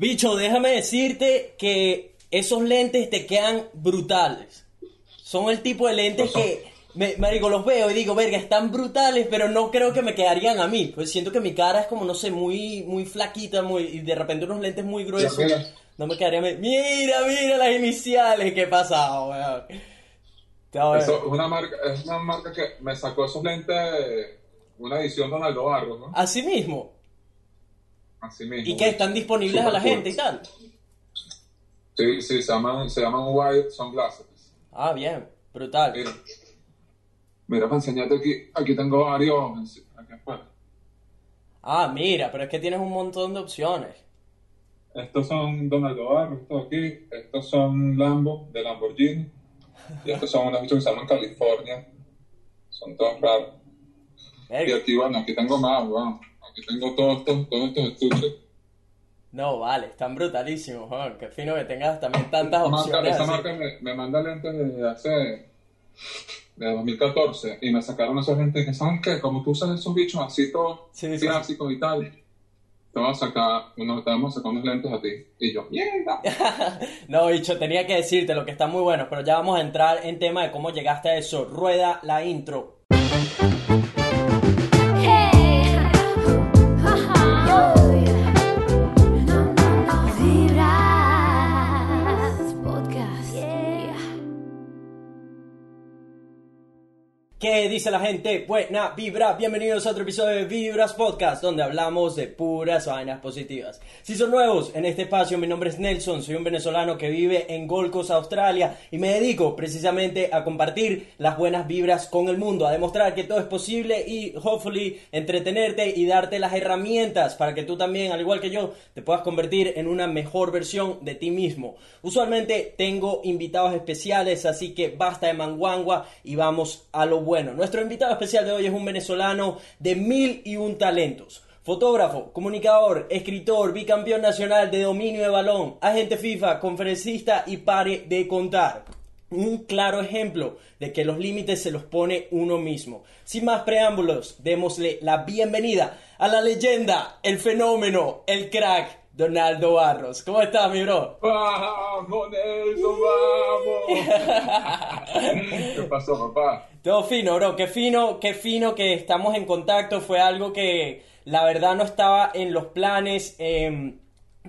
Bicho, déjame decirte que esos lentes te quedan brutales. Son el tipo de lentes que, me, marico, los veo y digo, verga, están brutales, pero no creo que me quedarían a mí. Pues siento que mi cara es como, no sé, muy, muy flaquita, muy, y de repente unos lentes muy gruesos. Mira. No me quedarían. a mí. Mira, mira las iniciales, qué pasado, weón. Eso una marca, es una marca que me sacó esos lentes, una edición Donaldo Barros, ¿no? Así mismo. Así mismo. Y que están disponibles a la cool. gente y tal. Sí, sí, se llaman, se llaman White Sunglasses. Ah, bien, brutal. Mira, mira, para enseñarte aquí, aquí tengo varios, aquí afuera. Ah, mira, pero es que tienes un montón de opciones. Estos son Donaldo Barros, estos aquí, estos son Lambo, de Lamborghini, y estos son unos bichos que se llaman California, son todos raros. Y aquí, bueno, aquí tengo más, bueno, aquí tengo todos estos, todos estos estuches. No, vale, están brutalísimos, weón. Qué fino que tengas también tantas Marca- opciones. esa así. marca me, me manda lentes desde hace, de 2014, y me sacaron esos lentes que, ¿sabes qué? Como tú usas esos bichos así todos Sí, sí, clásicos y tal, te vamos a sacar, uno, te vamos a sacar unos lentes a ti. Y yo, mierda. No, bicho, tenía que decirte lo que está muy bueno, pero ya vamos a entrar en tema de cómo llegaste a eso. Rueda la intro. ¿Qué dice la gente? Buena vibra, bienvenidos a otro episodio de Vibras Podcast, donde hablamos de puras vainas positivas. Si son nuevos en este espacio, mi nombre es Nelson, soy un venezolano que vive en Gold Coast, Australia, y me dedico precisamente a compartir las buenas vibras con el mundo, a demostrar que todo es posible y, hopefully, entretenerte y darte las herramientas para que tú también, al igual que yo, te puedas convertir en una mejor versión de ti mismo. Usualmente tengo invitados especiales, así que basta de manguangua y vamos a lo bueno. Nuestro invitado especial de hoy es un venezolano de mil y un talentos. Fotógrafo, comunicador, escritor, bicampeón nacional de dominio de balón, agente FIFA, conferencista y pare de contar. Un claro ejemplo de que los límites se los pone uno mismo. Sin más preámbulos, démosle la bienvenida a la leyenda, el fenómeno, el crack, Donaldo Barros. ¿Cómo estás, mi bro? ¡Vamos, Nelson, vamos! ¿Qué pasó, papá? Todo fino, bro. Qué fino, qué fino que estamos en contacto. Fue algo que la verdad no estaba en los planes. Eh,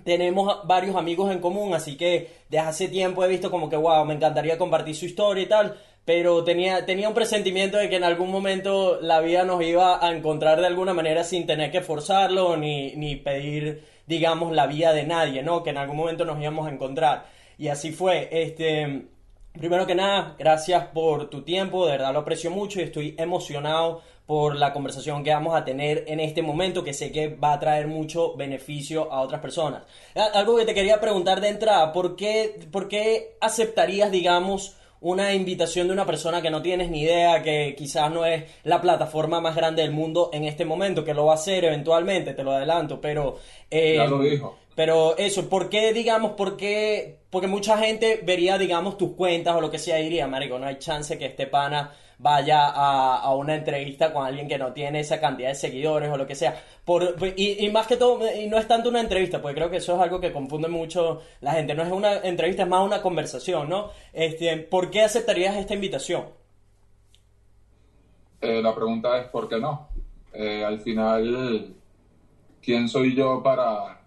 tenemos varios amigos en común, así que desde hace tiempo he visto como que, wow, me encantaría compartir su historia y tal. Pero tenía, tenía un presentimiento de que en algún momento la vida nos iba a encontrar de alguna manera sin tener que forzarlo ni, ni pedir, digamos, la vida de nadie, ¿no? Que en algún momento nos íbamos a encontrar. Y así fue. Este, Primero que nada, gracias por tu tiempo, de verdad lo aprecio mucho y estoy emocionado por la conversación que vamos a tener en este momento, que sé que va a traer mucho beneficio a otras personas. Algo que te quería preguntar de entrada, ¿por qué, por qué aceptarías, digamos, una invitación de una persona que no tienes ni idea, que quizás no es la plataforma más grande del mundo en este momento, que lo va a hacer eventualmente, te lo adelanto, pero... eh, Ya lo dijo. Pero eso, ¿por qué, digamos, por qué? Porque mucha gente vería, digamos, tus cuentas o lo que sea y diría, marico, no hay chance que este pana vaya a, a una entrevista con alguien que no tiene esa cantidad de seguidores o lo que sea. Por, y, y más que todo, y no es tanto una entrevista, porque creo que eso es algo que confunde mucho la gente. No es una entrevista, es más una conversación, ¿no? Este, ¿Por qué aceptarías esta invitación? Eh, la pregunta es ¿por qué no? Eh, al final, ¿quién soy yo para,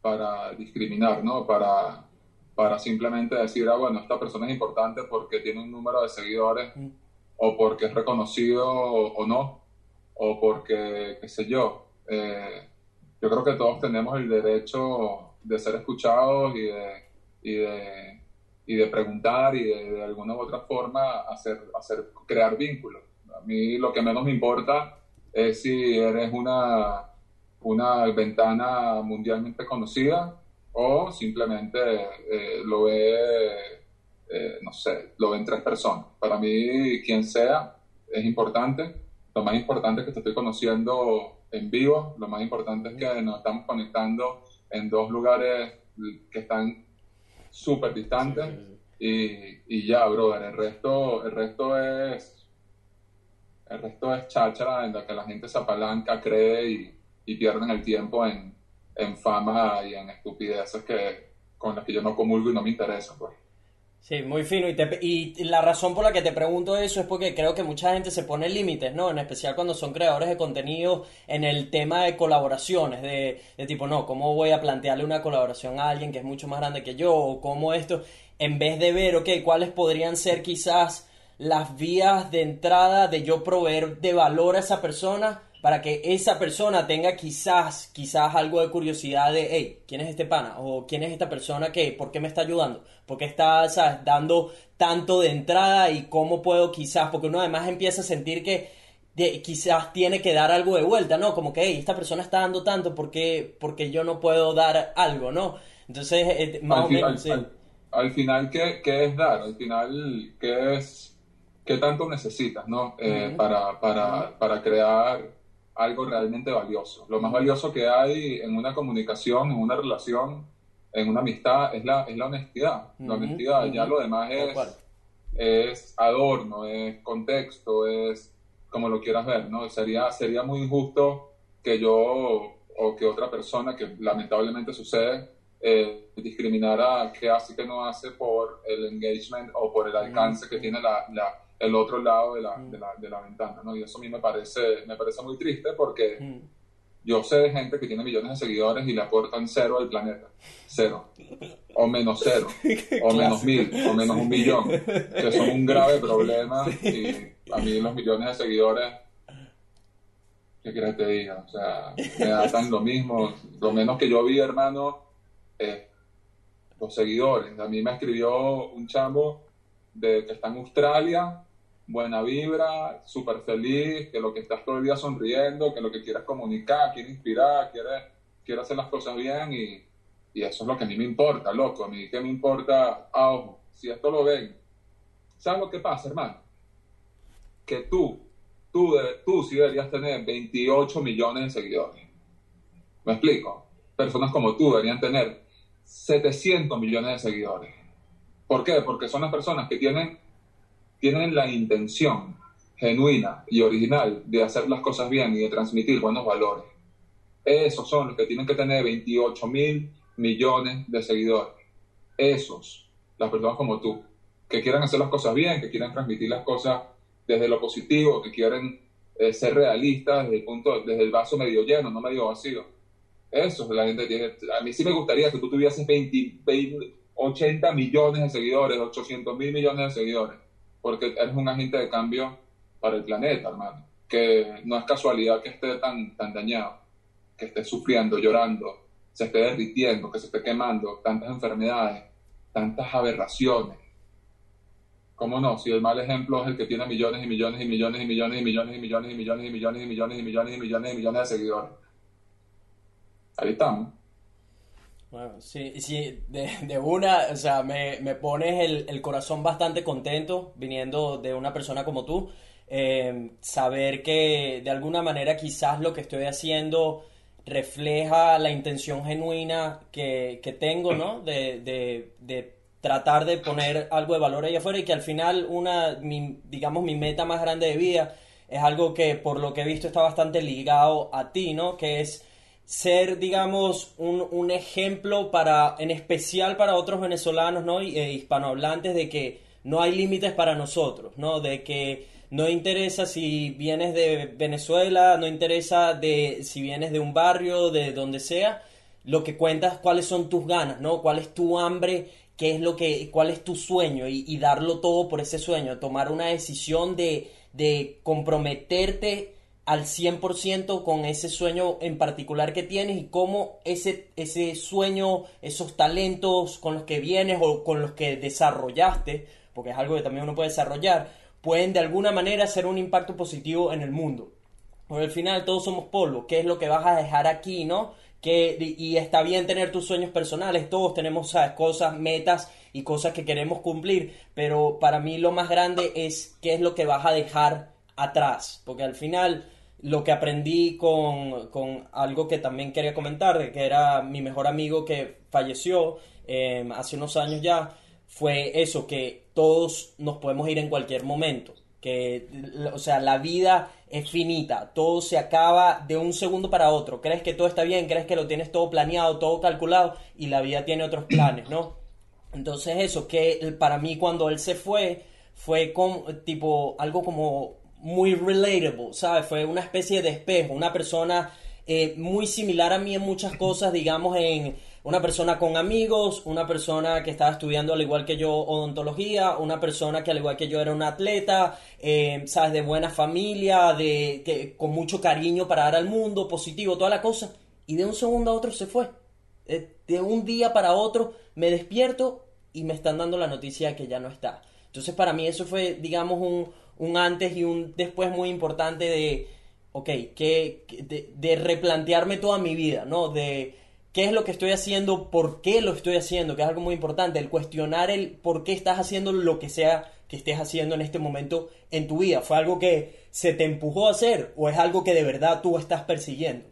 para discriminar, ¿no? Para, para simplemente decir, ah, bueno, esta persona es importante porque tiene un número de seguidores Mm. o porque es reconocido o, o no, o porque, qué sé yo. Eh, yo creo que todos tenemos el derecho de ser escuchados y de, y de, y de preguntar y de, de alguna u otra forma hacer, hacer, crear vínculos. A mí lo que menos me importa es si eres una, una ventana mundialmente conocida o simplemente eh, lo ve, eh, no sé, lo ven tres personas. Para mí, quien sea, es importante. Lo más importante es que te estoy conociendo en vivo. Lo más importante es que nos estamos conectando en dos lugares que están súper distantes. Y, y ya, brother, el resto, el resto es el resto es cháchara en la que la gente se apalanca, cree y, y pierden el tiempo en, en fama y en estupideces que, con las que yo no comulgo y no me interesa, pues. Sí, muy fino. Y, te- y la razón por la que te pregunto eso es porque creo que mucha gente se pone límites, ¿no? En especial cuando son creadores de contenido en el tema de colaboraciones, de, de tipo, no, ¿cómo voy a plantearle una colaboración a alguien que es mucho más grande que yo? O cómo esto, en vez de ver, ok, cuáles podrían ser quizás las vías de entrada de yo proveer de valor a esa persona para que esa persona tenga quizás, quizás algo de curiosidad de, hey, ¿quién es este pana? O ¿quién es esta persona que, por qué me está ayudando? ¿Por qué está, sabes, dando tanto de entrada y cómo puedo quizás, porque uno además empieza a sentir que de- quizás tiene que dar algo de vuelta, ¿no? Como que, hey, esta persona está dando tanto, ¿por qué, porque yo no puedo dar algo, ¿no? Entonces, eh, más al, o menos, al- sí. al- al final, ¿qué, qué es dar? Al final, ¿qué es, qué tanto necesitas, no? Eh, para, para, para crear algo realmente valioso. Lo más valioso que hay en una comunicación, en una relación, en una amistad, es la, es la honestidad. La Ujú, honestidad, ya ujú. lo demás es, es adorno, es contexto, es como lo quieras ver, ¿no? Sería, sería muy injusto que yo o que otra persona, que lamentablemente sucede, eh, discriminara qué hace y qué no hace por el engagement o por el alcance que tiene la, la- el otro lado de la, de la, de la ventana, ¿no? Y eso a mí me parece, me parece muy triste porque Mm. yo sé de gente que tiene millones de seguidores y le aportan cero al planeta. Cero. O menos cero. O menos mil. O menos un millón. Que son un grave problema. Y a mí los millones de seguidores, ¿qué quieres que te diga? O sea, me datan lo mismo. Lo menos que yo vi, hermano, los seguidores. A mí me escribió un chamo de que está en Australia, buena vibra, súper feliz, que lo que estás todo el día sonriendo, que lo que quieres comunicar, quiere inspirar, quiere, quiere hacer las cosas bien y, y eso es lo que a mí me importa, loco. A mí, ¿qué me importa? Ah, ojo, si esto lo ven, ¿sabes lo que pasa, hermano? Que tú, tú, tú sí deberías tener 28 millones de seguidores. ¿Me explico? Personas como tú deberían tener 700 millones de seguidores. ¿Por qué? Porque son las personas que tienen, tienen la intención genuina y original de hacer las cosas bien y de transmitir buenos valores. Esos son los que tienen que tener 28 mil millones de seguidores. Esos, las personas como tú, que quieren hacer las cosas bien, que quieren transmitir las cosas desde lo positivo, que quieren eh, ser realistas desde el punto, desde el vaso medio lleno, no medio vacío. Eso es la gente tiene. A mí sí me gustaría que tú tuvieses 20, 20, 80 millones de seguidores, 800 mil millones de seguidores, porque eres un agente de cambio para el planeta, hermano. Que no es casualidad que esté tan, tan dañado, que esté sufriendo, llorando, se esté derritiendo, que se esté quemando, tantas enfermedades, tantas aberraciones. ¿Cómo no? Si el mal ejemplo es el que tiene millones y millones y millones y millones y millones y millones y millones y millones y millones y millones y millones y millones de seguidores. Ahí estamos. Bueno, sí, sí, de, de una, o sea, me, me pones el, el corazón bastante contento viniendo de una persona como tú. Eh, saber que de alguna manera quizás lo que estoy haciendo refleja la intención genuina que, que tengo, ¿no? De, de, de tratar de poner algo de valor ahí afuera y que al final una, mi, digamos, mi meta más grande de vida es algo que por lo que he visto está bastante ligado a ti, ¿no? Que es ser, digamos, un, un ejemplo para, en especial para otros venezolanos, ¿no? E hispanohablantes de que no hay límites para nosotros, ¿no? De que no interesa si vienes de Venezuela, no interesa de si vienes de un barrio, de donde sea, lo que cuentas cuáles son tus ganas, ¿no? Cuál es tu hambre, qué es lo que, cuál es tu sueño y, y darlo todo por ese sueño, tomar una decisión de, de comprometerte al 100% con ese sueño en particular que tienes y cómo ese, ese sueño, esos talentos con los que vienes o con los que desarrollaste, porque es algo que también uno puede desarrollar, pueden de alguna manera hacer un impacto positivo en el mundo. Porque al final todos somos polvo, ¿qué es lo que vas a dejar aquí, no? Que, y está bien tener tus sueños personales, todos tenemos cosas, metas y cosas que queremos cumplir, pero para mí lo más grande es qué es lo que vas a dejar atrás, porque al final lo que aprendí con, con algo que también quería comentar, que era mi mejor amigo que falleció eh, hace unos años ya, fue eso, que todos nos podemos ir en cualquier momento. Que, o sea, la vida es finita, todo se acaba de un segundo para otro. Crees que todo está bien, crees que lo tienes todo planeado, todo calculado y la vida tiene otros planes, ¿no? Entonces eso, que para mí cuando él se fue, fue como, tipo, algo como muy relatable, ¿sabes? Fue una especie de espejo, una persona eh, muy similar a mí en muchas cosas, digamos, en una persona con amigos, una persona que estaba estudiando al igual que yo odontología, una persona que al igual que yo era un atleta, eh, ¿sabes? De buena familia, de que, con mucho cariño para dar al mundo, positivo, toda la cosa. Y de un segundo a otro se fue. Eh, de un día para otro me despierto y me están dando la noticia de que ya no está. Entonces para mí eso fue, digamos, un, un antes y un después muy importante de, ok, que, de, replantearme toda mi vida, ¿no? De qué es lo que estoy haciendo, por qué lo estoy haciendo, que es algo muy importante, el cuestionar el por qué estás haciendo lo que sea que estés haciendo en este momento en tu vida. ¿Fue algo que se te empujó a hacer o es algo que de verdad tú estás persiguiendo?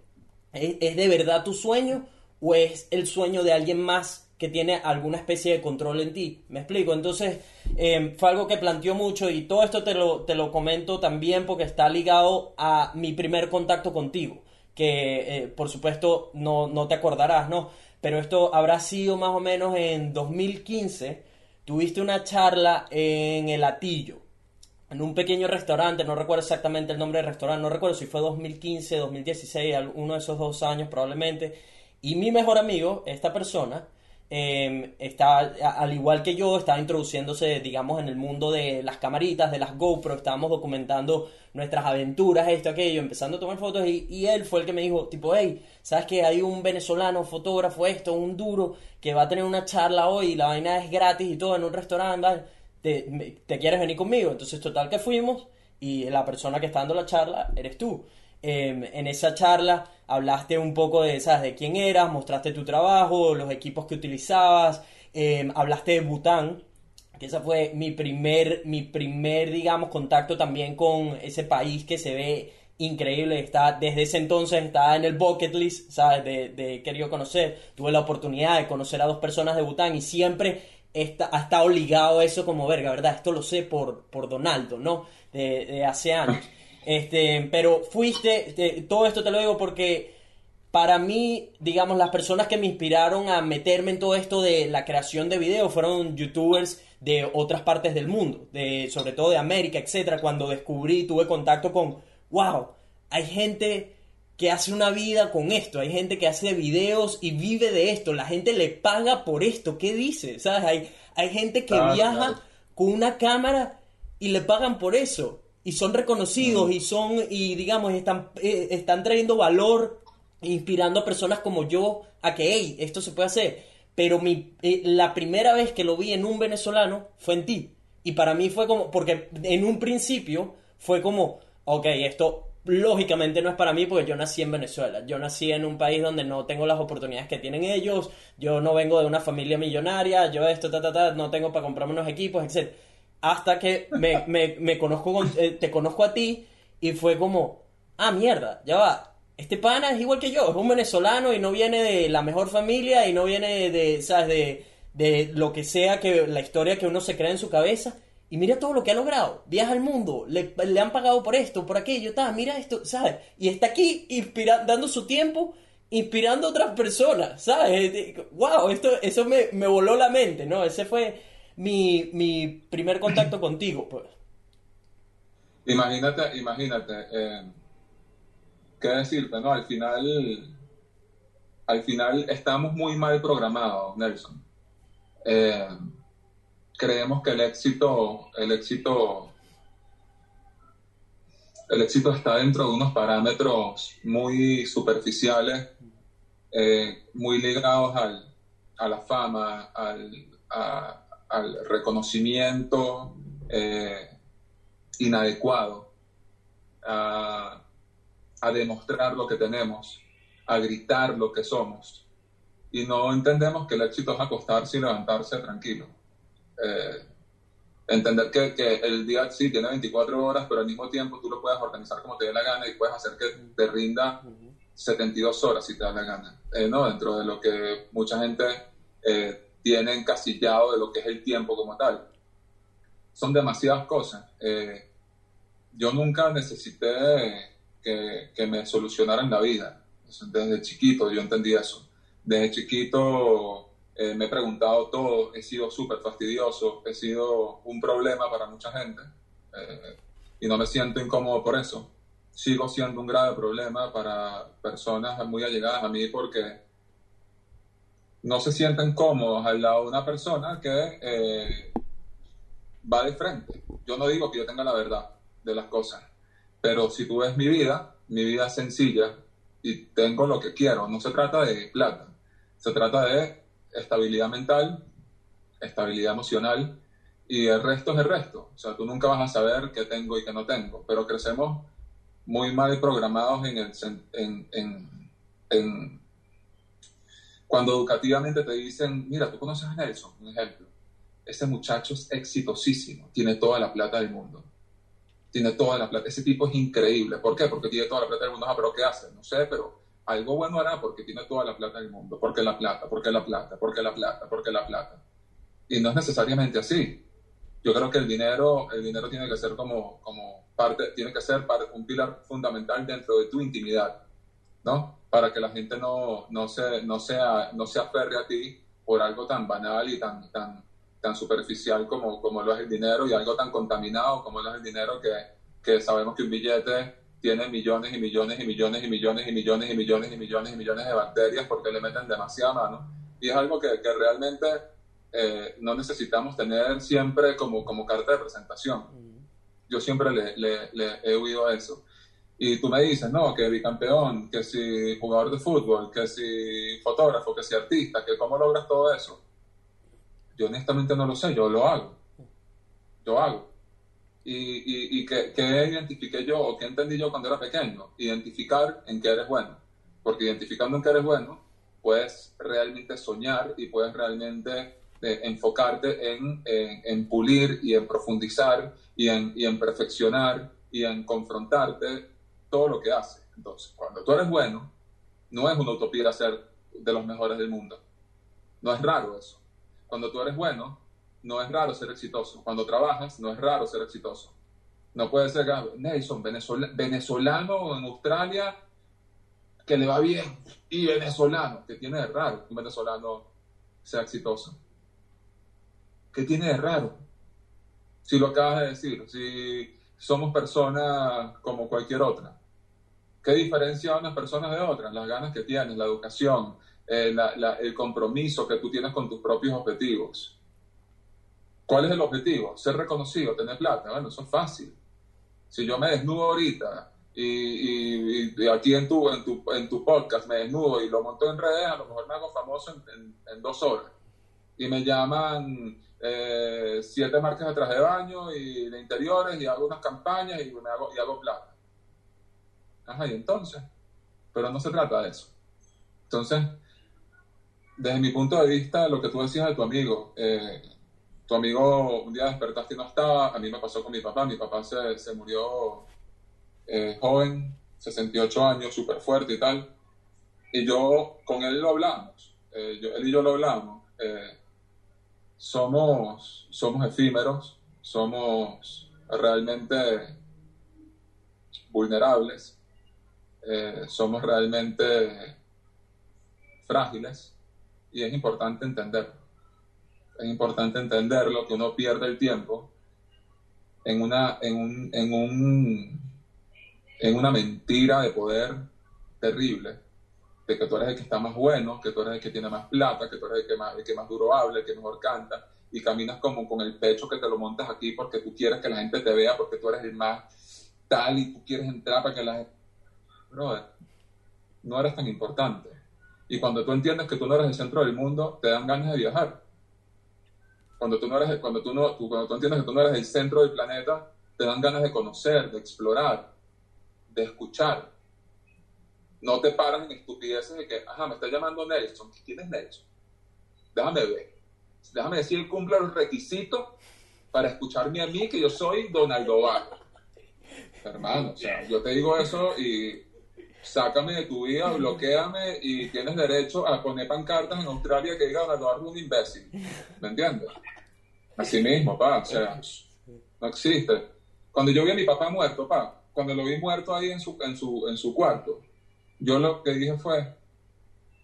¿Es, es de verdad tu sueño o es el sueño de alguien más que tiene alguna especie de control en ti. ¿Me explico? Entonces, eh, fue algo que planteó mucho y todo esto te lo, te lo comento también porque está ligado a mi primer contacto contigo, que eh, por supuesto no, no te acordarás, ¿no? Pero esto habrá sido más o menos en 2015. Tuviste una charla en El Atillo, en un pequeño restaurante, no recuerdo exactamente el nombre del restaurante, no recuerdo si fue 2015, 2016, uno de esos dos años probablemente. Y mi mejor amigo, esta persona, eh, al igual que yo, estaba introduciéndose, digamos, en el mundo de las camaritas, de las GoPro, estábamos documentando nuestras aventuras, esto, aquello, empezando a tomar fotos y, y él fue el que me dijo, tipo, hey, ¿sabes que hay un venezolano, fotógrafo, esto, un duro, que va a tener una charla hoy la vaina es gratis y todo en un restaurante. ¿Te, ¿Te quieres venir conmigo? Entonces, total que fuimos y la persona que está dando la charla eres tú. Eh, en esa charla hablaste un poco de, ¿sabes? de quién eras, mostraste tu trabajo, los equipos que utilizabas, eh, hablaste de Bután, que ese fue mi primer, mi primer, digamos, contacto también con ese país que se ve increíble, está, desde ese entonces está en el bucket list, ¿sabes? De, de querido conocer, tuve la oportunidad de conocer a dos personas de Bután y siempre está, ha estado ligado a eso como verga, ¿verdad? Esto lo sé por, por Donaldo, ¿no? De, de hace años. Este, pero fuiste, te- todo esto te lo digo porque para mí, digamos, las personas que me inspiraron a meterme en todo esto de la creación de videos fueron youtubers de otras partes del mundo, de, sobre todo de América, etcétera. Cuando descubrí, tuve contacto con, wow, hay gente que hace una vida con esto, hay gente que hace videos y vive de esto, la gente le paga por esto, ¿qué dice? ¿Sabes? Hay, hay gente que viaja claro. con una cámara y le pagan por eso. Y son reconocidos y son, y digamos, están, eh, están trayendo valor, inspirando a personas como yo a que, hey, esto se puede hacer. Pero mi, eh, la primera vez que lo vi en un venezolano fue en ti. Y para mí fue como, porque en un principio fue como, ok, esto lógicamente no es para mí porque yo nací en Venezuela. Yo nací en un país donde no tengo las oportunidades que tienen ellos. Yo no vengo de una familia millonaria. Yo esto, ta, ta, ta, no tengo para comprarme unos equipos, etc. Hasta que me, me, conozco con- eh, te conozco a ti y fue como, ah, mierda, ya va. Este pana es igual que yo, es un venezolano y no viene de la mejor familia y no viene de, ¿sabes? De, de lo que sea que la historia que uno se crea en su cabeza. Y mira todo lo que ha logrado. Viaja al mundo, le, le han pagado por esto, por aquello, tal, mira esto, ¿sabes? Y está aquí inspira- dando su tiempo, inspirando a otras personas, ¿sabes? Wow, esto, eso me, me voló la mente, ¿no? Ese fue mi, mi primer contacto contigo, pues. Imagínate, imagínate, eh, qué decirte, ¿no? Al final, al final estamos muy mal programados, Nelson. Eh, creemos que el éxito, el éxito, el éxito está dentro de unos parámetros muy superficiales, eh, muy ligados al, a la fama, al, al reconocimiento. eh, inadecuado a, a demostrar lo que tenemos, a gritar lo que somos. Y no entendemos que el éxito es acostarse y levantarse tranquilo. Eh, entender que, que el día sí tiene 24 horas, pero al mismo tiempo tú lo puedes organizar como te dé la gana y puedes hacer que te rinda 72 horas si te da la gana, eh, ¿no? Dentro de lo que mucha gente eh, tiene encasillado de lo que es el tiempo como tal. Son demasiadas cosas. Eh, yo nunca necesité que, que me solucionaran la vida. Desde chiquito yo entendí eso. Desde chiquito eh, me he preguntado todo, he sido súper fastidioso, he sido un problema para mucha gente eh, y no me siento incómodo por eso. Sigo siendo un grave problema para personas muy allegadas a mí porque no se sienten cómodos al lado de una persona que eh, va de frente. Yo no digo que yo tenga la verdad de las cosas, pero si tú ves mi vida, mi vida es sencilla y tengo lo que quiero. No se trata de plata, se trata de estabilidad mental, estabilidad emocional y el resto es el resto. O sea, tú nunca vas a saber qué tengo y qué no tengo, pero crecemos muy mal programados en, el, en, en, en cuando educativamente te dicen, mira, tú conoces a Nelson, un ejemplo. Ese muchacho es exitosísimo, tiene toda la plata del mundo. Tiene toda la plata. Ese tipo es increíble. ¿Por qué? Porque tiene toda la plata del mundo. Ah, pero ¿qué hace? No sé, pero algo bueno hará porque tiene toda la plata del mundo. Porque la plata, porque la plata, porque la plata, porque la plata. Y no es necesariamente así. Yo creo que el dinero, el dinero tiene que ser como, como parte, tiene que ser un pilar fundamental dentro de tu intimidad, ¿no? Para que la gente no, no, se, no, sea, no se aferre a ti por algo tan banal y tan, tan, tan superficial como, como lo es el dinero y algo tan contaminado como lo es el dinero que, que sabemos que un billete tiene millones y millones y millones y millones y millones y millones y millones y millones de bacterias porque le meten demasiada mano. Y es algo que, que realmente eh, no necesitamos tener siempre como, como carta de presentación. Yo siempre le, le, le, he oído eso. Y tú me dices, no, que bicampeón, que si jugador de fútbol, que si fotógrafo, que si artista, que cómo logras todo eso. Yo honestamente no lo sé, yo lo hago. Yo hago. Y, y, y que, que, identifiqué yo o que entendí yo cuando era pequeño, identificar en qué eres bueno. Porque identificando en qué eres bueno, puedes realmente soñar y puedes realmente eh, enfocarte en, en, en, pulir y en profundizar y en, y en perfeccionar y en confrontarte todo lo que haces. Entonces, cuando tú eres bueno, no es una utopía ser de los mejores del mundo. No es raro eso. Cuando tú eres bueno, no es raro ser exitoso. Cuando trabajas, no es raro ser exitoso. No puede ser Nelson, venezolano en Australia, que le va bien, y venezolano, que tiene de raro un venezolano sea exitoso. ¿Qué tiene de raro? Si lo acabas de decir, si somos personas como cualquier otra. ¿Qué diferencia unas personas de otras? Las ganas que tienes, la educación, eh, el compromiso que tú tienes con tus propios objetivos. ¿Cuál es el objetivo? Ser reconocido, tener plata. Bueno, eso es fácil. Si yo me desnudo ahorita y, aquí en tu, en, tu, en tu podcast me desnudo y lo monto en redes, a lo mejor me hago famoso en dos horas. Y me llaman eh, siete marcas de traje de baño y de interiores y hago unas campañas y, me hago, y hago plata. Ajá, y entonces, pero no se trata de eso. Entonces, desde mi punto de vista, lo que tú decías de tu amigo, eh, tu amigo un día despertaste y no estaba, a mí me pasó con mi papá, mi papá se, se murió eh, joven, 68 años, súper fuerte y tal, y yo con él lo hablamos, eh, yo, él y yo lo hablamos, eh, somos, somos efímeros, somos realmente vulnerables, eh, somos realmente frágiles y es importante entenderlo. Es importante entenderlo, que uno pierde el tiempo en una, en un, en un, en una mentira de poder terrible de que tú eres el que está más bueno, que tú eres el que tiene más plata, que tú eres el que más, el que más duro habla, el que mejor canta, y caminas como con el pecho que te lo montas aquí porque tú quieres que la gente te vea, porque tú eres el más tal y tú quieres entrar para que la gente... Brother, no eres tan importante. Y cuando tú entiendes que tú no eres el centro del mundo, te dan ganas de viajar. Cuando tú, no eres, cuando tú, no, cuando tú entiendes que tú no eres el centro del planeta, te dan ganas de conocer, de explorar, de escuchar no te paras en estupideces de que, ajá, me está llamando Nelson. ¿Quién es Nelson? Déjame ver. Déjame decir, cumple los requisitos para escucharme a mí, que yo soy Donaldo Vago. Hermano, o sea, yo te digo eso y sácame de tu vida, bloqueame y tienes derecho a poner pancartas en Australia que diga Donaldo Vago es un imbécil. ¿Me entiendes? Así mismo, pa, o sea, no existe Cuando yo vi a mi papá muerto, pa, cuando lo vi muerto ahí en su, en su, en su cuarto, yo lo que dije fue,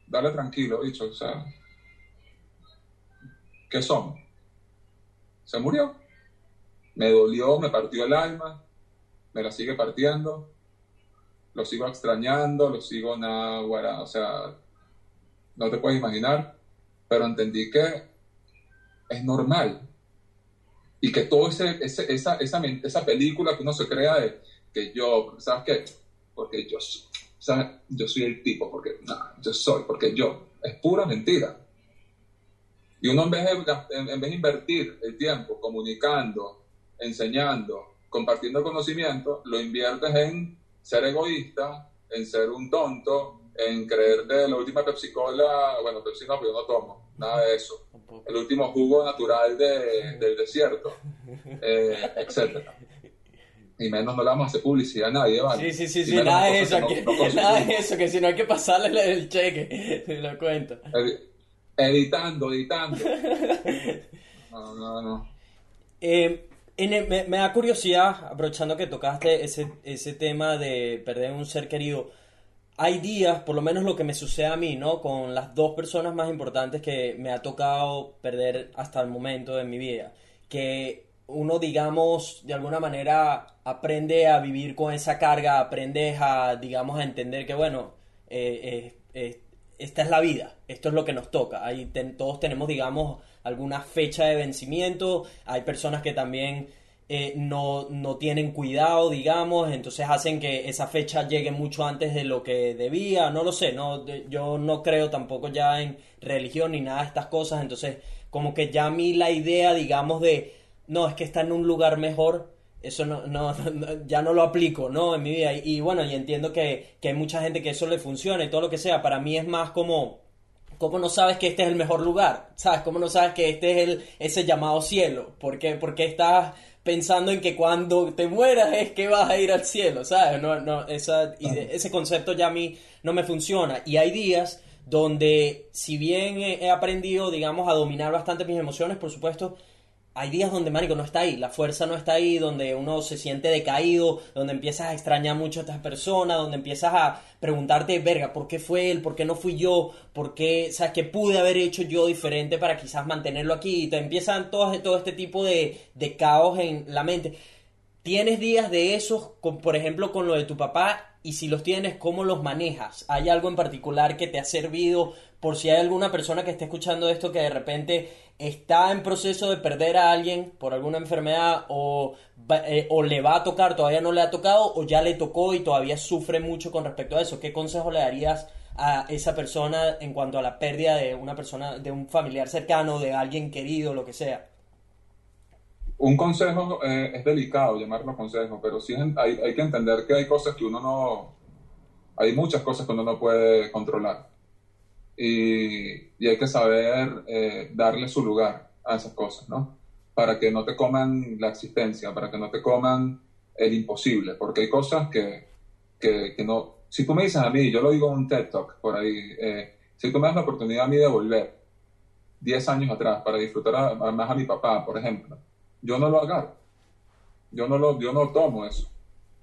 dale tranquilo, bicho, o sea, ¿qué somos? Se murió. Me dolió, me partió el alma, me la sigue partiendo, lo sigo extrañando, lo sigo nada, o sea, no te puedes imaginar, pero entendí que es normal. Y que todo ese, esa, esa, película que uno se crea de que yo, ¿sabes qué? Porque yo, ¿sabes? yo soy el tipo, porque no, yo soy, porque yo, es pura mentira. Y uno en vez, de, en vez de invertir el tiempo comunicando, enseñando, compartiendo conocimiento, lo inviertes en ser egoísta, en ser un tonto, en creerte la última Pepsi Cola, bueno, Pepsi no, pero yo no tomo, nada de eso. El último jugo natural de, del desierto, eh, etcétera. Y menos no le vamos a hacer publicidad a nadie, ¿vale? Sí, sí, sí, sí nada de eso, que, nada de eso, que si no hay que pasarle el cheque, te lo cuento. editando, editando. No, no, no. Eh, me, me, da curiosidad, aprovechando que tocaste ese, ese tema de perder un ser querido, hay días, por lo menos lo que me sucede a mí, ¿no? Con las dos personas más importantes que me ha tocado perder hasta el momento de mi vida, que uno, digamos, de alguna manera aprende a vivir con esa carga, aprende a, digamos, a entender que, bueno, eh, eh, eh, esta es la vida, esto es lo que nos toca. Ahí todos tenemos, digamos, alguna fecha de vencimiento, hay personas que también eh, no, no, tienen cuidado, digamos, entonces hacen que esa fecha llegue mucho antes de lo que debía, no lo sé, no, yo no creo tampoco ya en religión ni nada de estas cosas, entonces como que ya a mí la idea, digamos, de, no, es que está en un lugar mejor, eso no, no, ya no lo aplico, ¿no? En mi vida. Y, bueno, y entiendo que, que, hay mucha gente que eso le funciona y todo lo que sea. Para mí es más como ¿Cómo no sabes que este es el mejor lugar? ¿Sabes? ¿Cómo no sabes que este es el, ese llamado cielo? ¿Por qué, Porque estás pensando en que cuando te mueras es que vas a ir al cielo? ¿Sabes? No, no, esa, ese concepto ya a mí no me funciona. Y hay días donde, si bien he aprendido, digamos, a dominar bastante mis emociones, por supuesto, hay días donde, marico, no está ahí, la fuerza no está ahí, donde uno se siente decaído, donde empiezas a extrañar mucho a estas personas, donde empiezas a preguntarte, verga, ¿por qué fue él? ¿Por qué no fui yo? ¿Por qué, o sea, qué pude haber hecho yo diferente para quizás mantenerlo aquí? Y te empiezan todo, todo este tipo de, de caos en la mente. ¿Tienes días de esos, por ejemplo, con lo de tu papá? Y si los tienes, ¿cómo los manejas? ¿Hay algo en particular que te ha servido por si hay alguna persona que esté escuchando esto que de repente está en proceso de perder a alguien por alguna enfermedad o, eh, o le va a tocar, todavía no le ha tocado o ya le tocó y todavía sufre mucho con respecto a eso. ¿Qué consejo le darías a esa persona en cuanto a la pérdida de una persona, de un familiar cercano, de alguien querido, lo que sea? Un consejo eh, es delicado llamarlo consejo, pero sí hay, hay que entender que hay cosas que uno no, hay muchas cosas que uno no puede controlar y, hay que saber eh, darle su lugar a esas cosas, ¿no? Para que no te coman la existencia, para que no te coman el imposible, porque hay cosas que, que, no... Si tú me dices a mí, yo lo digo en un TED Talk por ahí, eh, si tú me das la oportunidad a mí de volver 10 años atrás para disfrutar más a mi papá, por ejemplo, yo no lo agarro. Yo no lo, yo no tomo eso,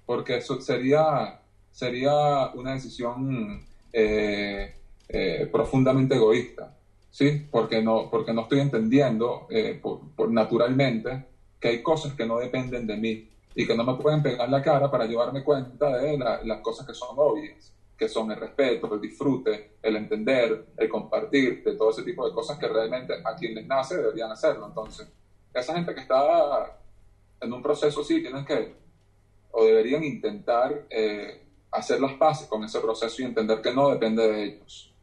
porque eso sería, sería una decisión eh, eh, profundamente egoísta, ¿sí? Porque no, porque no estoy entendiendo eh, por, naturalmente que hay cosas que no dependen de mí y que no me pueden pegar la cara para llevarme cuenta de las cosas que son obvias, que son el respeto, el disfrute, el entender, el compartir, de todo ese tipo de cosas que realmente a quienes nace deberían hacerlo. Entonces, esa gente que está en un proceso así tienen que, o deberían intentar eh, hacer las paces con ese proceso y entender que no depende de ellos.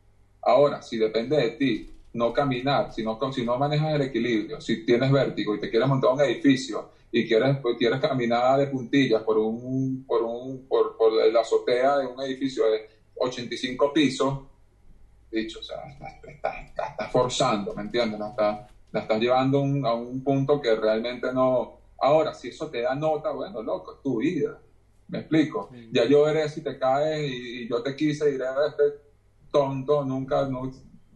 Ahora, si depende de ti no caminar, si no, si no manejas el equilibrio, si tienes vértigo y te quieres montar un edificio y quieres, pues, quieres caminar de puntillas por, un, por, un, por, por la azotea de un edificio de 85 pisos, dicho, o sea, estás está, forzando, ¿me entiendes? La estás, la estás llevando a un punto que realmente no... Ahora, si eso te da nota, bueno, loco, es tu vida. ¿Me explico? Ya yo veré si te caes y, yo te quise y diré, este tonto, nunca,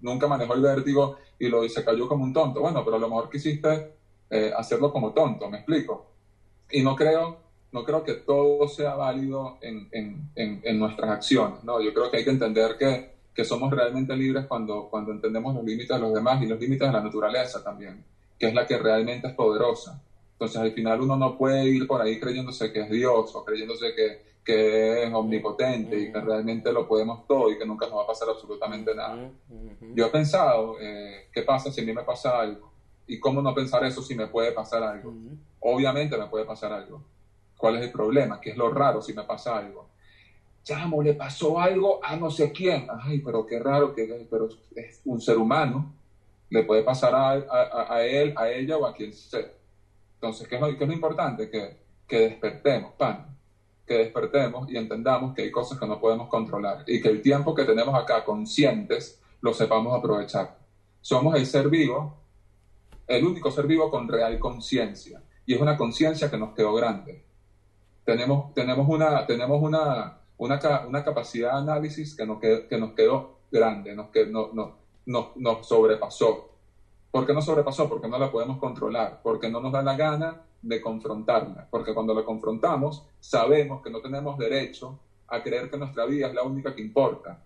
nunca manejó el vértigo y lo se cayó como un tonto. Bueno, pero a lo mejor quisiste eh, hacerlo como tonto, me explico. Y no creo no creo que todo sea válido en, en, en, en nuestras acciones, ¿no? Yo creo que hay que entender que, que somos realmente libres cuando, cuando entendemos los límites de los demás y los límites de la naturaleza también, que es la que realmente es poderosa. Entonces, al final uno no puede ir por ahí creyéndose que es Dios o creyéndose que, que es omnipotente y que realmente lo podemos todo y que nunca nos va a pasar absolutamente nada. Yo he pensado, eh, ¿qué pasa si a mí me pasa algo? ¿Y cómo no pensar eso si me puede pasar algo? Obviamente me puede pasar algo. ¿Cuál es el problema? ¿Qué es lo raro si me pasa algo? Chamo, le pasó algo a no sé quién. Ay, pero qué raro, que, pero es un ser humano. Le puede pasar a, a, a él, a ella o a quien sea. Entonces, ¿qué es lo, qué es lo importante? Que, que despertemos, pan. Que despertemos y entendamos que hay cosas que no podemos controlar y que el tiempo que tenemos acá conscientes lo sepamos aprovechar. Somos el ser vivo, el único ser vivo con real conciencia. Y es una conciencia que nos quedó grande. Tenemos, tenemos, una, tenemos una, una, una capacidad de análisis que nos quedó, que nos quedó grande, nos, que, no, no, nos, nos sobrepasó. ¿Por qué nos sobrepasó? Porque no la podemos controlar, porque no nos da la gana de confrontarla, porque cuando la confrontamos sabemos que no tenemos derecho a creer que nuestra vida es la única que importa.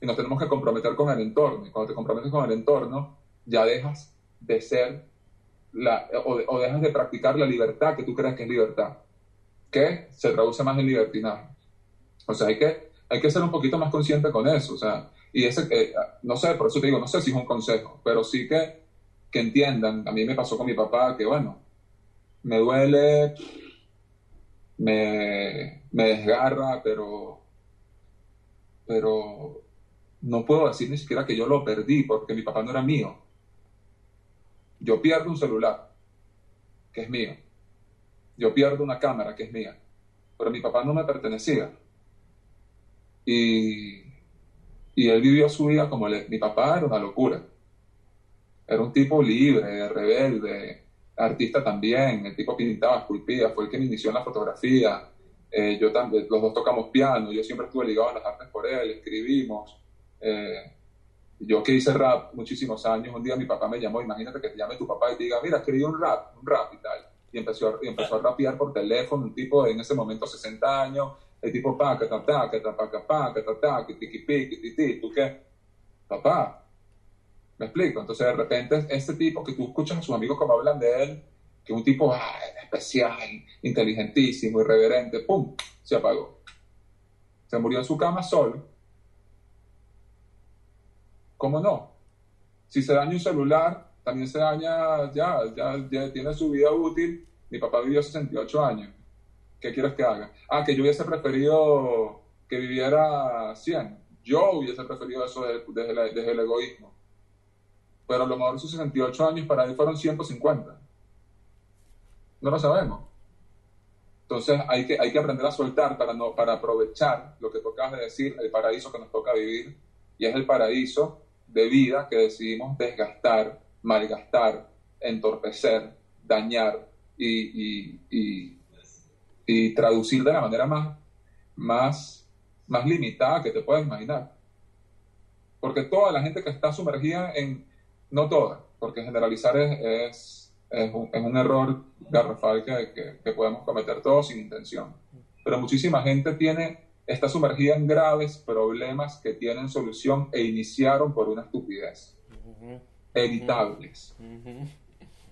Y nos tenemos que comprometer con el entorno. Y cuando te comprometes con el entorno, ya dejas de ser la, o, o dejas de practicar la libertad que tú crees que es libertad, que se traduce más en libertinaje. O sea, hay que, hay que ser un poquito más consciente con eso. O sea, y ese, eh, no sé, por eso te digo, no sé si es un consejo, pero sí que, que entiendan. A mí me pasó con mi papá que, bueno, me duele, me, me desgarra, pero, pero no puedo decir ni siquiera que yo lo perdí porque mi papá no era mío. Yo pierdo un celular, que es mío. Yo pierdo una cámara, que es mía. Pero mi papá no me pertenecía. Y, y él vivió su vida como le, mi papá era una locura. Era un tipo libre, rebelde, artista también. El tipo pintaba, esculpía, fue el que me inició en la fotografía. Eh, yo también, los dos tocamos piano, yo siempre estuve ligado a las artes por él, escribimos. Eh, yo que hice rap muchísimos años, un día mi papá me llamó, imagínate que te llame tu papá y te diga, mira, escribí un rap, un rap y tal. Y empezó, y empezó a rapear por teléfono, un tipo de, en ese momento 60 años, el tipo pa, que ta, ta, que ta, pa, que que ta, ta, que tiqui, piqui, ti, ti, ¿tú qué? Papá, me explico. Entonces, de repente, este tipo que tú escuchas a sus amigos como hablan de él, que un tipo ah, especial, inteligentísimo, irreverente, ¡pum! Se apagó. Se murió en su cama solo. ¿Cómo no? Si se daña un celular, también se daña, ya, ya, ya tiene su vida útil. Mi papá vivió 68 años. ¿Qué quieres que haga? Ah, que yo hubiese preferido que viviera 100. Yo hubiese preferido eso desde, desde, el egoísmo. Pero a lo mejor sus 68 años para él fueron 150. No lo sabemos. Entonces hay que, hay que aprender a soltar para, no, para aprovechar lo que tocas de decir, el paraíso que nos toca vivir. Y es el paraíso de vida que decidimos desgastar, malgastar, entorpecer, dañar y, y, traducir de la manera más, más, más limitada que te puedas imaginar. Porque toda la gente que está sumergida en, no toda, porque generalizar es, es, es, un, es un, error garrafal que, que, que podemos cometer todos sin intención. Pero muchísima gente tiene está sumergida en graves problemas que tienen solución e iniciaron por una estupidez. Evitables.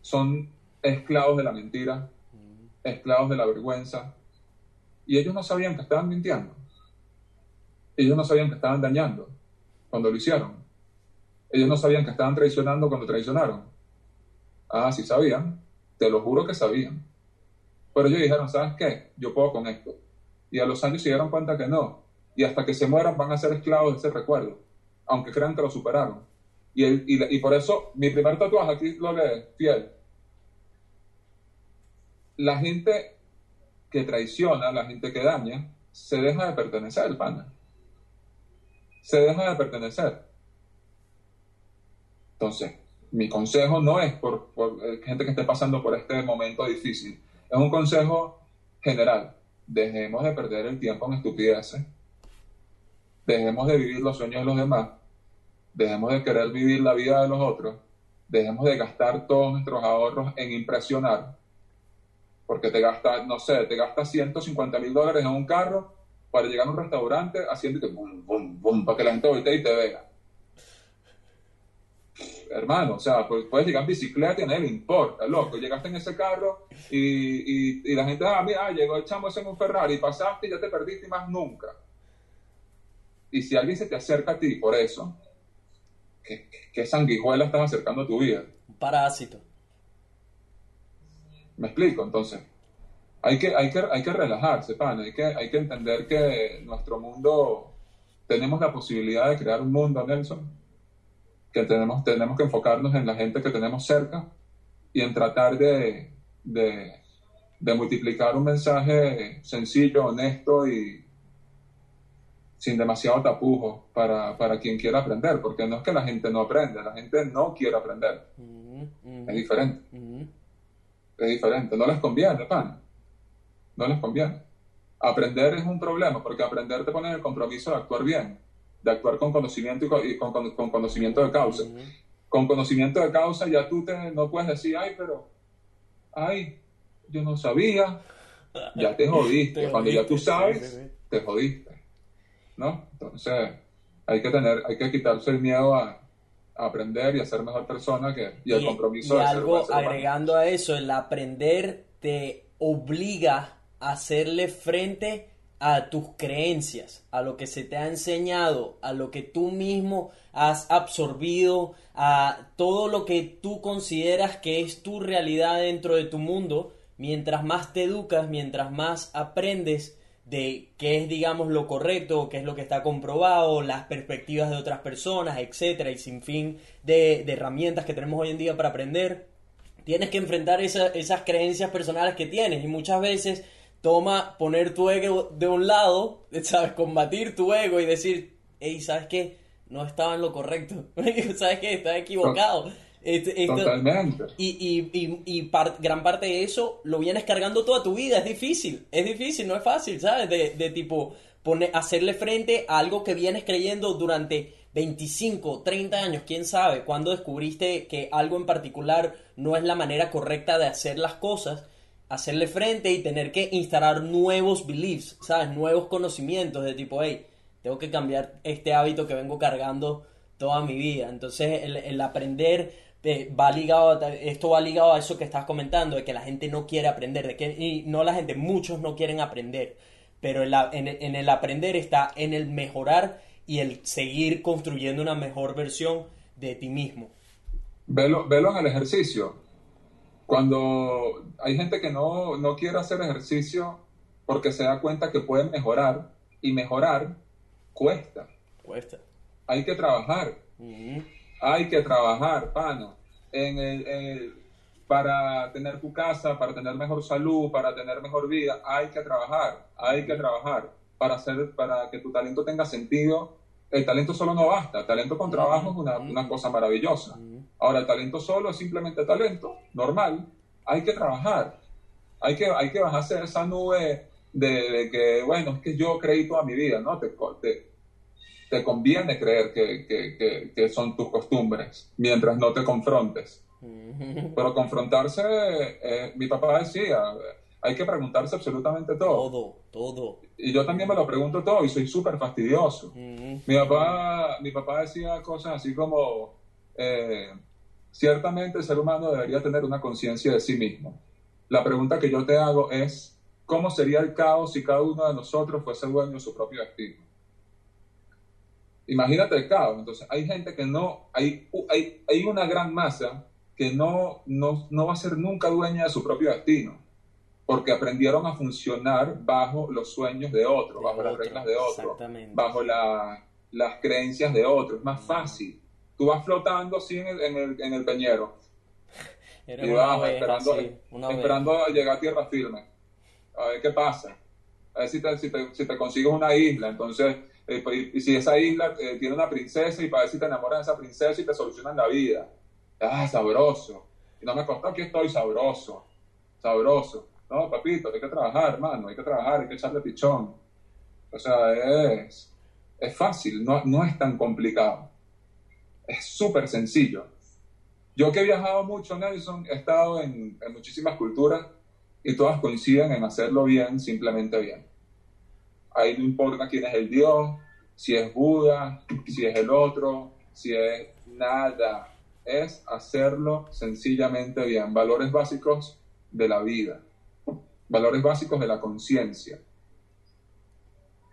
Son esclavos de la mentira. Esclavos de la vergüenza. Y ellos no sabían que estaban mintiendo. Ellos no sabían que estaban dañando cuando lo hicieron. Ellos no sabían que estaban traicionando cuando traicionaron. Ah, sí sabían. Te lo juro que sabían. Pero ellos dijeron, ¿sabes qué? Yo puedo con esto y a los años se dieron cuenta que no. Y hasta que se mueran van a ser esclavos de ese recuerdo, aunque crean que lo superaron. Y, el, y, y por eso mi primer tatuaje aquí lo lee, fiel. La gente que traiciona, la gente que daña, se deja de pertenecer, pana. Se deja de pertenecer. Entonces, mi consejo no es por, por gente que esté pasando por este momento difícil. Es un consejo general dejemos de perder el tiempo en estupideces, dejemos de vivir los sueños de los demás, dejemos de querer vivir la vida de los otros, dejemos de gastar todos nuestros ahorros en impresionar, porque te gastas, no sé, te gastas 150 mil dólares en un carro para llegar a un restaurante haciendo que bum, bum, bum, para que la gente voltee y te vea. Hermano, o sea, puedes llegar en bicicleta y a nadie le importa, loco. Llegaste en ese carro y, y, la gente, ah, mira, llegó el chamo ese en un Ferrari, pasaste y ya te perdiste y más nunca. Y si alguien se te acerca a ti por eso, ¿qué, qué sanguijuela estás acercando a tu vida? Un parásito. ¿Me explico? Entonces, hay que, hay que, hay que relajarse, pan. Hay que, hay que entender que nuestro mundo, tenemos la posibilidad de crear un mundo, Nelson, que tenemos, tenemos que enfocarnos en la gente que tenemos cerca y en tratar de, de, de multiplicar un mensaje sencillo, honesto y sin demasiado tapujo para, para quien quiera aprender, porque no es que la gente no aprende, la gente no quiere aprender. Mm, mm, Es diferente. mm. Es diferente. No les conviene, pan. No les conviene. Aprender es un problema, porque aprender te pone en el compromiso de actuar bien, de actuar con conocimiento y con, y con- con- con conocimiento de causa. Ujú. Con conocimiento de causa ya tú te, no puedes decir, ay, pero, ay, yo no sabía. Ya te jodiste. Te Cuando ya tú jodiste, sabes, sí, sí, sí. te jodiste. ¿No? Entonces, hay que tener, hay que quitarse el miedo a aprender y a ser mejor persona que, y el compromiso y de ser algo humano. agregando a eso, el aprender te obliga a hacerle frente a tus creencias, a lo que se te ha enseñado, a lo que tú mismo has absorbido, a todo lo que tú consideras que es tu realidad dentro de tu mundo. Mientras más te educas, mientras más aprendes de qué es, digamos, lo correcto, qué es lo que está comprobado, las perspectivas de otras personas, etcétera, y sin fin de, de herramientas que tenemos hoy en día para aprender, tienes que enfrentar esa- esas creencias personales que tienes y muchas veces toma poner tu ego de un lado, ¿sabes? Combatir tu ego y decir, hey, ¿sabes qué? No estaba en lo correcto, ¿sabes qué? Estaba equivocado. Este- esto- Totalmente. y, y, y, y par- gran parte de eso lo vienes cargando toda tu vida. Es difícil, es difícil, no es fácil, ¿sabes? De, de tipo poner, hacerle frente a algo que vienes creyendo durante 25, 30 años, quién sabe, cuando descubriste que algo en particular no es la manera correcta de hacer las cosas, hacerle frente y tener que instalar nuevos beliefs, ¿sabes? Nuevos conocimientos de tipo, hey, tengo que cambiar este hábito que vengo cargando toda mi vida. Entonces, el, el aprender eh, va ligado a, esto va ligado a eso que estás comentando, de que la gente no quiere aprender, de que, y no la gente, muchos no quieren aprender, pero en, la- en el- en el aprender está en el mejorar y el seguir construyendo una mejor versión de ti mismo. Velo, velo en el ejercicio. Cuando hay gente que no, no quiere hacer ejercicio porque se da cuenta que pueden mejorar y mejorar cuesta. Cuesta. Hay que trabajar, Ujú. Hay que trabajar, pana, en el, para tener tu casa, para tener mejor salud, para tener mejor vida, hay que trabajar, hay que trabajar para hacer, para que tu talento tenga sentido. El talento solo no basta, talento con trabajo es una, una cosa maravillosa. Ahora, el talento solo es simplemente talento, normal. Hay que trabajar. Hay que, hay que bajarse de esa nube de, que, bueno, es que yo creí toda mi vida, ¿no? Te, te, te conviene creer que, que- que- que son tus costumbres mientras no te confrontes. Pero confrontarse, eh, mi papá decía, hay que preguntarse absolutamente todo. Todo, todo. Y yo también me lo pregunto todo y soy súper fastidioso. Mi papá, mi papá decía cosas así como, eh, ciertamente el ser humano debería tener una conciencia de sí mismo. La pregunta que yo te hago es, ¿cómo sería el caos si cada uno de nosotros fuese dueño de su propio destino? Imagínate el caos. Entonces, hay gente que no, hay, hay, hay una gran masa que no, no, no va a ser nunca dueña de su propio destino, porque aprendieron a funcionar bajo los sueños de otro, De bajo las reglas de otro, bajo la- las creencias de otro. Es más fácil. Tú vas flotando así en el, en el, en el peñero y vas esperando, sí, una oveja. esperando a llegar a tierra firme. A ver qué pasa. A ver si te, si te, si te consigues una isla. Entonces, eh, pues, y, si esa isla eh, tiene una princesa y para ver si te enamoras de esa princesa y te solucionan la vida. Ah, sabroso. Y no me costó, aquí estoy sabroso. Sabroso. No, papito, hay que trabajar, hermano. Hay que trabajar, hay que echarle pichón. O sea, es, es fácil, no, no es tan complicado. Es súper sencillo. Yo que he viajado mucho, Nelson, he estado en, en muchísimas culturas y todas coinciden en hacerlo bien, simplemente bien. Ahí no importa quién es el Dios, si es Buda, si es el otro, si es nada. Es hacerlo sencillamente bien. Valores básicos de la vida. Valores básicos de la conciencia.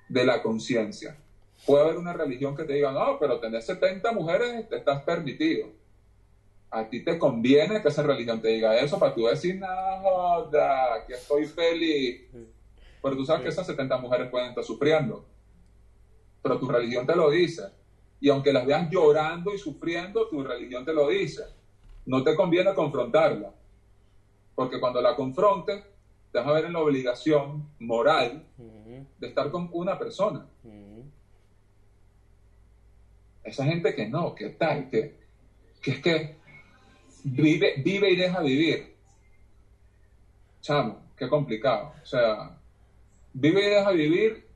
De la conciencia. Puede haber una religión que te diga, no, pero tener 70 mujeres te estás permitido. A ti te conviene que esa religión te diga eso para tú decir, no, que estoy feliz. Pero tú sabes que esas 70 mujeres pueden estar sufriendo. Pero tu religión te lo dice. Y aunque las veas llorando y sufriendo, tu religión te lo dice. No te conviene confrontarla. Porque cuando la confrontes, te vas a ver en la obligación moral de estar con una persona. Esa gente que no, que tal, que, que es que vive, vive y deja vivir. Chamo, qué complicado. O sea, vive y deja vivir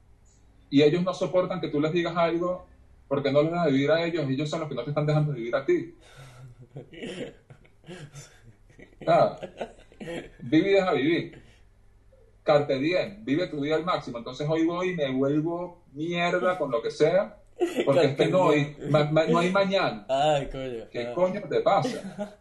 y ellos no soportan que tú les digas algo porque no les dejas vivir a ellos, ellos son los que no te están dejando vivir a ti. Ah, vive y deja vivir. Carte bien, vive tu vida al máximo. Entonces hoy voy y me vuelvo mierda con lo que sea porque es que no hay, no hay mañana. Ay, coño. ¿Qué Ah. coño te pasa?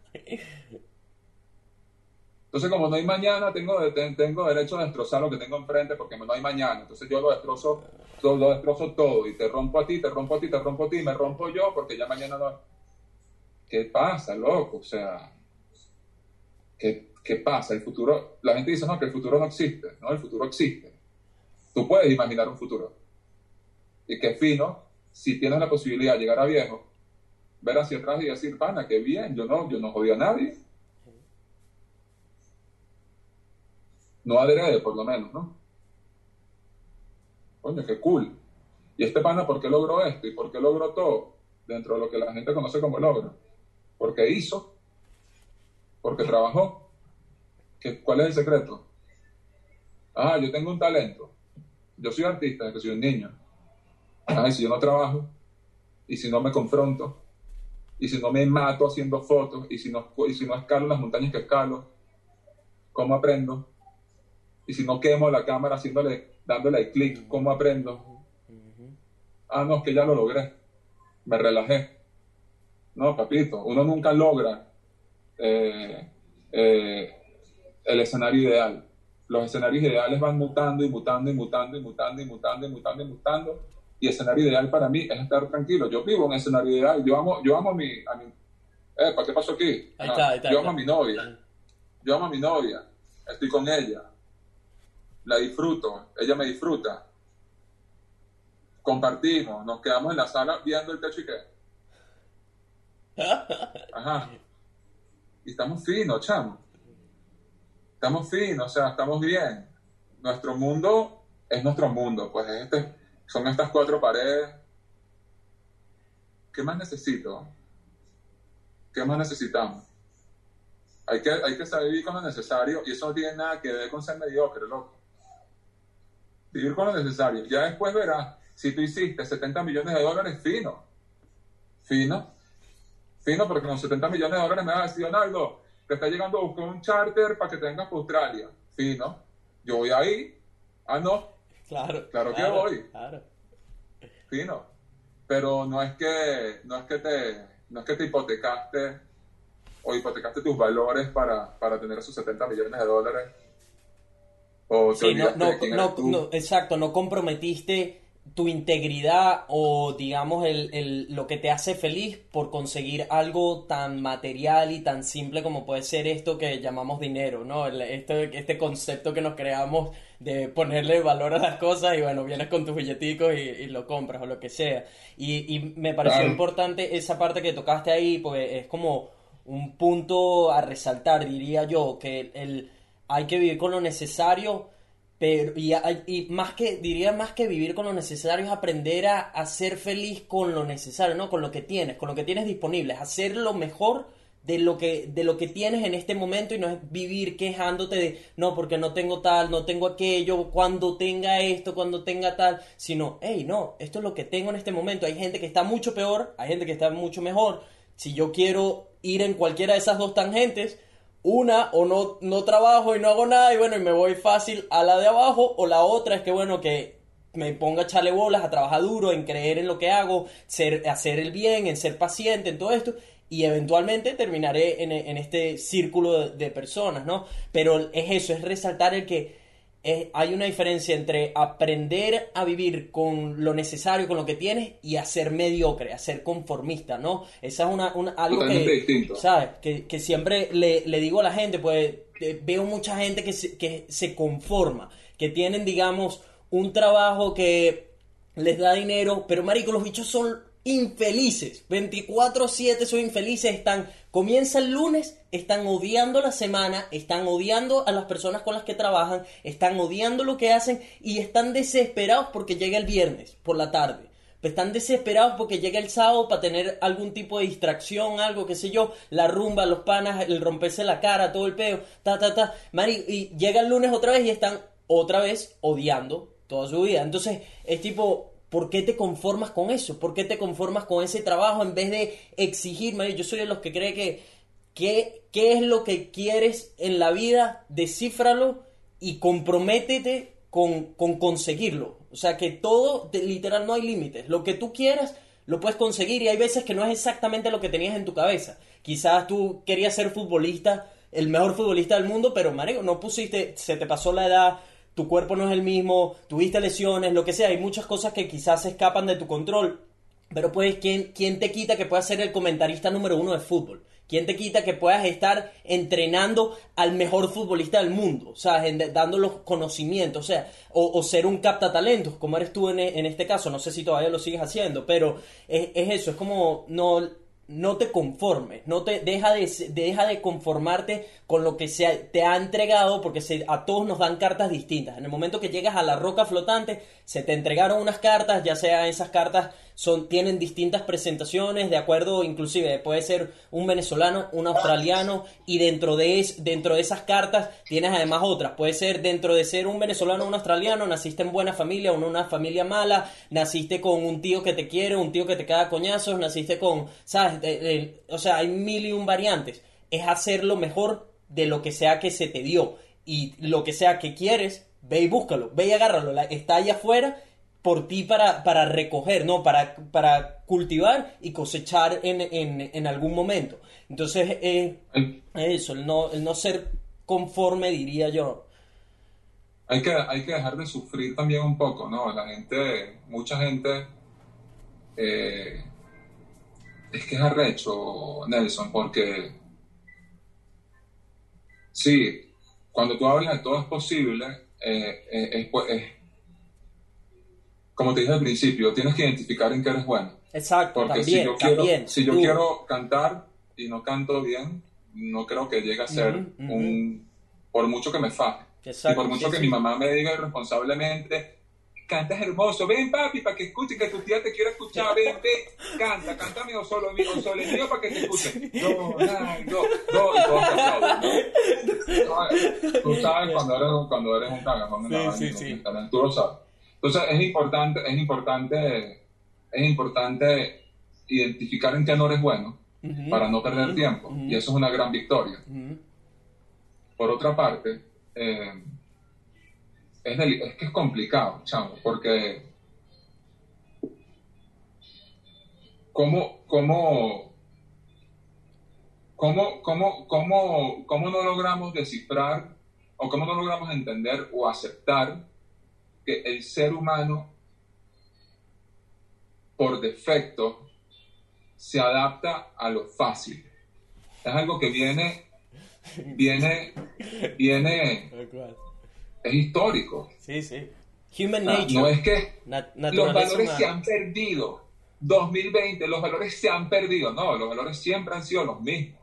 Entonces, como no hay mañana, tengo, ten- tengo derecho a destrozar lo que tengo enfrente porque no hay mañana. Entonces, yo lo destrozo, lo destrozo todo y te rompo a ti, te rompo a ti, te rompo a ti, me rompo yo porque ya mañana no. ¿Qué pasa, loco? O sea, ¿qué, qué pasa? El futuro, la gente dice, no, que el futuro no existe. No, el futuro existe. Tú puedes imaginar un futuro. Y qué fino, si tienes la posibilidad de llegar a viejo, ver hacia atrás y decir, pana, qué bien, yo no, yo no jodí a nadie. No adrede, por lo menos, ¿no? Coño, qué cool. Y este pana, ¿por qué logró esto? ¿Y por qué logró todo? Dentro de lo que la gente conoce como logro. Porque hizo, porque trabajó. ¿Qué, ¿Cuál es el secreto? Ah, yo tengo un talento. Yo soy artista desde que soy un niño. Ah, y si yo no trabajo, y si no me confronto, y si no me mato haciendo fotos, y si no, y si no escalo las montañas que escalo, ¿cómo aprendo? Y si no quemo la cámara haciéndole, dándole clic, ¿cómo aprendo? Ah, no, es que ya lo logré. Me relajé. No, papito, uno nunca logra eh, eh, el escenario ideal. Los escenarios ideales van mutando y mutando y mutando y mutando y mutando y mutando y mutando. Y escenario ideal para mí es estar tranquilo. Yo vivo un escenario ideal. Yo amo, yo amo a mi, a mi eh, ¿para qué pasó aquí? Ahí está, ahí está, yo amo a mi novia. Yo amo a mi novia. Estoy con ella. La disfruto. Ella me disfruta. Compartimos. Nos quedamos en la sala viendo el techo y qué. Ajá. Y estamos finos, chamo. Estamos finos, o sea, estamos bien. Nuestro mundo es nuestro mundo, pues es este, son estas cuatro paredes. ¿Qué más necesito? ¿Qué más necesitamos? Hay que, hay que saber vivir con lo necesario y eso no tiene nada que ver con ser mediocre, loco. Vivir con lo necesario. Ya después verás, si tú hiciste 70 millones de dólares, fino. Fino. Fino, porque con 70 millones de dólares me vas a decir, Donaldo, te está llegando a buscar un charter para que te vengas para Australia. Fino. Yo voy ahí. Ah, no. Claro. Claro que voy. Claro. Fino. Pero no es que, no es que te, no es que te hipotecaste o hipotecaste tus valores para, para tener esos 70 millones de dólares. O Sí, no, no, exacto, no comprometiste tu integridad o digamos el, el- lo que te hace feliz por conseguir algo tan material y tan simple como puede ser esto que llamamos dinero, ¿no? El- este, este concepto que nos creamos de ponerle valor a las cosas y bueno, vienes con tus billeticos y, y lo compras o lo que sea. Y, y me pareció Claro. importante esa parte que tocaste ahí, porque es como un punto a resaltar, diría yo, que el, hay que vivir con lo necesario, pero y, más que, diría más que vivir con lo necesario es aprender a, a ser feliz con lo necesario, ¿no? Con lo que tienes, con lo que tienes disponible, hacer lo mejor de lo que de lo que tienes en este momento y no es vivir quejándote de no porque no tengo tal, no tengo aquello, cuando tenga esto, cuando tenga tal, sino, hey, no, esto es lo que tengo en este momento. Hay gente que está mucho peor, hay gente que está mucho mejor. Si yo quiero ir en cualquiera de esas dos tangentes, una o no, no trabajo y no hago nada y bueno, y me voy fácil a la de abajo o la otra es que bueno, que me ponga a echarle bolas, a trabajar duro, en creer en lo que hago, hacer el bien, en ser paciente, en todo esto y eventualmente terminaré en, en este círculo de, de personas, ¿no? Pero es eso, es resaltar el que es- hay una diferencia entre aprender a vivir con lo necesario, con lo que tienes, y a ser mediocre, a ser conformista, ¿no? Esa es una, una- algo Totalmente que, distinto. ¿sabes? Que, que siempre le, le digo a la gente, pues eh, veo mucha gente que se, que se conforma, que tienen, digamos, un trabajo que les da dinero, pero marico, los bichos son infelices, 24/7 son infelices, están, comienza el lunes, están odiando la semana, están odiando a las personas con las que trabajan, están odiando lo que hacen y están desesperados porque llega el viernes por la tarde. Están desesperados porque llega el sábado para tener algún tipo de distracción, algo, qué sé yo, la rumba, los panas, el romperse la cara, todo el peo, ta, ta, ta. Mari, y llega el lunes otra vez y están otra vez odiando toda su vida. Entonces, es tipo, ¿por qué te conformas con eso? ¿Por qué te conformas con ese trabajo en vez de exigir, Mari? Yo soy de los que cree que, que qué es lo que quieres en la vida, descífralo y comprométete con, con conseguirlo. O sea, que todo, literal, no hay límites. Lo que tú quieras, lo puedes conseguir y hay veces que no es exactamente lo que tenías en tu cabeza. Quizás tú querías ser futbolista, el mejor futbolista del mundo, pero, Mario, no pusiste, se te pasó la edad, tu cuerpo no es el mismo, tuviste lesiones, lo que sea. Hay muchas cosas que quizás se escapan de tu control. Pero pues, ¿quién, quién te quita que puedas ser el comentarista número uno de fútbol? ¿Quién te quita que puedas estar entrenando al mejor futbolista del mundo? O sea, dando los conocimientos, o sea, o, o ser un captatalentos, como eres tú en, en este caso. No sé si todavía lo sigues haciendo, pero es eso, es como no, no te conformes, no te deja de, deja de conformarte con lo que se te ha entregado, porque se- a todos nos dan cartas distintas. En el momento que llegas a la roca flotante, se te entregaron unas cartas, ya sea esas cartas son, tienen distintas presentaciones, de acuerdo, inclusive puede ser un venezolano, un australiano, y dentro de, es, dentro de esas cartas tienes además otras. Puede ser dentro de ser un venezolano un australiano, naciste en buena familia o en una familia mala, naciste con un tío que te quiere, un tío que te caga coñazos, naciste con, ¿sabes? O sea, hay mil y un variantes. Es hacer lo mejor de lo que sea que se te dio. Y lo que sea que quieres, ve y búscalo, ve y agárralo. Está allá afuera por ti para, para recoger, ¿no? Para, para cultivar y cosechar en, en, en algún momento. Entonces, eh, eso, el no, el no ser conforme, diría yo. hay que, hay que dejar de sufrir también un poco, ¿no? La gente, mucha gente, eh, es que es arrecho, Nelson, porque sí, cuando tú hablas de todo es posible, eh, eh, es, pues, es- como te dije al principio, tienes que identificar en qué eres bueno. Exacto, Porque también, si yo, quiero, también. si yo quiero cantar y no canto bien, no creo que llegue a ser un... Por mucho que me faje. Exacto, y por mucho sí, que sí. mi mamá me diga irresponsablemente, cantas hermoso, ven papi, para que escuche, que tu tía te quiere escuchar, ven, ven, canta, canta mío solo, mío solo, mío para que te escuche. No, no, no, ¿no? Tú sabes cuando eres, cuando eres un cagajón en la Sí, sí, sí. ¿no? tú lo sabes. Entonces es importante, es importante, es importante identificar en qué no eres bueno para no perder tiempo. Y eso es una gran victoria. Por otra parte, eh, es, es que es complicado, chamo, porque ¿cómo, cómo, cómo, cómo, cómo, cómo no logramos descifrar o cómo no logramos entender o aceptar que el ser humano por defecto se adapta a lo fácil? Es algo que viene, viene, viene, es histórico. Sí, sí. Human Ah, nature. No es que los valores se han perdido. 2020, los valores se han perdido. No, los valores siempre han sido los mismos.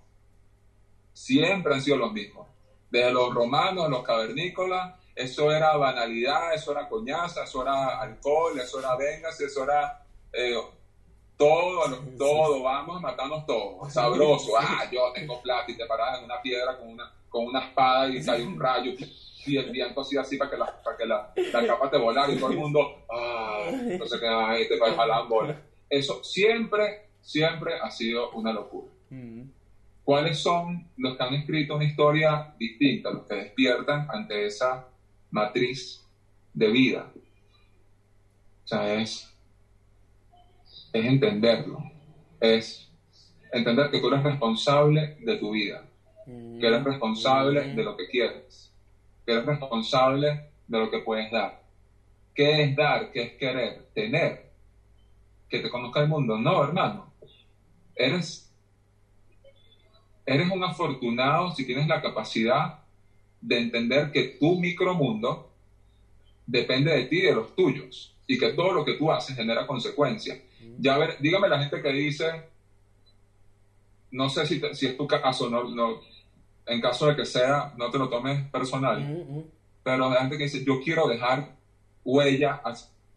Siempre han sido los mismos. Desde los romanos, los cavernícolas, eso era banalidad, eso era coñaza, eso era alcohol, eso era vengas, eso era eh, todo, todo, vamos a matarnos todos, sabroso. Ah, yo tengo plata y te paras en una piedra con una, con una espada y cae un rayo y el viento así así para que la, para que la, la capa te volara y todo el mundo, ah, entonces que ay, te jalar bola. Eso siempre, siempre ha sido una locura. Ujú. ¿cuáles son los que han escrito una historia distinta, los que despiertan ante esa matriz de vida? O sea, es, es entenderlo, es entender que tú eres responsable de tu vida, que eres responsable de lo que quieres, que eres responsable de lo que puedes dar. ¿Qué es dar? ¿Qué es querer? Tener. Que te conozca el mundo. No, hermano. Eres, eres un afortunado si tienes la capacidad de entender que tu micromundo depende de ti y de los tuyos. Y que todo lo que tú haces genera consecuencias. Ya ver, dígame la gente que dice, no sé si, te- si es tu caso, no, no, en caso de que sea, no te lo tomes personal Ujú, ujú. pero hay gente que dice, yo quiero dejar huella,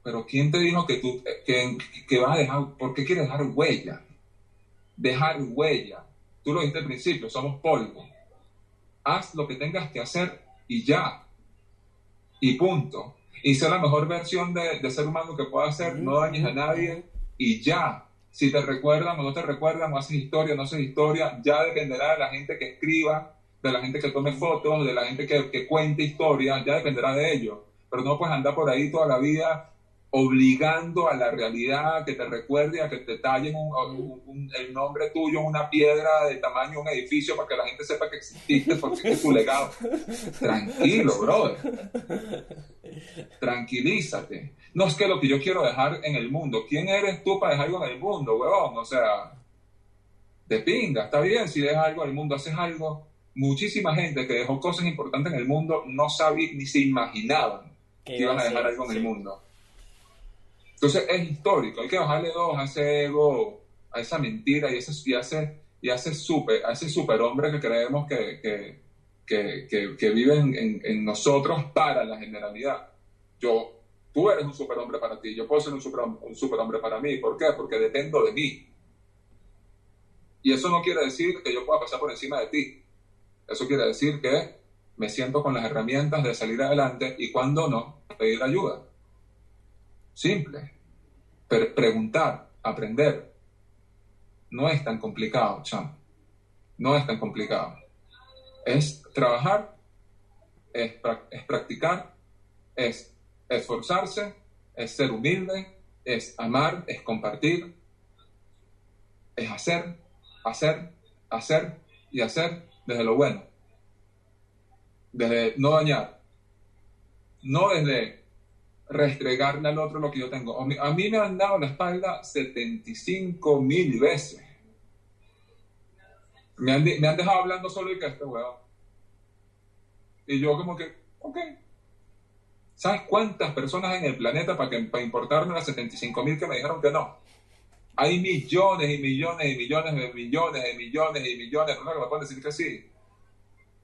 pero ¿quién te dijo que tú, que, que vas a dejar, por qué quieres dejar huella? Dejar huella. Tú lo dijiste al principio, somos polvo. Haz lo que tengas que hacer y ya. Y punto. Y sé la mejor versión de, de ser humano que pueda ser, no dañes a nadie y ya. Si te recuerdan o no te recuerdan, o haces historia o no haces historia, ya dependerá de la gente que escriba, de la gente que tome fotos, de la gente que, que cuente historias, ya dependerá de ellos. Pero no puedes andar por ahí toda la vida obligando a la realidad que te recuerde a que te tallen un- un- un- el nombre tuyo en una piedra del tamaño de un edificio para que la gente sepa que exististe porque es tu legado. Tranquilo, brother. Tranquilízate. No es que lo que yo quiero dejar en el mundo. ¿Quién eres tú para dejar algo en el mundo, huevón? O sea, de pinga. Está bien si dejas algo en el mundo, haces algo. Muchísima gente que dejó cosas importantes en el mundo no sabía ni se imaginaban Que iban a dejar algo en sí. el mundo. Entonces es histórico, hay que bajarle dos a ese ego, a esa mentira y, ese, y, a ese, y ese super, a ese superhombre que creemos que, que, que, que, que vive en, en- en nosotros para la generalidad. Yo, tú eres un superhombre para ti, yo puedo ser un, superhom- un superhombre para mí. ¿Por qué? Porque dependo de mí. Y eso no quiere decir que yo pueda pasar por encima de ti. Eso quiere decir que me siento con las herramientas de salir adelante y cuando no, pedir ayuda. Simple. Pre- preguntar, aprender. No es tan complicado, chamo. No es tan complicado. Es trabajar, es, es practicar, es esforzarse, es ser humilde, es amar, es compartir, es hacer, hacer, hacer y hacer desde lo bueno. Desde no dañar. No desde restregarle al otro lo que yo tengo. A mí, a mí me han dado la espalda 75 mil veces. Me han, de- me han dejado hablando solo y que este huevón. Y yo como que, ok. ¿Sabes cuántas personas en el planeta para, que, para importarme las 75 mil que me dijeron que no? Hay millones y millones y millones de millones y millones y millones de personas que me pueden decir que sí.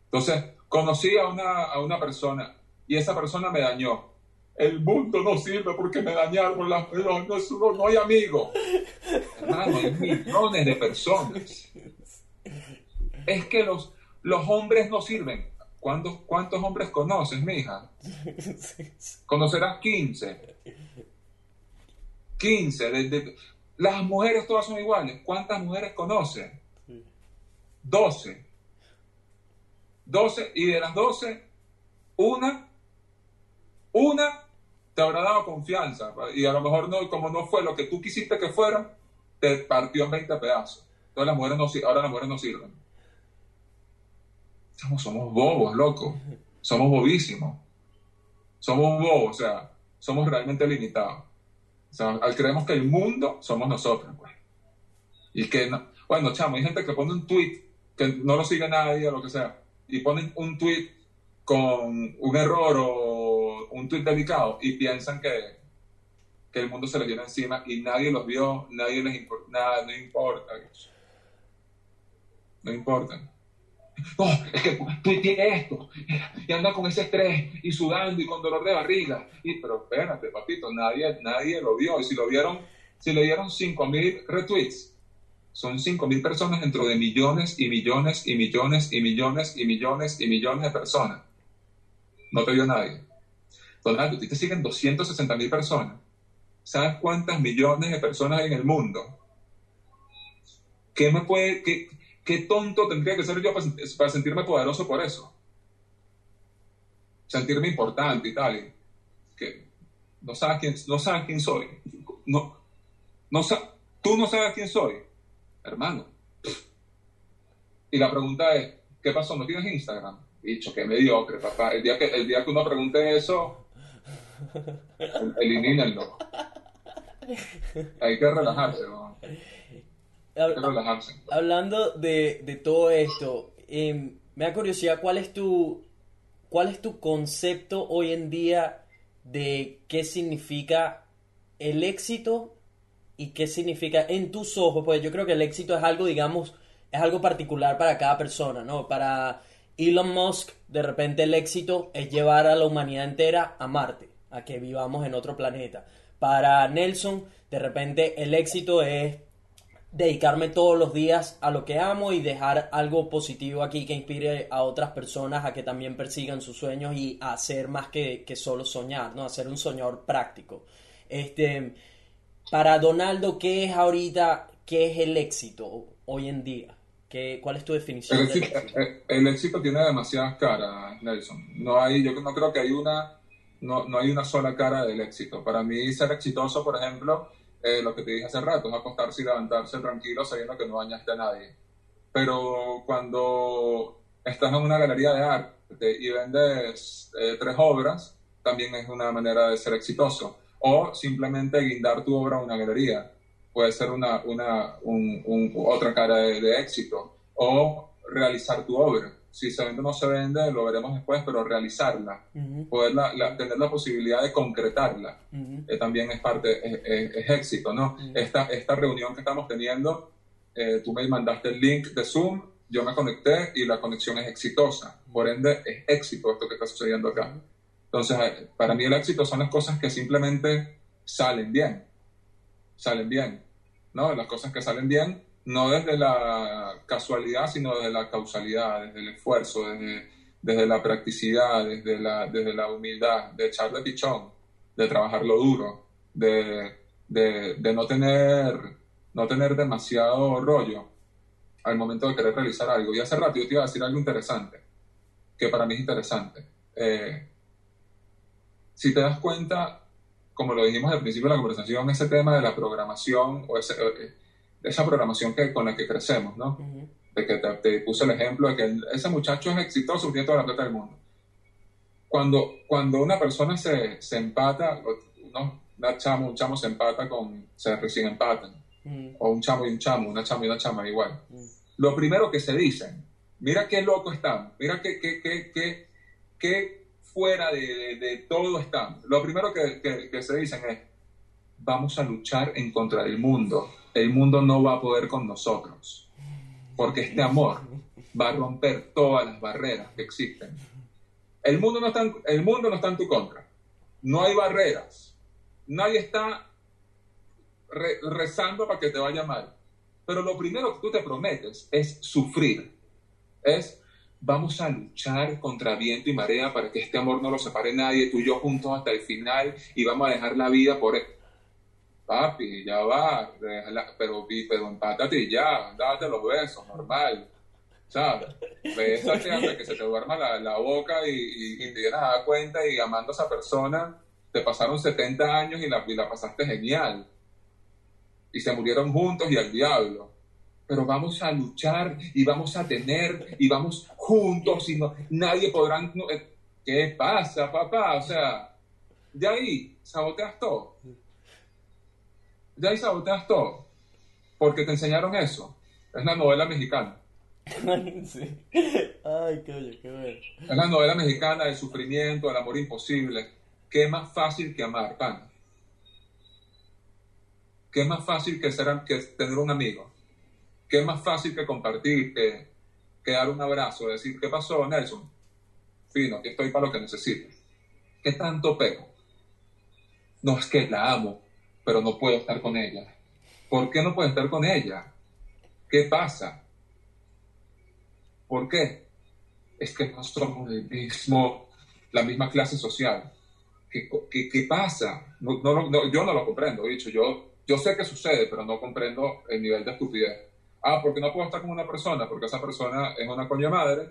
Entonces, conocí a una, a una persona y esa persona me dañó. El mundo no sirve porque me dañaron, las, no, no, no, hay amigos. Hay millones de personas. Es que los, los hombres no sirven. ¿Cuántos, ¿Cuántos hombres conoces, mija? Conocerás 15. 15. de- de- las mujeres todas son iguales. ¿Cuántas mujeres conoces? 12. 12. Y de las 12, una, una te habrá dado confianza. Y a lo mejor no, como no fue lo que tú quisiste que fuera, te partió en 20 pedazos. Entonces las mujeres no, ahora las mujeres no sirven. Somos, somos bobos, loco. Somos bobísimos. Somos bobos, o sea, somos realmente limitados. O sea, al creemos que el mundo somos nosotros, pues. Y que, no- bueno, chamo, hay gente que pone un tweet que no lo sigue nadie o lo que sea, y ponen un tweet con un error o un tweet delicado y piensan que, que el mundo se les viene encima y nadie los vio, nadie les importa, nada, no importa. No importa. No, es que tuiteé esto y anda con ese estrés y sudando y con dolor de barriga. Y, pero espérate, papito, nadie, nadie lo vio. Y si lo vieron, si le dieron 5.000 retweets, son 5.000 personas dentro de millones y millones y millones y millones y millones y millones de personas. No te vio nadie. Donald, te siguen 260.000 personas. ¿Sabes cuántas millones de personas hay en el mundo? ¿Qué me puede, qué, ¿Qué tonto tendría que ser yo para, sentirme poderoso por eso? Sentirme importante y tal. Que no sabes quién, no sabes quién soy. No, no, tú no sabes quién soy, hermano. Y la pregunta es, ¿qué pasó? ¿No tienes Instagram? Dicho, qué mediocre, papá. El día que, el día que uno pregunte eso, elimínenlo. Hay que relajarse, ¿no? Hay que relajarse. Hablando de, de todo esto, eh, me da curiosidad cuál es tu cuál es tu concepto hoy en día de qué significa el éxito y qué significa en tus ojos, pues yo creo que el éxito es algo, digamos, es algo particular para cada persona, ¿no? Para Elon Musk, de repente el éxito es llevar a la humanidad entera a Marte, a que vivamos en otro planeta. Para Nelson, de repente el éxito es dedicarme todos los días a lo que amo y dejar algo positivo aquí que inspire a otras personas a que también persigan sus sueños y a hacer más que, que solo soñar, ¿no? A ser un soñador práctico. Este, para Donaldo, ¿qué es ahorita, qué es el éxito hoy en día? ¿Qué, ¿Cuál es tu definición El del éxito, éxito? eh, el éxito tiene demasiadas caras, Nelson. No hay, yo no creo que hay una, no, no hay una sola cara del éxito. Para mí ser exitoso, por ejemplo, eh, lo que te dije hace rato, es acostarse y levantarse tranquilo sabiendo que no dañaste a nadie. Pero cuando estás en una galería de arte y vendes eh, tres obras, también es una manera de ser exitoso. O simplemente guindar tu obra a una galería. Puede ser una, una, un- un- otra cara de, de éxito. O realizar tu obra. Si se vende o no se vende, lo veremos después, pero realizarla. Ujú, Poderla, la- tener la posibilidad de concretarla ujú, eh, también es parte, es, es- es éxito, ¿no? Mm. Esta, esta reunión que estamos teniendo, eh, tú me mandaste el link de Zoom, yo me conecté y la conexión es exitosa. Por ende, es éxito esto que está sucediendo acá. Entonces, eh, para mí el éxito son las cosas que simplemente salen bien. Salen bien, ¿no? Las cosas que salen bien, no desde la casualidad, sino desde la causalidad, desde el esfuerzo, desde, desde la practicidad, desde la, desde la humildad, de echarle pichón, de trabajarlo duro, de, de, de no, tener, no tener demasiado rollo al momento de querer realizar algo. Y hace rato yo te iba a decir algo interesante, que para mí es interesante. Eh, si te das cuenta, como lo dijimos al principio de la conversación, ese tema de la programación o ese, eh, de esa programación que, con la que crecemos, ¿no? ujú, de que te, te puse el ejemplo de que el- ese muchacho es exitoso, tiene toda la plata del mundo. Cuando, cuando una persona se, se empata, uno, una chamo, un chamo se empata con, se recién empatan, ujú, o un chamo y un chamo, una chama y una chama igual. ujú. Lo primero que se dicen, mira qué loco están, mira qué, qué, qué, qué, qué fuera de, de- de todo están. Lo primero que, que- que se dicen es, vamos a luchar en contra del mundo. El mundo no va a poder con nosotros, porque este amor va a romper todas las barreras que existen. El mundo no está en, el mundo no está en tu contra. No hay barreras. Nadie está re- rezando para que te vaya mal. Pero lo primero que tú te prometes es sufrir. Es, vamos a luchar contra viento y marea para que este amor no lo separe nadie, tú y yo juntos hasta el final, y vamos a dejar la vida por él. Papi, ya va, déjala- pero, pero empátate ya, date los besos, normal. ¿Sabes? Bésate hasta que se te duerma la, la boca y, y, te vienes a dar cuenta y amando a esa persona, te pasaron 70 años y la, y la pasaste genial y se murieron juntos y al diablo. Pero vamos a luchar y vamos a tener y vamos juntos y no, nadie podrá... eh, ¿Qué pasa, papá? O sea, de ahí saboteas todo. De ahí saboteas todo. Porque te enseñaron eso. Es la novela mexicana. Sí. Ay, coño, qué bueno. Es la novela mexicana del sufrimiento, del amor imposible. ¿Qué más fácil que amar, pan? ¿Qué más fácil que, ser, que tener un amigo? ¿Qué más fácil que compartir, que, que dar un abrazo, decir, ¿qué pasó, Nelson? Fino, aquí estoy para lo que necesites. ¿Qué tanto pego? No es que la amo, pero no puedo estar con ella. ¿Por qué no puedo estar con ella? ¿Qué pasa? ¿Por qué? Es que no somos el mismo, la misma clase social. ¿Qué, pasa? No, no, no, yo no lo comprendo, he dicho, yo, yo sé que sucede, pero no comprendo el nivel de estupidez. Ah, porque no puedo estar con una persona, porque esa persona es una coño madre,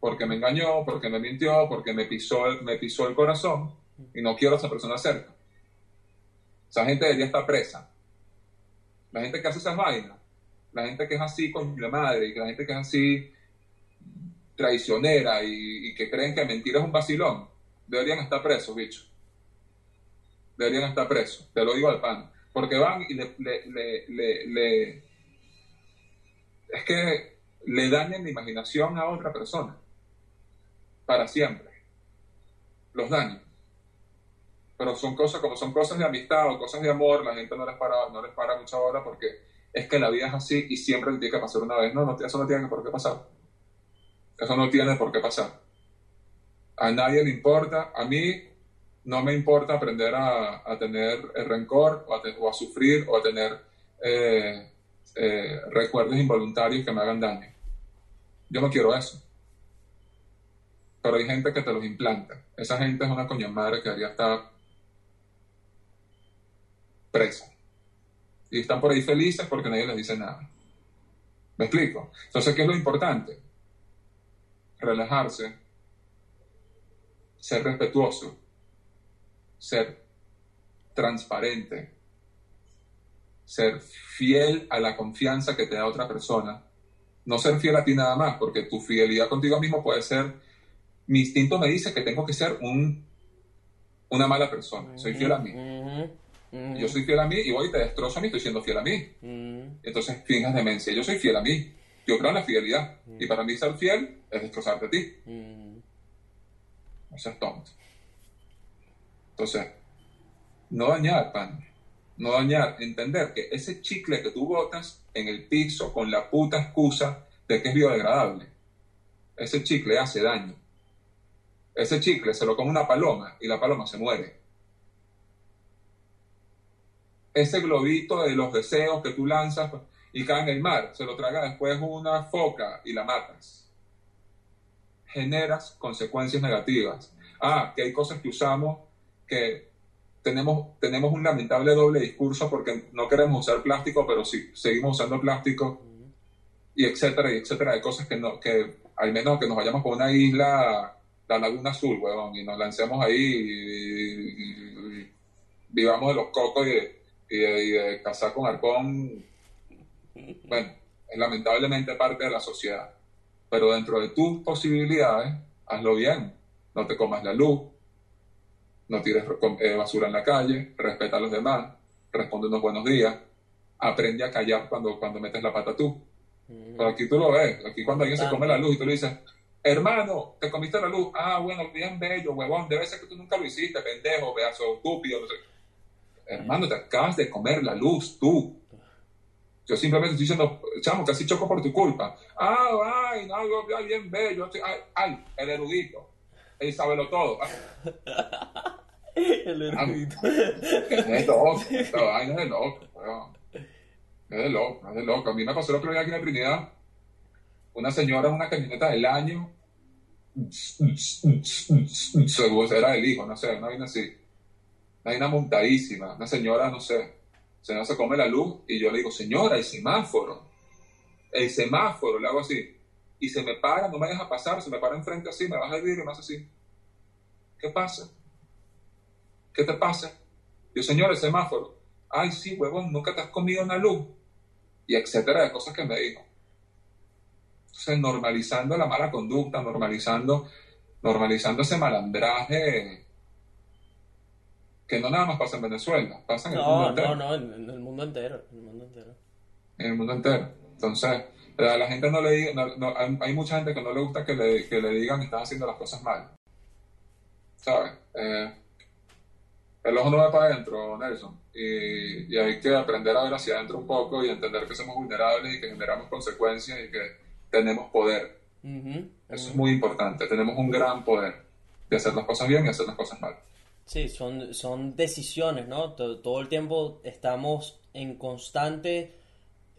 porque me engañó, porque me mintió, porque me pisó, me pisó el corazón y no quiero a esa persona cerca. Esa gente debería estar presa. La gente que hace esas vainas, la gente que es así con la madre y la gente que es así traicionera y, y que creen que mentir es un vacilón, deberían estar presos, bicho. Deberían estar presos, te lo digo al pan. Porque van y le, le, le- le- es que le dañan la imaginación a otra persona. Para siempre. Los dañan. Pero son cosas, como son cosas de amistad o cosas de amor, la gente no les para, no les para mucha hora porque es que la vida es así y siempre tiene que pasar una vez. No, no, eso no tiene por qué pasar. Eso no tiene por qué pasar. A nadie le importa. A mí no me importa aprender a, a tener el rencor o a, te- o a sufrir o a tener eh, eh, recuerdos involuntarios que me hagan daño. Yo no quiero eso. Pero hay gente que te los implanta. Esa gente es una coña madre que debería estar presa. Y están por ahí felices porque nadie les dice nada. ¿Me explico? Entonces, ¿qué es lo importante? Relajarse, ser respetuoso, ser transparente, ser fiel a la confianza que te da otra persona. No ser fiel a ti nada más, porque tu fidelidad contigo mismo puede ser, mi instinto me dice que tengo que ser un, una mala persona. Soy fiel a mí. Yo soy fiel a mí y voy y te destrozo a mí, estoy siendo fiel a mí. Entonces finjas demencia. Yo soy fiel a mí. Yo creo en la fidelidad. Y para mí ser fiel es destrozarte a ti. No seas tonto. Entonces, no dañar, pan. No dañar. Entender que ese chicle que tú botas en el piso con la puta excusa de que es biodegradable, ese chicle hace daño. Ese chicle se lo come una paloma y la paloma se muere. Ese globito de los deseos que tú lanzas y cae en el mar, se lo traga después una foca y la matas generas consecuencias negativas. Ah, que hay cosas que usamos que tenemos, tenemos un lamentable doble discurso porque no queremos usar plástico, pero sí, seguimos usando plástico y etcétera, y etcétera, de cosas que no, que al menos que nos vayamos por una isla, la Laguna Azul, huevón, y nos lancemos ahí y- y vivamos de los cocos y de, y de- y de cazar con arpón. Bueno, es lamentablemente parte de la sociedad pero dentro de tus posibilidades, hazlo bien. No te comas la luz, no tires eh, basura en la calle, respeta a los demás, responde unos buenos días, aprende a callar cuando, cuando metes la pata tú. Pero aquí tú lo ves, aquí cuando alguien se come la luz y tú le dices, hermano, te comiste la luz, ah, bueno, bien bello, huevón, debe ser que tú nunca lo hiciste, pendejo, pedazo estúpido, no sé. Hermano, te acabas de comer la luz, tú. Yo simplemente estoy diciendo, chamo, casi choco por tu culpa. Ah, ay, no, yo, yo, bien bello. estoy- Ay, ay, el erudito. Él sabe lo todo. Ah, El erudito. Es de loco. La vaina es de loco, weón. Es de loco, es de loco. A mí me pasó el otro día aquí en la Trinidad. Una señora en una camioneta del año. Seguro era el hijo, no sé, una vaina así. Una vaina montadísima. Una señora, no sé. Señora se come la luz y yo le digo, señora, el semáforo. El semáforo, le hago así. Y se me para, no me deja pasar, se me para enfrente así, me baja el vidrio y me hace así. ¿Qué pasa? ¿Qué te pasa? Yo, señor, el semáforo. Ay, sí, huevón, nunca te has comido una luz. Y etcétera de cosas que me dijo. Entonces, normalizando la mala conducta, normalizando, normalizando ese malandraje que no nada más pasa en Venezuela, pasa en el mundo entero. no, no, en, el mundo entero. En el mundo entero. En el mundo entero. Entonces, a la gente no le diga, no- no- hay, hay mucha gente que no le gusta que le, que le digan que están haciendo las cosas mal. ¿Sabes? Eh, el ojo no va para adentro, Nelson. Y, y hay que aprender a ver hacia adentro un poco y entender que somos vulnerables y que generamos consecuencias y que tenemos poder. Eso es muy importante. Tenemos un gran poder de hacer las cosas bien y hacer las cosas mal. Sí, son, son decisiones, ¿no? To- Todo, el tiempo estamos en constante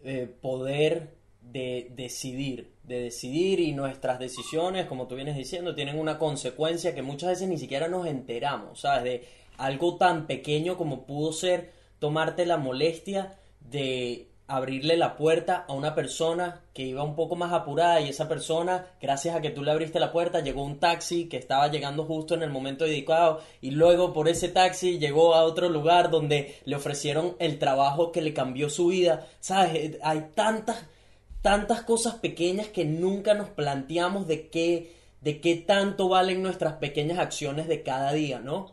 eh, poder de decidir, de decidir y nuestras decisiones, como tú vienes diciendo, tienen una consecuencia que muchas veces ni siquiera nos enteramos, ¿sabes? De algo tan pequeño como pudo ser tomarte la molestia de abrirle la puerta a una persona que iba un poco más apurada y esa persona, gracias a que tú le abriste la puerta, llegó un taxi que estaba llegando justo en el momento indicado y luego por ese taxi llegó a otro lugar donde le ofrecieron el trabajo que le cambió su vida. ¿Sabes? Eh, Hay tantas, tantas cosas pequeñas que nunca nos planteamos de qué, de qué tanto valen nuestras pequeñas acciones de cada día, ¿no?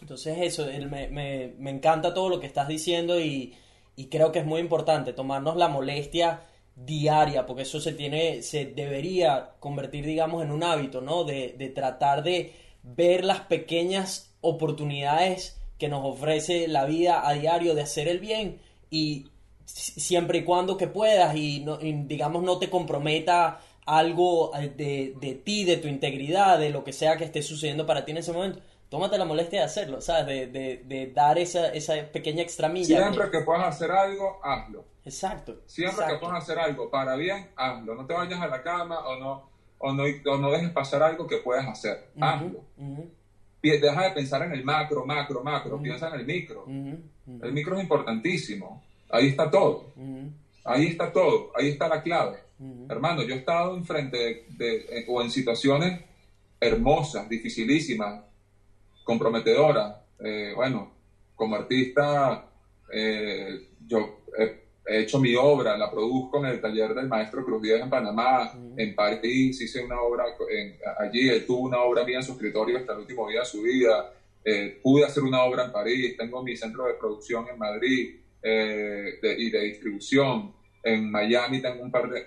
Entonces eso, el- me, me- me encanta todo lo que estás diciendo y, y creo que es muy importante tomarnos la molestia diaria, porque eso se tiene, se debería convertir, digamos, en un hábito, ¿no? De, de tratar de ver las pequeñas oportunidades que nos ofrece la vida a diario de hacer el bien y si- siempre y cuando que puedas y, no- y, digamos no te comprometa algo de, de ti, de tu integridad, de lo que sea que esté sucediendo para ti en ese momento, tómate la molestia de hacerlo, ¿sabes? De, de, de dar esa, esa pequeña extramilla. Siempre que puedas hacer algo, hazlo. Exacto. Siempre exacto. que puedas hacer algo para bien, hazlo. No te vayas a la cama o no, o no, o no dejes pasar algo que puedas hacer. Hazlo. Deja de pensar en el macro, macro, macro. Piensa en el micro. El micro es importantísimo. Ahí está todo. Ahí está todo. Ahí está la clave. Hermano, yo he estado enfrente de, de- o en situaciones hermosas, dificilísimas, comprometedoras. Eh, bueno, como artista, eh, yo he, he hecho mi obra, la produzco en el taller del maestro Cruz Díaz en Panamá, en París hice una obra en- allí, él tuvo una obra mía en su escritorio hasta el último día de su vida. Eh, pude hacer una obra en París, tengo mi centro de producción en Madrid de- y de distribución. En Miami tengo un par de...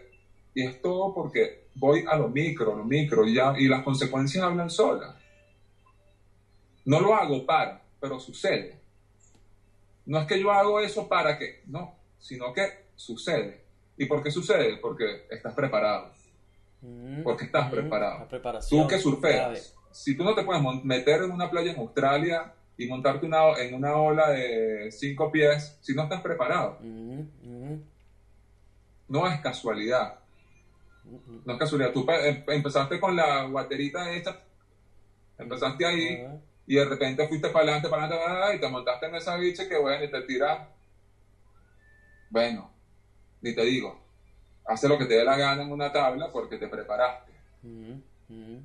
Y es todo porque voy a lo micro, lo micro, y, ya, y las consecuencias hablan solas. No lo hago para, pero sucede. No es que yo hago eso para que, no, sino que sucede. ¿Y por qué sucede? Porque estás preparado. Ujú, Porque estás ujú. preparado. Tú que surfeas, si tú no te puedes meter en una playa en Australia y montarte una, en una ola de cinco pies, si no estás preparado, ujú, no es casualidad. No es casualidad. Tú em- empezaste con la guaterita esta, empezaste ahí. Y de repente fuiste para adelante, para adelante, y te montaste en esa bicha que bueno, y te tiras. Bueno, ni te digo. Hace lo que te dé la gana en una tabla porque te preparaste. Ujú, ujú.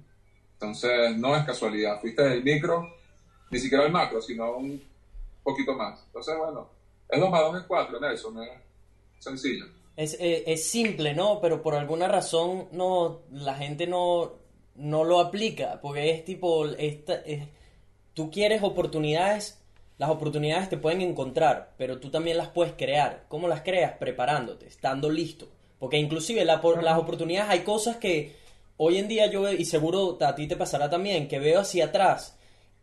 Entonces, no es casualidad. Fuiste del micro, ni siquiera el macro, sino un poquito más. Entonces, bueno, es 2 más 2 es 4, Nelson. Es sencillo. Es, eh, es simple, ¿no? Pero por alguna razón no, la gente no, no lo aplica, porque es tipo, esta, es- tú quieres oportunidades, las oportunidades te pueden encontrar, pero tú también las puedes crear. ¿Cómo las creas? Preparándote, estando listo. Porque inclusive la por- las oportunidades, hay cosas que hoy en día yo, y seguro a ti te pasará también, que veo hacia atrás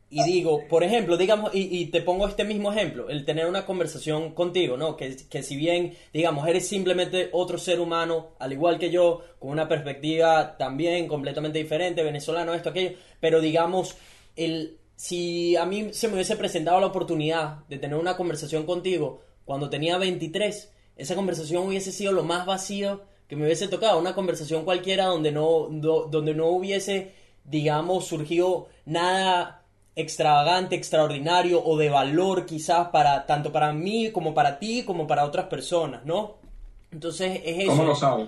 y digo, por ejemplo, digamos, y, y te pongo este mismo ejemplo, el tener una conversación contigo, ¿no? Que, que si bien, digamos, eres simplemente otro ser humano, al igual que yo, con una perspectiva también completamente diferente, venezolano, esto, aquello, pero digamos, el, si a mí se me hubiese presentado la oportunidad de tener una conversación contigo cuando tenía 23, esa conversación hubiese sido lo más vacío que me hubiese tocado, una conversación cualquiera donde no, do- donde no hubiese, digamos, surgido nada extravagante, extraordinario o de valor quizás para tanto para mí como para ti como para otras personas, ¿no? Entonces es eso. ¿Cómo lo sabes?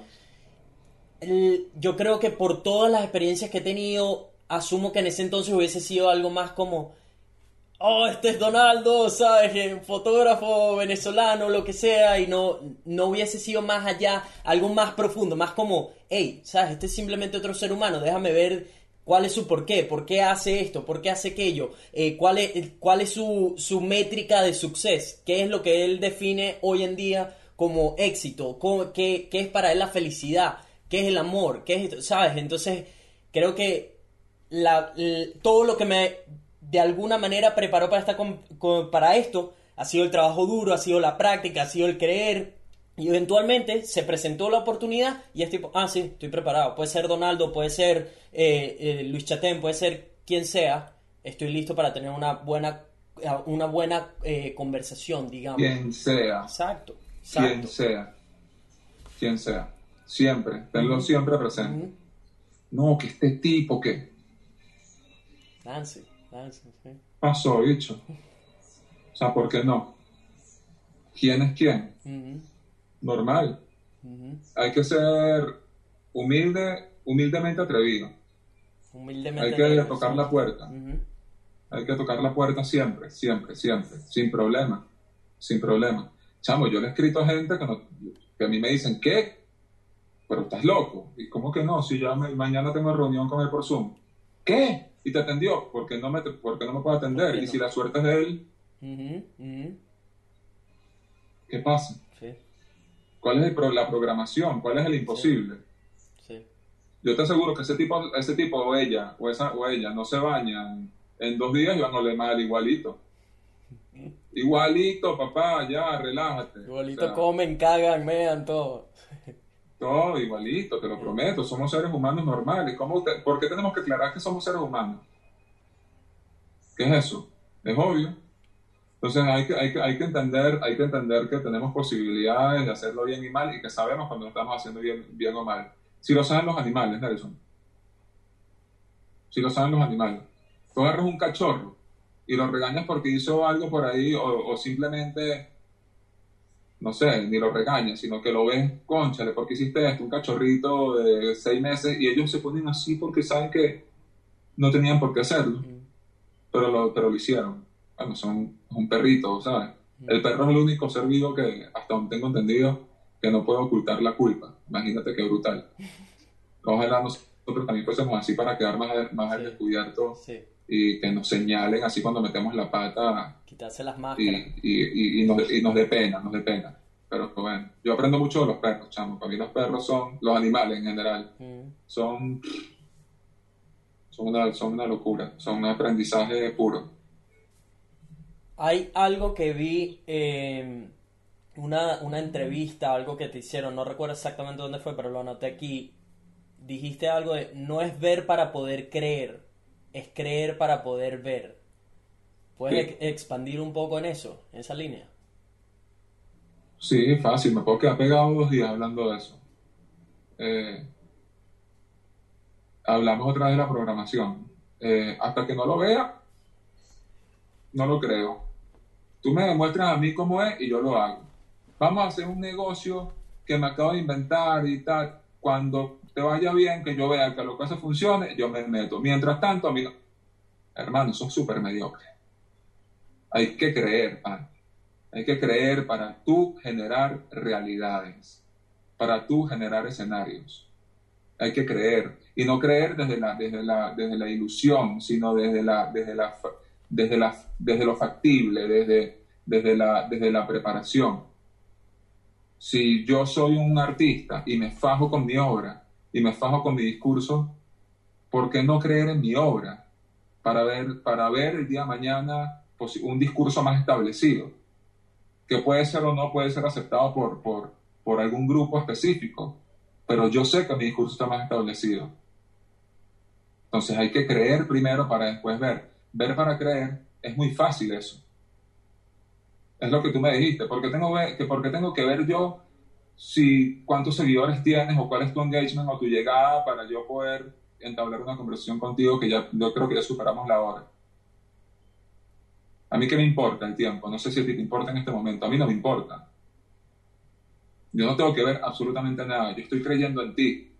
El- yo creo que por todas las experiencias que he tenido, asumo que en ese entonces hubiese sido algo más como, oh, este es Donaldo, ¿sabes? Eh, Fotógrafo venezolano, lo que sea, y no, no hubiese sido más allá, algo más profundo, más como, hey, ¿sabes? Este es simplemente otro ser humano, déjame ver cuál es su porqué, por qué hace esto, por qué hace aquello, eh, cuál es, cuál es su, su métrica de suceso, qué es lo que él define hoy en día como éxito, qué, qué es para él la felicidad, qué es el amor, qué es, esto, ¿sabes? Entonces, creo que la- todo lo que me de alguna manera preparó para, esta, para esto ha sido el trabajo duro, ha sido la práctica, ha sido el creer. Y eventualmente se presentó la oportunidad y es tipo, ah, sí, estoy preparado. Puede ser Donaldo, puede ser eh, eh, Luis Chatén, puede ser quien sea. Estoy listo para tener una buena, eh, una buena eh, conversación, digamos. Quien sea, Exacto, quien sea, quien sea. Siempre, tenlo siempre presente. No, que este tipo, ¿qué Dance, sí. pasó, bicho? O sea, ¿por qué no? ¿Quién es quién? Normal. Hay que ser humilde, humildemente atrevido. Humildemente. Hay que tocar sí. la puerta. Hay que tocar la puerta siempre, siempre, siempre, sin problema, sin problema. Chamo, yo le he escrito a gente que, no- que a mí me dicen, ¿qué? Pero estás loco. ¿Y cómo que no? Si ya me- mañana tengo reunión con él por Zoom. ¿Qué? ¿Y te atendió? ¿Por qué no me, por qué no me puede atender? ¿Por qué Y si la suerte es de él, ujú. ¿qué pasa? Sí, ¿Cuál es el pro- la programación? ¿Cuál es el imposible? sí. Yo te aseguro que ese tipo, ese tipo o ella o esa o ella no se bañan en dos días y van a oler mal igualito. Igualito, papá, ya, relájate. Igualito O sea, comen, cagan, mean, todo. Todo igualito, te lo prometo. Somos seres humanos normales. ¿Cómo te- ¿Por qué tenemos que aclarar que somos seres humanos? ¿Qué es eso? Es obvio. Entonces hay que, hay que, hay que, entender, hay que entender que tenemos posibilidades de hacerlo bien y mal y que sabemos cuando lo estamos haciendo bien, bien o mal. Si lo saben los animales, Nelson. Si lo saben los animales. Tú agarras un cachorro y lo regañas porque hizo algo por ahí o, o simplemente, no sé, ni lo regañas, sino que lo ves, conchale, porque hiciste esto, un cachorrito de seis meses y ellos se ponen así porque saben que no tenían por qué hacerlo, pero lo, pero lo hicieron. Bueno, son un perrito, ¿sabes? El perro es el único ser vivo que, hasta donde tengo entendido, que no puede ocultar la culpa. Imagínate qué brutal. Ojalá nosotros también fuésemos así para quedar más, más al descubierto Sí. Y que nos señalen así cuando metemos la pata Quitarse las y, máscaras. y, y, y nos, y nos dé pena, nos dé pena. Pero pues, bueno, yo aprendo mucho de los perros, chamo. Para mí los perros son, los animales en general, Ujú. son, son, una, son una locura, son un aprendizaje puro. Hay algo que vi, eh, una, una entrevista, algo que te hicieron, no recuerdo exactamente dónde fue, pero lo anoté aquí. Dijiste algo de, no es ver para poder creer, es creer para poder ver. ¿Puedes Sí. expandir un poco en eso, en esa línea? Sí, fácil, me puedo quedar pegado dos días hablando de eso. Eh, hablamos otra vez de la programación. Eh, hasta que no lo vea, no lo creo. Tú me demuestras a mí cómo es y yo lo hago. Vamos a hacer un negocio que me acabo de inventar y tal. Cuando te vaya bien, que yo vea que lo que hace funcione, yo me meto. Mientras tanto, a mí no. Hermano, son súper mediocres. Hay que creer, pan. Hay que creer para tú generar realidades, para tú generar escenarios. Hay que creer. Y no creer desde la, desde la, desde la ilusión, sino desde, la, desde, la, desde, la, desde lo factible, desde, desde, la, desde la preparación. Si yo soy un artista y me fajo con mi obra y me fajo con mi discurso, ¿por qué no creer en mi obra? Para ver, para ver el día de mañana un discurso más establecido que puede ser o no puede ser aceptado por, por, por algún grupo específico, pero yo sé que mi discurso está más establecido. Entonces hay que creer primero para después ver. Ver para creer es muy fácil eso. Es lo que tú me dijiste. ¿Por tengo, que, por qué tengo que ver yo si cuántos seguidores tienes o cuál es tu engagement o tu llegada para yo poder entablar una conversación contigo que ya yo creo que ya superamos la hora? A mí qué me importa el tiempo, no sé si a ti te importa en este momento, a mí no me importa. Yo no tengo que ver absolutamente nada, yo estoy creyendo en ti,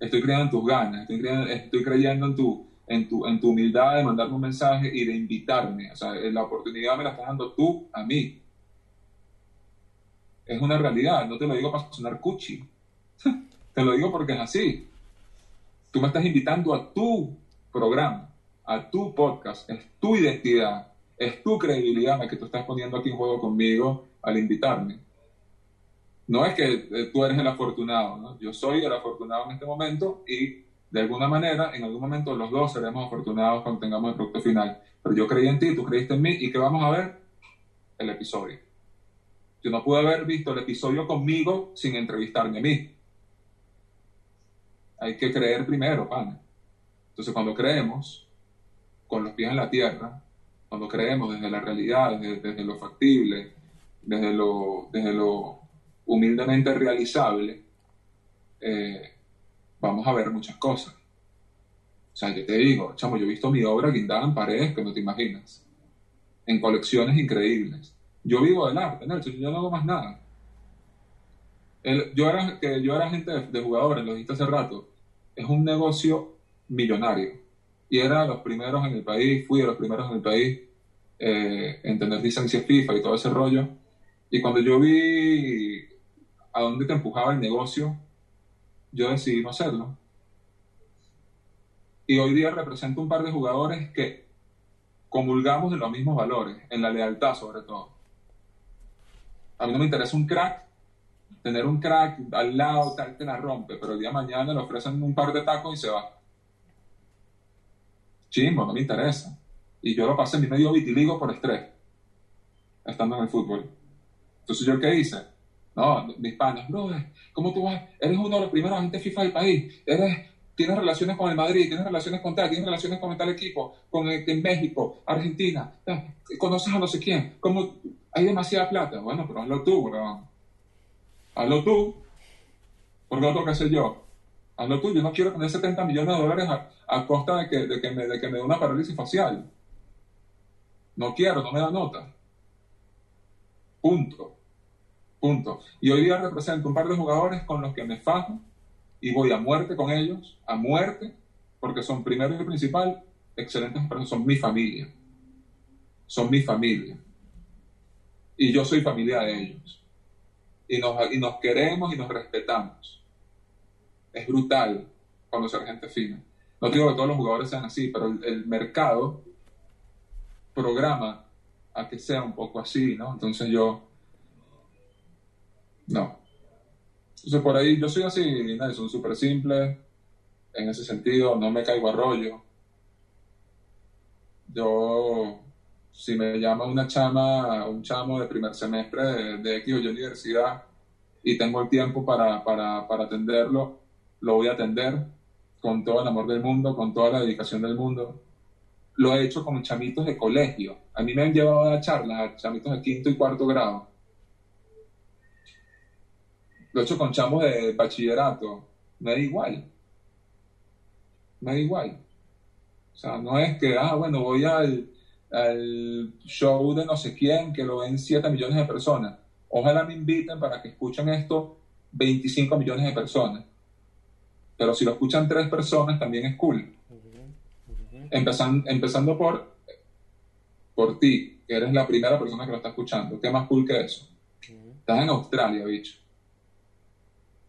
estoy creyendo en tus ganas, estoy creyendo, estoy creyendo en, tu, en, tu, en tu humildad de mandarme un mensaje y de invitarme, o sea, la oportunidad me la estás dando tú a mí. Es una realidad, no te lo digo para sonar cuchi, te lo digo porque es así. Tú me estás invitando a tu programa, a tu podcast, es tu identidad, es tu credibilidad la que tú estás poniendo aquí en juego conmigo al invitarme. No es que eh, tú eres el afortunado, ¿no? yo soy el afortunado en este momento y de alguna manera, en algún momento los dos seremos afortunados cuando tengamos el producto final. Pero yo creí en ti, tú creíste en mí y ¿qué vamos a ver? El episodio. Yo no pude haber visto el episodio conmigo sin entrevistarme a mí. Hay que creer primero, pana. Entonces cuando creemos, con los pies en la tierra, cuando creemos desde la realidad, desde, desde lo factible, desde lo, desde lo humildemente realizable, eh, vamos a ver muchas cosas. O sea, yo te digo, chamo, yo he visto mi obra guindada en paredes que no te imaginas, en colecciones increíbles. Yo vivo del arte, Nelson, yo no hago más nada. El- yo, era, que yo era agente de, de jugadores, lo dijiste hace rato. Es un negocio millonario. Y era de los primeros en el país, fui de los primeros en el país eh, en tener licencia FIFA y todo ese rollo. Y cuando yo vi a dónde te empujaba el negocio, yo decidí no hacerlo. Y hoy día represento un par de jugadores que comulgamos de los mismos valores, en la lealtad sobre todo. A mí no me interesa un crack, tener un crack al lado, tal, te la rompe, pero el día de mañana le ofrecen un par de tacos y se va. Chimbo, no me interesa. Y yo lo pasé mi medio vitiligo por estrés, estando en el fútbol. Entonces, ¿yo qué hice? No, mis panas, brother, ¿cómo tú vas? Eres uno de los primeros agentes FIFA del país, eres, tienes relaciones con el Madrid, tienes relaciones con tal, tienes relaciones con tal equipo, con el, en México, Argentina, tal, conoces a no sé quién, ¿cómo? Hay demasiada plata. Bueno, pero hazlo tú, bro. Hazlo tú. ¿Por qué lo tengo que hacer yo? Hazlo tú. Yo no quiero tener 70 millones de dólares a, a costa de que, de, que me, de que me dé una parálisis facial. No quiero, no me da nota. Punto. Punto. Y hoy día represento un par de jugadores con los que me fajo y voy a muerte con ellos, a muerte, porque son primero y principal excelentes personas, son mi familia. Son mi familia. Y yo soy familia de ellos. Y nos, y nos queremos y nos respetamos. Es brutal conocer gente fina. No digo que todos los jugadores sean así, pero el, el mercado programa a que sea un poco así, ¿no? Entonces yo, no. Entonces por ahí yo soy así, Nelson, súper simple, en ese sentido, no me caigo a rollo. Yo, si me llama una chama, un chamo de primer semestre de, de X o Y universidad y tengo el tiempo para, para, para atenderlo, lo voy a atender con todo el amor del mundo, con toda la dedicación del mundo lo he hecho con chamitos de colegio. A mí me han llevado a charlas a chamitos de quinto y cuarto grado. Lo he hecho con chamos de bachillerato. Me da igual. Me da igual. O sea, no es que, ah, bueno, voy al, al show de no sé quién que lo ven 7 millones de personas. Ojalá me inviten para que escuchen esto 25 millones de personas. Pero si lo escuchan tres personas, también es cool. Empezando, empezando por, por ti, que eres la primera persona que lo está escuchando. ¿Qué más cool que eso? Estás en Australia, bicho.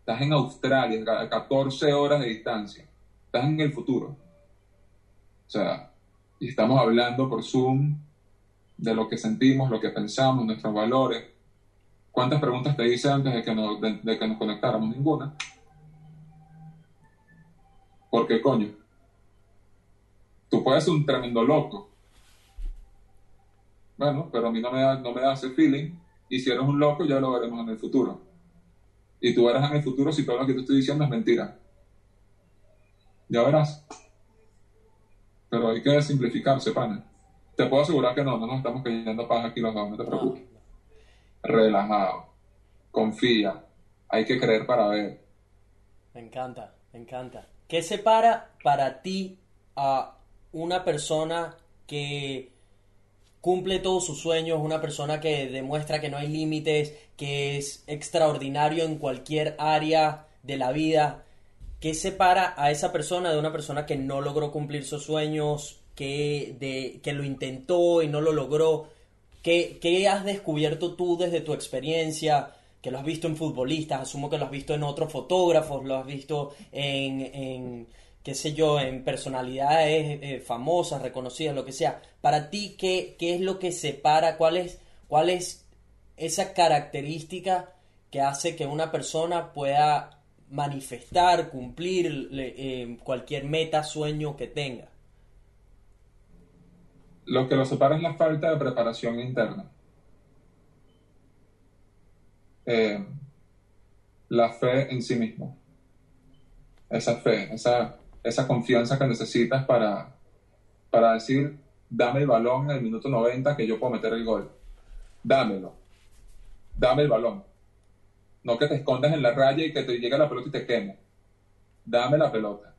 Estás en Australia, a 14 horas de distancia. Estás en el futuro. O sea, y estamos hablando por Zoom de lo que sentimos, lo que pensamos, nuestros valores. ¿Cuántas preguntas te hice antes de que nos, de, que nos conectáramos? Ninguna. ¿Por qué coño? Tú puedes ser un tremendo loco. Bueno, pero a mí no me da, no me da ese feeling. Y si eres un loco, ya lo veremos en el futuro. Y tú verás en el futuro si todo lo que te estoy diciendo es mentira. Ya verás. Pero hay que simplificarse, pana. Te puedo asegurar que no, no nos estamos cayendo paja aquí los dos, no te preocupes. Relajado. Confía. Hay que creer para ver. Me encanta, me encanta. ¿Qué separa para ti a una persona que cumple todos sus sueños, una persona que demuestra que no hay límites, que es extraordinario en cualquier área de la vida? ¿Qué separa a esa persona de una persona que no logró cumplir sus sueños, que, de, que lo intentó y no lo logró? ¿Qué, ¿Qué has descubierto tú desde tu experiencia? que lo has visto en futbolistas, asumo que lo has visto en otros fotógrafos, lo has visto en, en qué sé yo, en personalidades eh, famosas, reconocidas, lo que sea. Para ti, ¿qué, ¿qué es lo que separa? ¿Cuál es, ¿Cuál es esa característica que hace que una persona pueda manifestar, cumplir eh, cualquier meta, sueño que tenga? Lo que lo separa es la falta de preparación interna. Eh, la fe en sí mismo. Esa fe, esa, esa confianza que necesitas para, para decir, dame el balón en el minuto 90 que yo puedo meter el gol. Dámelo. Dame el balón. No que te escondas en la raya y que te llegue la pelota y te queme. Dame la pelota.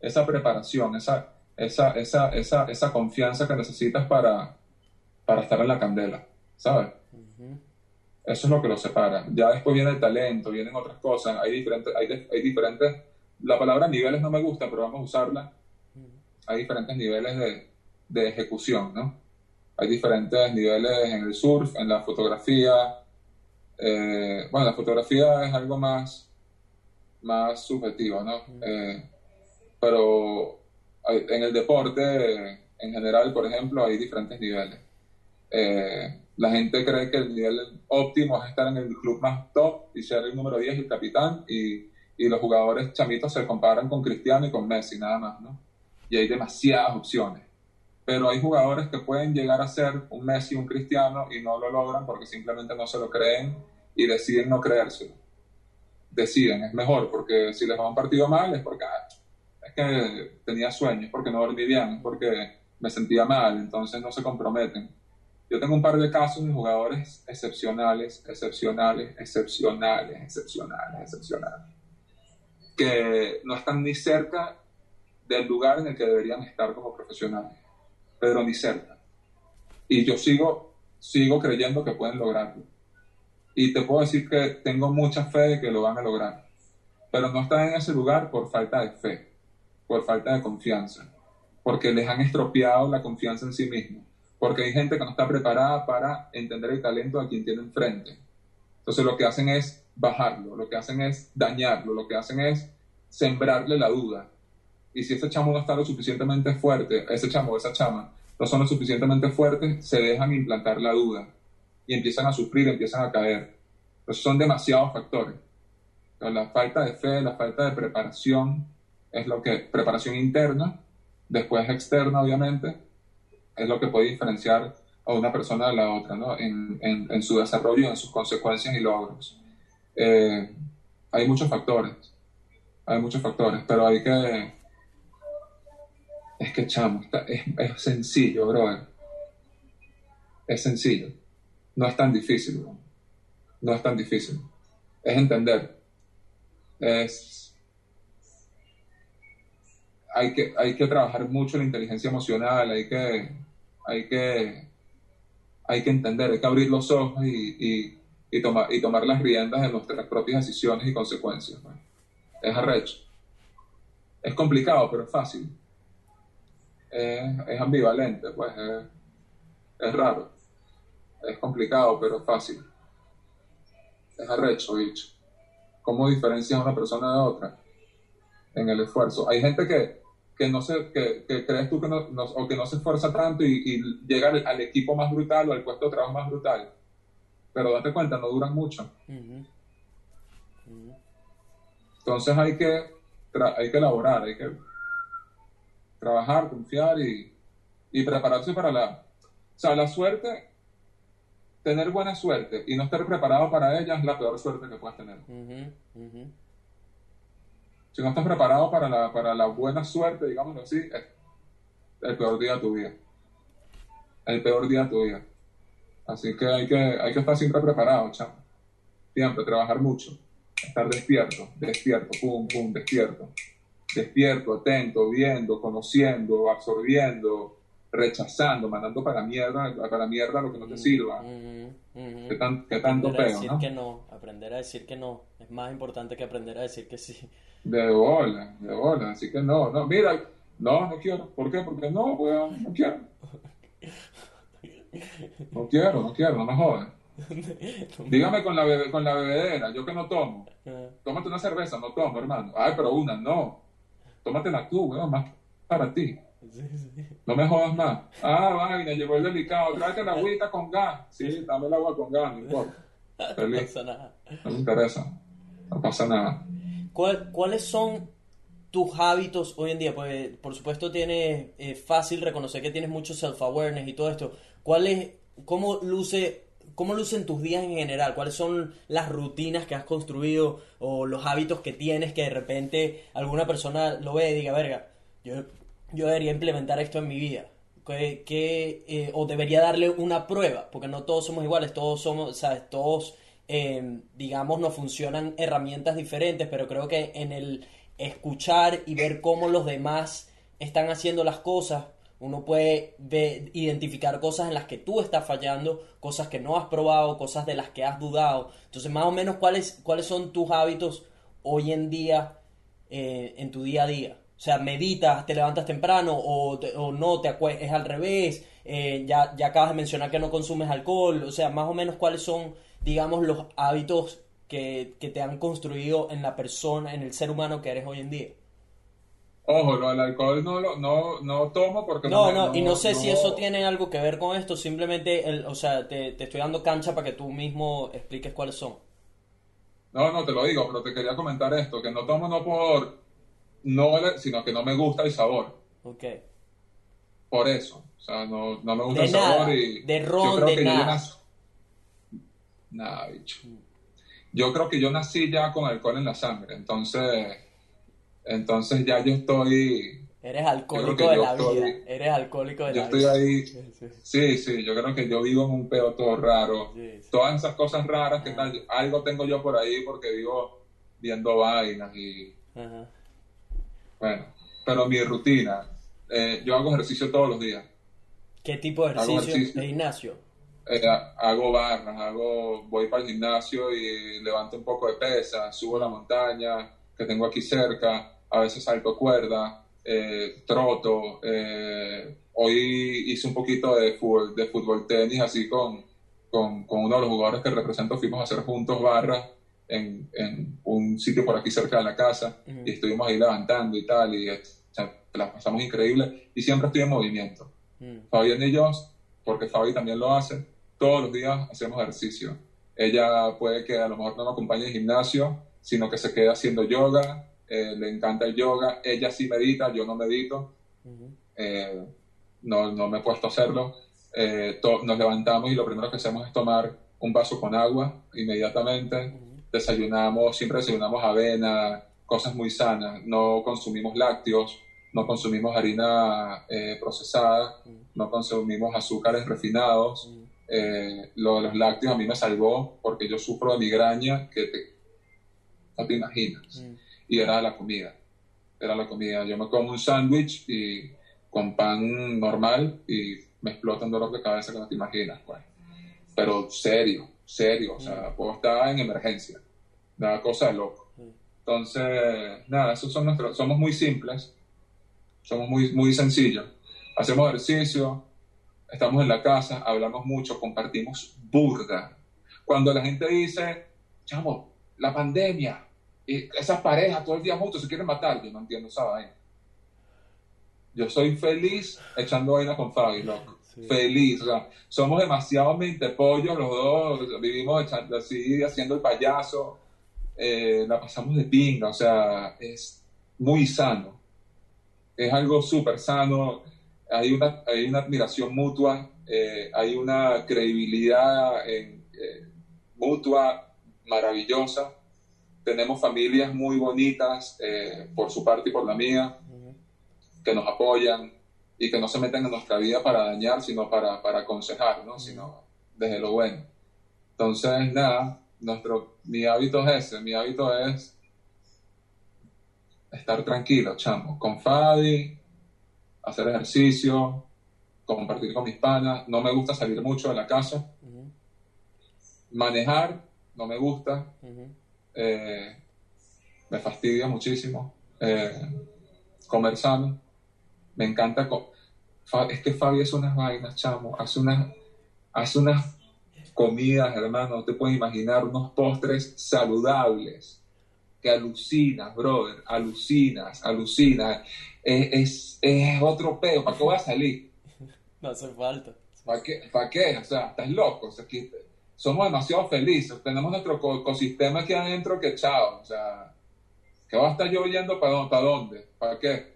Esa preparación, esa, esa, esa, esa, esa confianza que necesitas para, para estar en la candela, ¿sabes? Eso es lo que los separa. Ya después viene el talento, vienen otras cosas, hay diferentes, hay, hay diferentes, la palabra niveles no me gusta, pero vamos a usarla. Hay diferentes niveles de, de ejecución, ¿no? Hay diferentes niveles en el surf, en la fotografía. Eh, bueno, la fotografía es algo más, más subjetivo, ¿no? Eh, pero en el deporte, en general, por ejemplo, hay diferentes niveles. Eh, la gente cree que el nivel óptimo es estar en el club más top y ser el número 10 y el capitán, y, y los jugadores chamitos se comparan con Cristiano y con Messi, nada más, ¿no? Y hay demasiadas opciones. Pero hay jugadores que pueden llegar a ser un Messi, un Cristiano, y no lo logran porque simplemente no se lo creen y deciden no creérselo. Deciden, es mejor, porque si les va un partido mal es porque ah, es que tenía sueños, porque no dormí bien, porque me sentía mal, entonces no se comprometen. Yo tengo un par de casos de jugadores excepcionales, excepcionales, excepcionales, excepcionales, excepcionales, que no están ni cerca del lugar en el que deberían estar como profesionales, pero ni cerca. Y yo sigo, sigo creyendo que pueden lograrlo. Y te puedo decir que tengo mucha fe de que lo van a lograr, pero no están en ese lugar por falta de fe, por falta de confianza, porque les han estropeado la confianza en sí mismos, porque hay gente que no está preparada para entender el talento a quien tiene enfrente. Entonces lo que hacen es bajarlo, lo que hacen es dañarlo, lo que hacen es sembrarle la duda. Y si ese chamo no está lo suficientemente fuerte, ese chamo o esa chama no son lo suficientemente fuertes, se dejan implantar la duda y empiezan a sufrir, empiezan a caer. Entonces son demasiados factores. La falta de fe, la falta de preparación, es lo que, preparación interna, después externa obviamente, es lo que puede diferenciar a una persona de la otra, ¿no? En su desarrollo, en sus consecuencias y logros. Eh, hay muchos factores, hay muchos factores, pero hay que... Es que, chamo, es, es sencillo, brother. Es sencillo. No es tan difícil, bro. No es tan difícil. Es entender. Es... Hay que, hay que trabajar mucho la inteligencia emocional, hay que, hay que, hay que entender, hay que abrir los ojos y, y tomar, y tomar las riendas de nuestras propias decisiones y consecuencias. pues. Es arrecho. Es complicado, pero es fácil. Es, es ambivalente, pues. Es, es raro. Es complicado, pero es fácil. Es arrecho, bicho. ¿Cómo diferencias una persona de otra? En el esfuerzo. Hay gente que, que no se, que, que crees tú que no, no- o que no se esfuerza tanto y, y llega al, al equipo más brutal o al puesto de trabajo más brutal. Pero date cuenta, no duran mucho. Entonces hay que, hay que elaborar, hay que trabajar, confiar y, y prepararse para la... O sea, la suerte, tener buena suerte y no estar preparado para ella es la peor suerte que puedes tener. Si no estás preparado para la, para la buena suerte, digámoslo así, es el peor día de tu vida. El peor día de tu vida. Así que hay que, hay que estar siempre preparado, chamo. Siempre, trabajar mucho. Estar despierto, despierto, pum, pum, despierto. Despierto, atento, viendo, conociendo, absorbiendo, rechazando, mandando para la mierda, para la mierda lo que no te sirva. Ujú. Ujú. ¿Qué, tan- qué tanto Aprender a decir no? que no, aprender a decir que no. Es más importante que aprender a decir que sí. De bola, de bola. Así que no, no, mira, no, no quiero. ¿Por qué? Porque no, weón, no quiero. No quiero, no quiero, no me jodas. Dígame con la, bebe- con la bebedera, yo que no tomo. Ah, Tómate una cerveza, no tomo, hermano. Ay, pero una, no. Tómatela tú, weón, más para ti. sí, sí. No me jodas más. Ah, vaina, llegó el delicado. Tráete la agüita con gas. Sí, dame el agua con gas, no importa. No pasa nada. No me interesa. No pasa nada. ¿Cuál- ¿Cuáles son tus hábitos hoy en día? Pues por supuesto tienes eh, fácil reconocer que tienes mucho self-awareness y todo esto. ¿Cuál es, cómo luce, cómo lucen tus días en general? ¿Cuáles son las rutinas que has construido o los hábitos que tienes que de repente alguna persona lo ve y diga, verga, yo, yo debería implementar esto en mi vida? que, que, eh, o debería darle una prueba, porque no todos somos iguales, todos somos, ¿sabes? Todos, eh, digamos, nos funcionan herramientas diferentes, pero creo que en el escuchar y ver cómo los demás están haciendo las cosas, uno puede identificar cosas en las que tú estás fallando, cosas que no has probado, cosas de las que has dudado. Entonces, más o menos, ¿cuáles, cuáles son tus hábitos hoy en día eh, en tu día a día? O sea, meditas, te levantas temprano o, te- o no, te es al revés. eh, ya, ya acabas de mencionar que no consumes alcohol. O sea, más o menos, ¿cuáles son, digamos, los hábitos que, que te han construido en la persona, en el ser humano que eres hoy en día? Ojo, lo del alcohol no, lo- no, no tomo porque No, me- no, y no sé si no- eso tiene algo que ver con esto, simplemente, el, o sea, te, te estoy dando cancha para que tú mismo expliques cuáles son. No, no te lo digo, pero te quería comentar esto, que no tomo no por no, sino que no me gusta el sabor. Ok. Por eso. O sea, no, no me gusta De el sabor y de yo ron, creo de que yo nací- Nada, bicho. Yo creo que yo nací ya con alcohol en la sangre, entonces entonces ya yo estoy Eres alcohólico de yo la estoy- vida. Eres alcohólico de yo la estoy vida. ahí Sí, sí. Sí, sí, yo creo que yo vivo en un peo todo raro. Sí, sí. Todas esas cosas raras que Ah. tal, algo tengo yo por ahí porque vivo viendo vainas y Ajá. bueno, pero mi rutina, eh, yo hago ejercicio todos los días. ¿Qué tipo de ejercicio. De gimnasio. Eh, hago barras, hago, voy para el gimnasio y levanto un poco de pesa, subo la montaña que tengo aquí cerca, a veces salto cuerda, eh, troto. eh, hoy hice un poquito de fútbol, de fútbol tenis así con, con, con uno de los jugadores que represento, fuimos a hacer juntos barras en, en un sitio por aquí cerca de la casa Ujú. y estuvimos ahí levantando y tal y o sea, la pasamos increíble y siempre estoy en movimiento. Mm. Fabián y yo, porque Fabi también lo hace, todos los días hacemos ejercicio. Ella puede que a lo mejor no me acompañe al gimnasio, sino que se quede haciendo yoga, eh, le encanta el yoga, ella sí medita, yo no medito, eh, no, no me he puesto a hacerlo. Eh, nos levantamos y lo primero que hacemos es tomar un vaso con agua inmediatamente. Desayunamos, siempre desayunamos avena, cosas muy sanas. No consumimos lácteos, no consumimos harina procesada, no consumimos azúcares refinados. Lo de los lácteos a mí me salvó porque yo sufro de migraña que te, no te imaginas. Mm. Y era la comida. Era la comida. Yo me como un sándwich y con pan normal y me explota un dolor de cabeza que no te imaginas. Pues. Pero serio, serio. O sea, puedo estar en emergencia. Nada, cosa de loco. Mm. Entonces, nada, esos son nuestros, somos muy simples, somos muy, muy sencillos. Hacemos ejercicio, estamos en la casa, hablamos mucho, compartimos burda. Cuando la gente dice, chamo, la pandemia, y esas parejas todo el día juntos se quieren matar, yo no entiendo esa vaina. Yo soy feliz echando vaina con Fabi, loco. Sí. Feliz, o sea, somos demasiado mentepollos los dos, vivimos echando así, haciendo el payaso, eh, la pasamos de pinga, o sea, es muy sano. Es algo súper sano, hay una, hay una admiración mutua, eh, hay una credibilidad en- eh, mutua maravillosa. Tenemos familias muy bonitas eh, por su parte y por la mía, que nos apoyan y que no se meten en nuestra vida para dañar, sino para, para aconsejar, ¿no? Sino desde lo bueno. Entonces, nada, nuestro, mi hábito es ese, mi hábito es estar tranquilo, chamo, con Fabi, hacer ejercicio, compartir con mis panas, no me gusta salir mucho de la casa, Ujú. manejar, no me gusta, Ujú. Eh, me fastidia muchísimo. Eh, comer sano, me encanta. es que Fabi hace unas vainas, chamo, hace unas, hace unas comidas, hermano, no te puedes imaginar, unos postres saludables que alucinas, brother, alucinas, alucinas. Es, es, es otro peo, ¿para qué voy a salir? No hace falta. ¿Para qué? ¿Para qué? O sea, estás loco. O sea, que somos demasiado felices. Tenemos nuestro co- ecosistema aquí adentro que chao. O sea, ¿qué va a estar yo yendo? ¿Para dónde? ¿Para qué?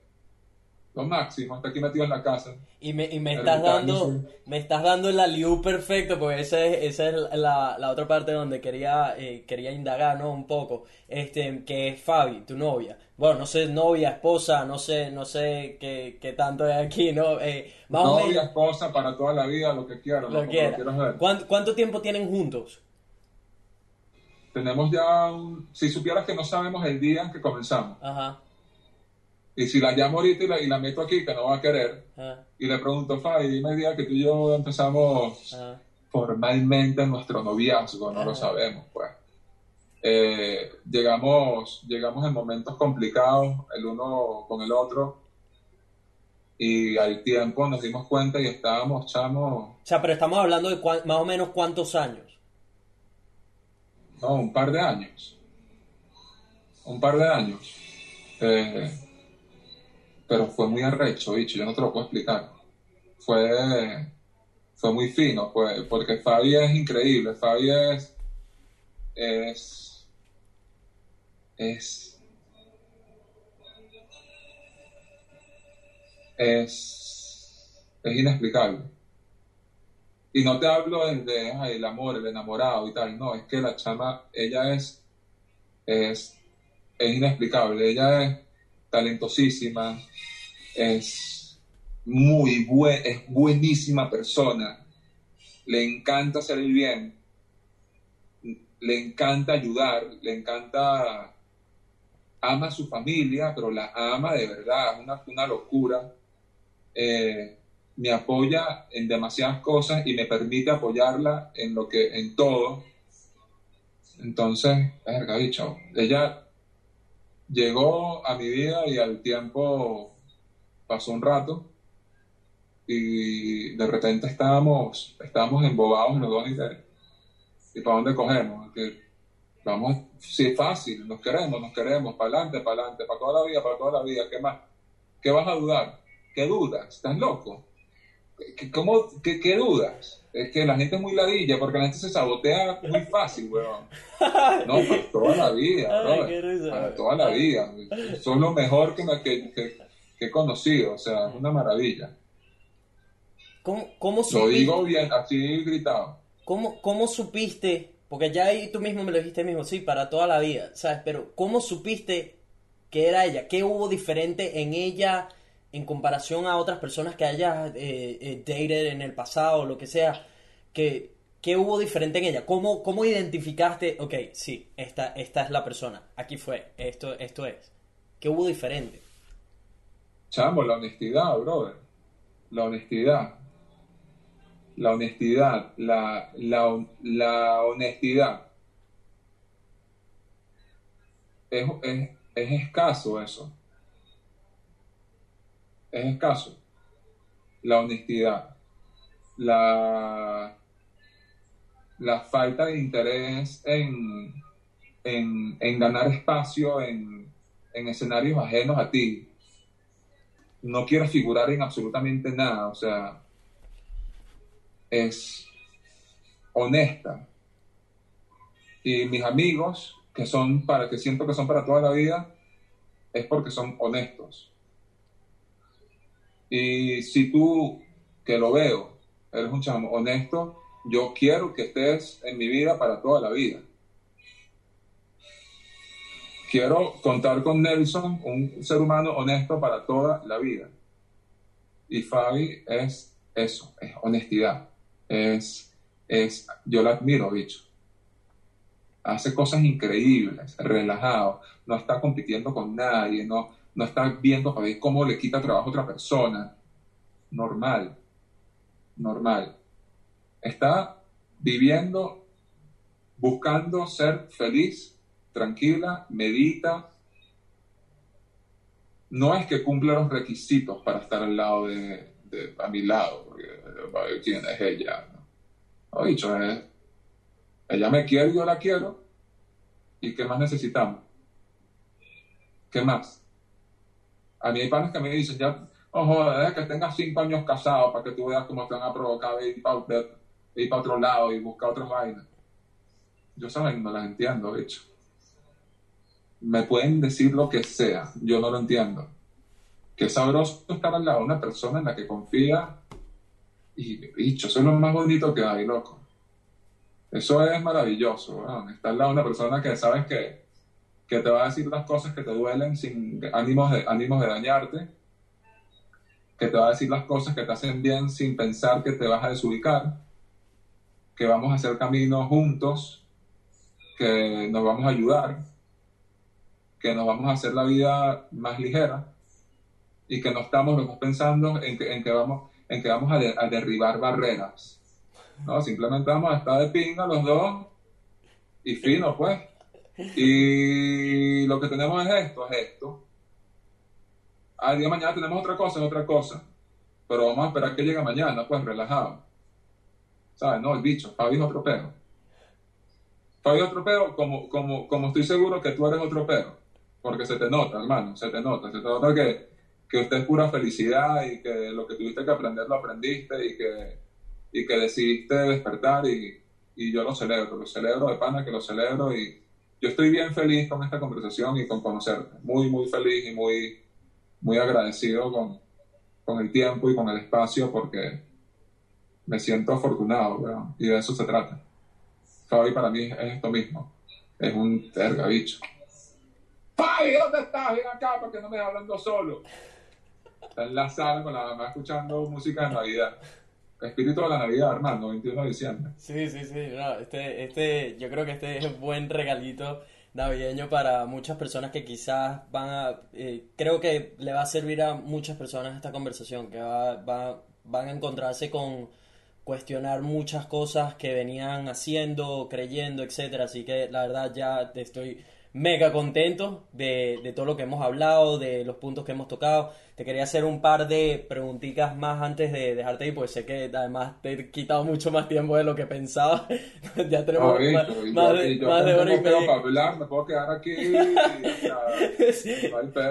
Lo máximo, está aquí metido en la casa. Y me, y me estás está- dando, me estás dando el aliú perfecto, porque esa es, esa es la, la otra parte donde quería, eh, quería indagar, ¿no? Un poco. Este, que es Fabi, tu novia. Bueno, no sé, novia, esposa, no sé, no sé qué, qué tanto es aquí, ¿no? Eh, más o Novia, esposa, para toda la vida, lo que quieras. lo quiera. quieras. ¿Cuánto, cuánto tiempo tienen juntos? Tenemos ya un... Si supieras que no sabemos el día en que comenzamos. Ajá. Y si la llamo ahorita y la, y la meto aquí, que no va a querer, Ajá, y le pregunto, Fabi, dime el día que tú y yo empezamos ajá. formalmente nuestro noviazgo, no lo Ajá. sabemos, pues. Eh, llegamos, llegamos en momentos complicados, el uno con el otro, y al tiempo nos dimos cuenta y estábamos, chamos, O sea, pero estamos hablando de más o menos cuántos años. no, un par de años. Un par de años. Eh, pero fue muy arrecho, bicho, yo no te lo puedo explicar. Fue, fue muy fino, fue, porque Fabi es increíble, Fabi es, es, es, es, es inexplicable. Y no te hablo de, de, el amor, el enamorado y tal, no, es que la chama, ella es, es, es inexplicable, ella es talentosísima, es muy buen, es buenísima persona, le encanta hacer el bien, le encanta ayudar, le encanta, ama a su familia, pero la ama de verdad, es una, locura. Eh, me apoya en demasiadas cosas y me permite apoyarla en lo que, en todo. Entonces, verga, bicho, ella llegó a mi vida y al tiempo pasó un rato y de repente estábamos, estábamos embobados los dos y, de- ¿y para dónde cogemos? Que vamos, sí, es fácil, nos queremos, nos queremos, para adelante, para adelante, para toda la vida, para toda la vida, ¿qué más? ¿Qué vas a dudar? ¿Qué dudas? ¿Estás loco? ¿Qué, cómo, qué, qué dudas? Es que la gente es muy ladilla porque la gente se sabotea muy fácil, weón. No, para toda la vida, Ay, brother. qué risa. Para toda la vida. Son lo mejor que, me- que, que- que he conocido, o sea, es una maravilla. ¿Cómo, cómo Lo supiste? digo bien, así gritado. ¿Cómo, ¿Cómo supiste? Porque ya ahí tú mismo me lo dijiste mismo, sí, para toda la vida, ¿sabes? Pero ¿cómo supiste que era ella? ¿Qué hubo diferente en ella en comparación a otras personas que hayas eh, eh, dated en el pasado o lo que sea? ¿Qué, qué hubo diferente en ella? ¿Cómo, cómo identificaste, ok, sí, esta, esta es la persona, aquí fue, esto, esto es? ¿Qué hubo diferente? Chamo, la honestidad, brother. La honestidad. La honestidad. La, la, la honestidad. Es, es, es escaso eso. Es escaso. La honestidad. La, la falta de interés en, en, en ganar espacio en, en escenarios ajenos a ti no quiere figurar en absolutamente nada, o sea, es honesta. Y mis amigos, que son para, que siento que son para toda la vida, es porque son honestos. Y si tú, que lo veo, eres un chamo honesto, yo quiero que estés en mi vida para toda la vida. Quiero contar con Nelson, un ser humano honesto para toda la vida. Y Fabi es eso, es honestidad. Es, es, yo la admiro, bicho. Hace cosas increíbles, relajado, no está compitiendo con nadie, no, no está viendo cómo le quita trabajo a otra persona. Normal, normal. Está viviendo, buscando ser feliz tranquila, medita. No es que cumpla los requisitos para estar al lado de, a mi lado, ver quién es ella. No, no dicho, es, ella me quiere, yo la quiero. ¿Y qué más necesitamos? ¿Qué más? A mí hay panas que me dicen, ya, ojo, es que tengas cinco años casado para que tú veas cómo te van a provocar para, ir para otro lado y buscar otras vainas. Yo saben, no las entiendo, bicho me pueden decir lo que sea, yo no lo entiendo. Qué sabroso estar al lado de una persona en la que confía y, bicho, eso es lo más bonito que hay, loco. Eso es maravilloso, weón. Estar al lado de una persona que sabes que, que te va a decir las cosas que te duelen sin ánimos de, ánimos de dañarte, que te va a decir las cosas que te hacen bien sin pensar que te vas a desubicar, que vamos a hacer camino juntos, que nos vamos a ayudar que nos vamos a hacer la vida más ligera. y que no estamos los dos pensando en que, en que vamos, en que vamos a, de- a derribar barreras. No, simplemente vamos a estar de pinga los dos y fino, pues. Y lo que tenemos es esto, es esto. Al día de mañana tenemos otra cosa, es otra cosa. Pero vamos a esperar que llegue mañana, pues relajado. ¿Sabes? No, el bicho, Fabi es otro perro. Fabi es otro perro, como, como, como estoy seguro que tú eres otro perro. Porque se te nota, hermano, se te nota. Se te nota que, que usted es pura felicidad y que lo que tuviste que aprender lo aprendiste y que, y que decidiste despertar y, y yo lo celebro, lo celebro de pana que lo celebro y yo estoy bien feliz con esta conversación y con conocerte. Muy, muy feliz y muy, muy agradecido con, con el tiempo y con el espacio porque me siento afortunado, weón, y de eso se trata. Fabi para mí es esto mismo, es un terga bicho. Fabi, ¿dónde estás? Ven acá porque no me hablando solo. Está en la sala con la mamá escuchando música de Navidad. Espíritu de la Navidad, hermano, 21 de diciembre. Sí, sí, sí, este, este, yo creo que este es un buen regalito navideño para muchas personas que quizás van a, eh, creo que le va a servir a muchas personas esta conversación, que va, va- van a encontrarse con cuestionar muchas cosas que venían haciendo, creyendo, etcétera, así que la verdad ya te estoy mega contento de, de todo lo que hemos hablado, de los puntos que hemos tocado. Te quería hacer un par de preguntitas más antes de dejarte ir, pues sé que además te he quitado mucho más tiempo de lo que pensaba. ya tenemos más, y más yo- de, y yo más de hora y media. para hablar, me puedo quedar aquí. y, Sí.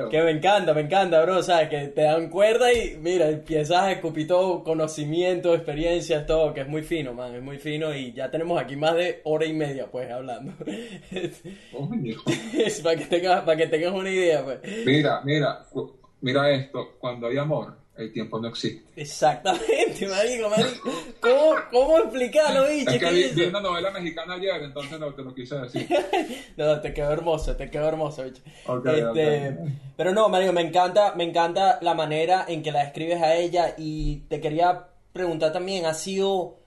Que me encanta, me encanta, bro. O sea, que te dan cuerda y mira, empiezas a escupir todo conocimiento, experiencias, todo, que es muy fino, man, es muy fino. Y ya tenemos aquí más de hora y media, pues, hablando. Para que tengas, para que tengas una idea, pues. Mira, mira, mira esto. Cuando hay amor, el tiempo no existe. Exactamente, marico, marico. ¿Cómo, cómo explicarlo, bicho? Es que ¿Qué vi, vi una novela mexicana ayer, entonces no te lo quise decir. No, te quedó hermoso, te quedó hermoso, bicho. Este. Pero no, Mario, me encanta, me encanta la manera en que la describes a ella y te quería preguntar también, ¿ha sido,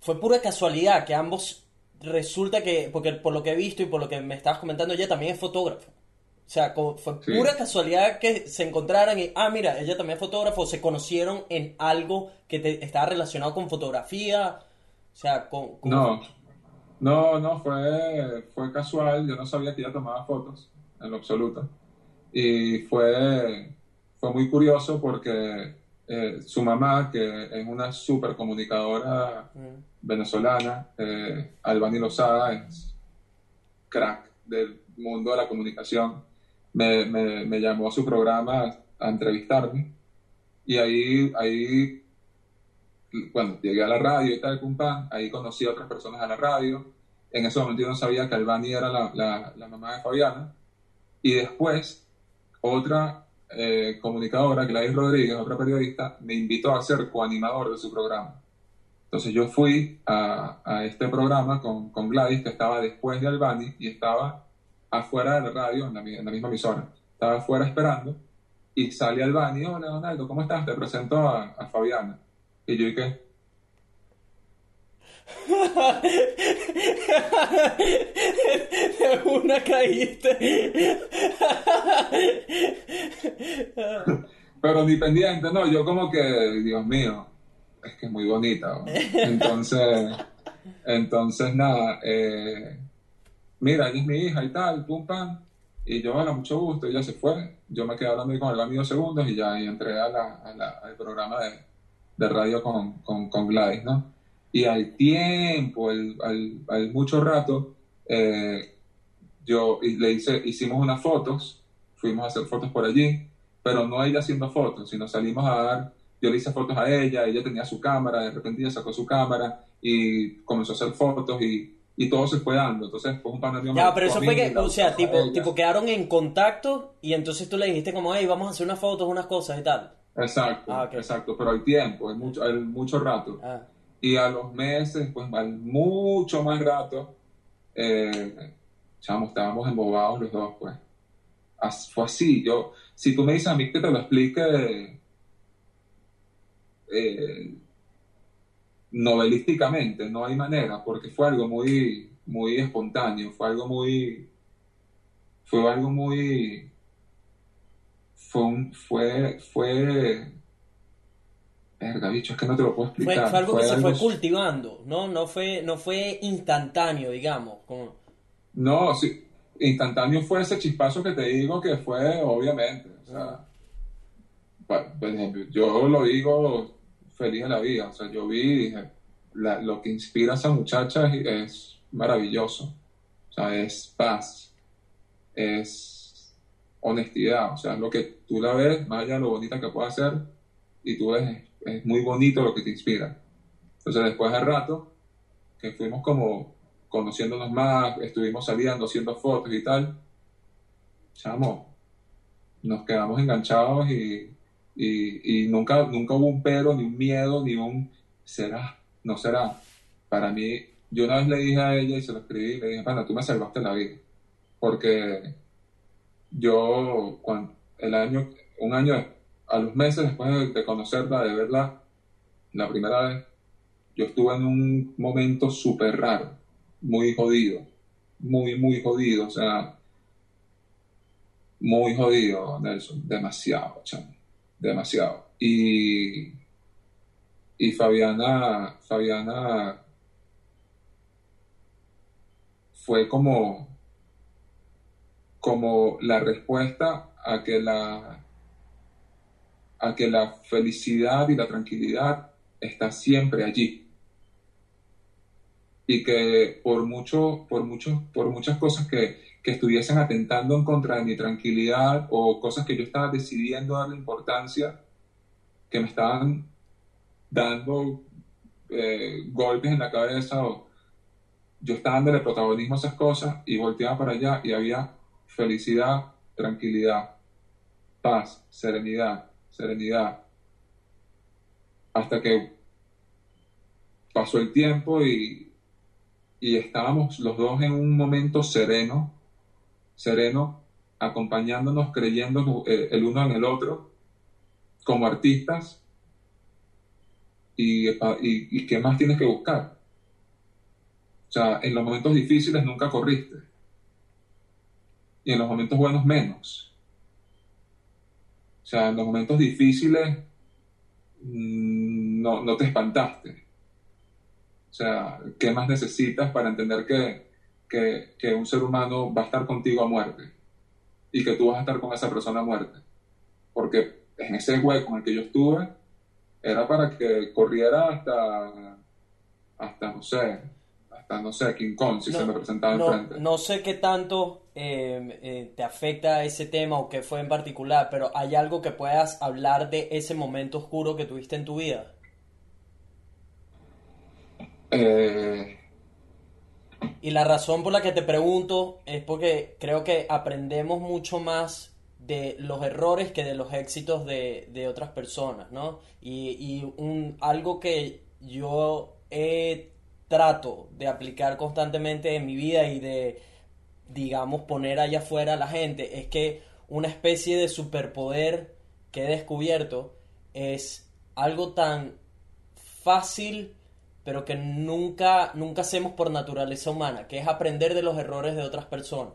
fue pura casualidad que ambos resulta que, porque por lo que he visto y por lo que me estabas comentando, ella también es fotógrafo. O sea, como fue Sí. pura casualidad que se encontraran y, ah, mira, ella también es fotógrafo, se conocieron en algo que te, estaba relacionado con fotografía, o sea, con... con- No, no, no, fue, fue casual. Yo no sabía que ella tomaba fotos, en lo absoluto. Y fue, fue muy curioso porque eh, su mamá, que es una súper comunicadora Mm. Venezolana, eh, Albany Lozada, es crack del mundo de la comunicación, me, me, me llamó a su programa a entrevistarme y ahí, ahí, bueno, llegué a la radio y tal, pum, pam, ahí conocí a otras personas a la radio, en ese momento yo no sabía que Albany era la, la, la mamá de Fabiana. Y después otra eh, comunicadora, Gladys Rodríguez, otra periodista, me invitó a ser coanimador de su programa. Entonces yo fui a, a este programa con, con Gladys, que estaba después de Albany, y estaba afuera de la radio, en la, mi- en la misma emisora. Estaba afuera esperando, y sale Albany, hola Donaldo, ¿cómo estás? Te presento a, a Fabiana. Y yo, ¿y qué? De una caíste. Pero ni pendiente, no, yo como que, Dios mío, es que es muy bonita. ¿no? Entonces, entonces nada, eh, mira, ella es mi hija y tal, pum pam. Y yo, hola, mucho gusto, ella se fue. Yo me quedé hablando con el amigo segundos y ya y entré al programa de, de radio con, con, con Gladys, ¿no? Y al tiempo, al, al, mucho rato, eh, yo le hice, hicimos unas fotos, fuimos a hacer fotos por allí, pero no ella haciendo fotos, sino salimos a dar, yo le hice fotos a ella, ella tenía su cámara, de repente ella sacó su cámara y comenzó a hacer fotos y, y todo se fue dando, entonces fue un panel Ya, pero eso fue que, o sea, tipo, tipo quedaron en contacto y entonces tú le dijiste como, hey, vamos a hacer unas fotos, unas cosas y tal. Exacto, Ah, ok. exacto, pero al tiempo, al mucho, al mucho rato. Ah, Y a los meses, pues al mucho más rato, eh, chamo, estábamos embobados los dos, pues. As- fue así. Yo, si tú me dices a mí que te lo explique eh, novelísticamente, no hay manera, porque fue algo muy, muy espontáneo, fue algo muy, fue algo muy, fue un, fue, fue, verga, bicho, es que no te lo puedo explicar. fue algo que se fue cultivando, ¿no? No fue, no fue instantáneo, digamos. Como... No, sí, instantáneo fue ese chispazo que te digo que fue, obviamente. O sea, por ejemplo, yo lo digo feliz de la vida. O sea, yo vi y dije, la- lo que inspira a esa muchacha es, es maravilloso. O sea, es paz, es honestidad. O sea, es lo que tú la ves, más allá de lo bonita que pueda ser, y tú ves, es muy bonito lo que te inspira. Entonces, después de rato, que fuimos como conociéndonos más, estuvimos saliendo, haciendo fotos y tal, chamo, nos quedamos enganchados y, y, nunca, nunca hubo un pero, ni un miedo, ni un será, no será. Para mí, yo una vez le dije a ella y se lo escribí, le dije, pana, tú me salvaste la vida. Porque yo, cuando, el año, un año, a los meses después de, de conocerla, de verla, la primera vez, yo estuve en un momento súper raro, muy jodido, muy, muy jodido, o sea, muy jodido, Nelson, demasiado, chamo, demasiado. Y, y Fabiana, Fabiana fue como, como la respuesta a que la, a que la felicidad y la tranquilidad está siempre allí y que por mucho, por mucho, por muchas cosas que, que estuviesen atentando en contra de mi tranquilidad o cosas que yo estaba decidiendo darle importancia, que me estaban dando eh, golpes en la cabeza o yo estaba dándole protagonismo a esas cosas y volteaba para allá y había felicidad, tranquilidad, paz, serenidad, serenidad. Hasta que pasó el tiempo y, y estábamos los dos en un momento sereno, sereno, acompañándonos, creyendo eh, el uno en el otro, como artistas. Y, y, y qué más tienes que buscar? O sea, en los momentos difíciles nunca corriste. Y en los momentos buenos menos. O sea, en los momentos difíciles mmm, no, no, te espantaste. O sea, ¿qué más necesitas para entender que, que, que, un ser humano va a estar contigo a muerte? Y que tú vas a estar con esa persona a muerte. Porque en ese hueco en el que yo estuve, era para que corriera hasta, hasta no sé, hasta no sé, King Kong, si no, se me presentaba no, enfrente. No sé qué tanto eh, eh, te afecta ese tema o qué fue en particular, pero ¿hay algo que puedas hablar de ese momento oscuro que tuviste en tu vida? Eh, y la razón por la que te pregunto es porque creo que aprendemos mucho más de los errores que de los éxitos de, de otras personas, ¿no? Y, y algo que yo he trato de aplicar constantemente en mi vida y de, digamos, poner allá afuera a la gente es que una especie de superpoder que he descubierto es algo tan fácil pero que nunca, nunca hacemos por naturaleza humana, que es aprender de los errores de otras personas.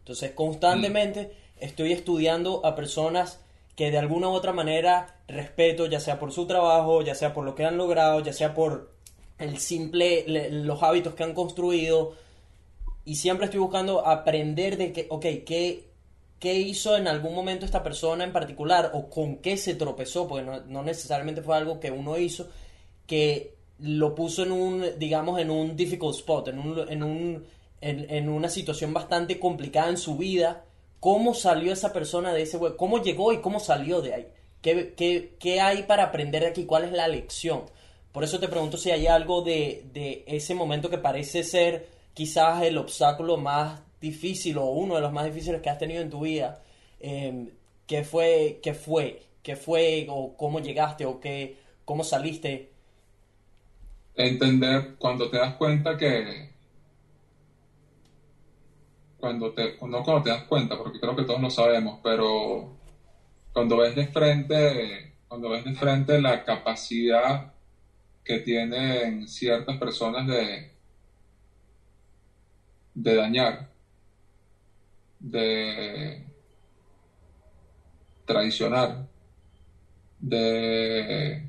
Entonces, constantemente mm. estoy estudiando a personas que de alguna u otra manera respeto, ya sea por su trabajo, ya sea por lo que han logrado, ya sea por el simple, le, los hábitos que han construido, y siempre estoy buscando aprender de que, ok, ¿qué, qué hizo en algún momento esta persona en particular, o con qué se tropezó, porque no, no necesariamente fue algo que uno hizo, que lo puso en un, digamos, en un difficult spot, en, un, en, un, en, en, una situación bastante complicada en su vida. ¿Cómo salió esa persona de ese hueco? ¿Cómo llegó y cómo salió de ahí? ¿Qué, qué, ¿Qué, hay para aprender de aquí? ¿Cuál es la lección? Por eso te pregunto si hay algo de, de ese momento que parece ser quizás el obstáculo más difícil o uno de los más difíciles que has tenido en tu vida. Eh, ¿Qué fue? ¿Qué fue? ¿Qué fue? ¿O cómo llegaste? ¿O qué, cómo saliste? Entender cuando te das cuenta que cuando te no cuando te das cuenta porque creo que todos lo sabemos pero cuando ves de frente cuando ves de frente la capacidad que tienen ciertas personas de de dañar de traicionar, de,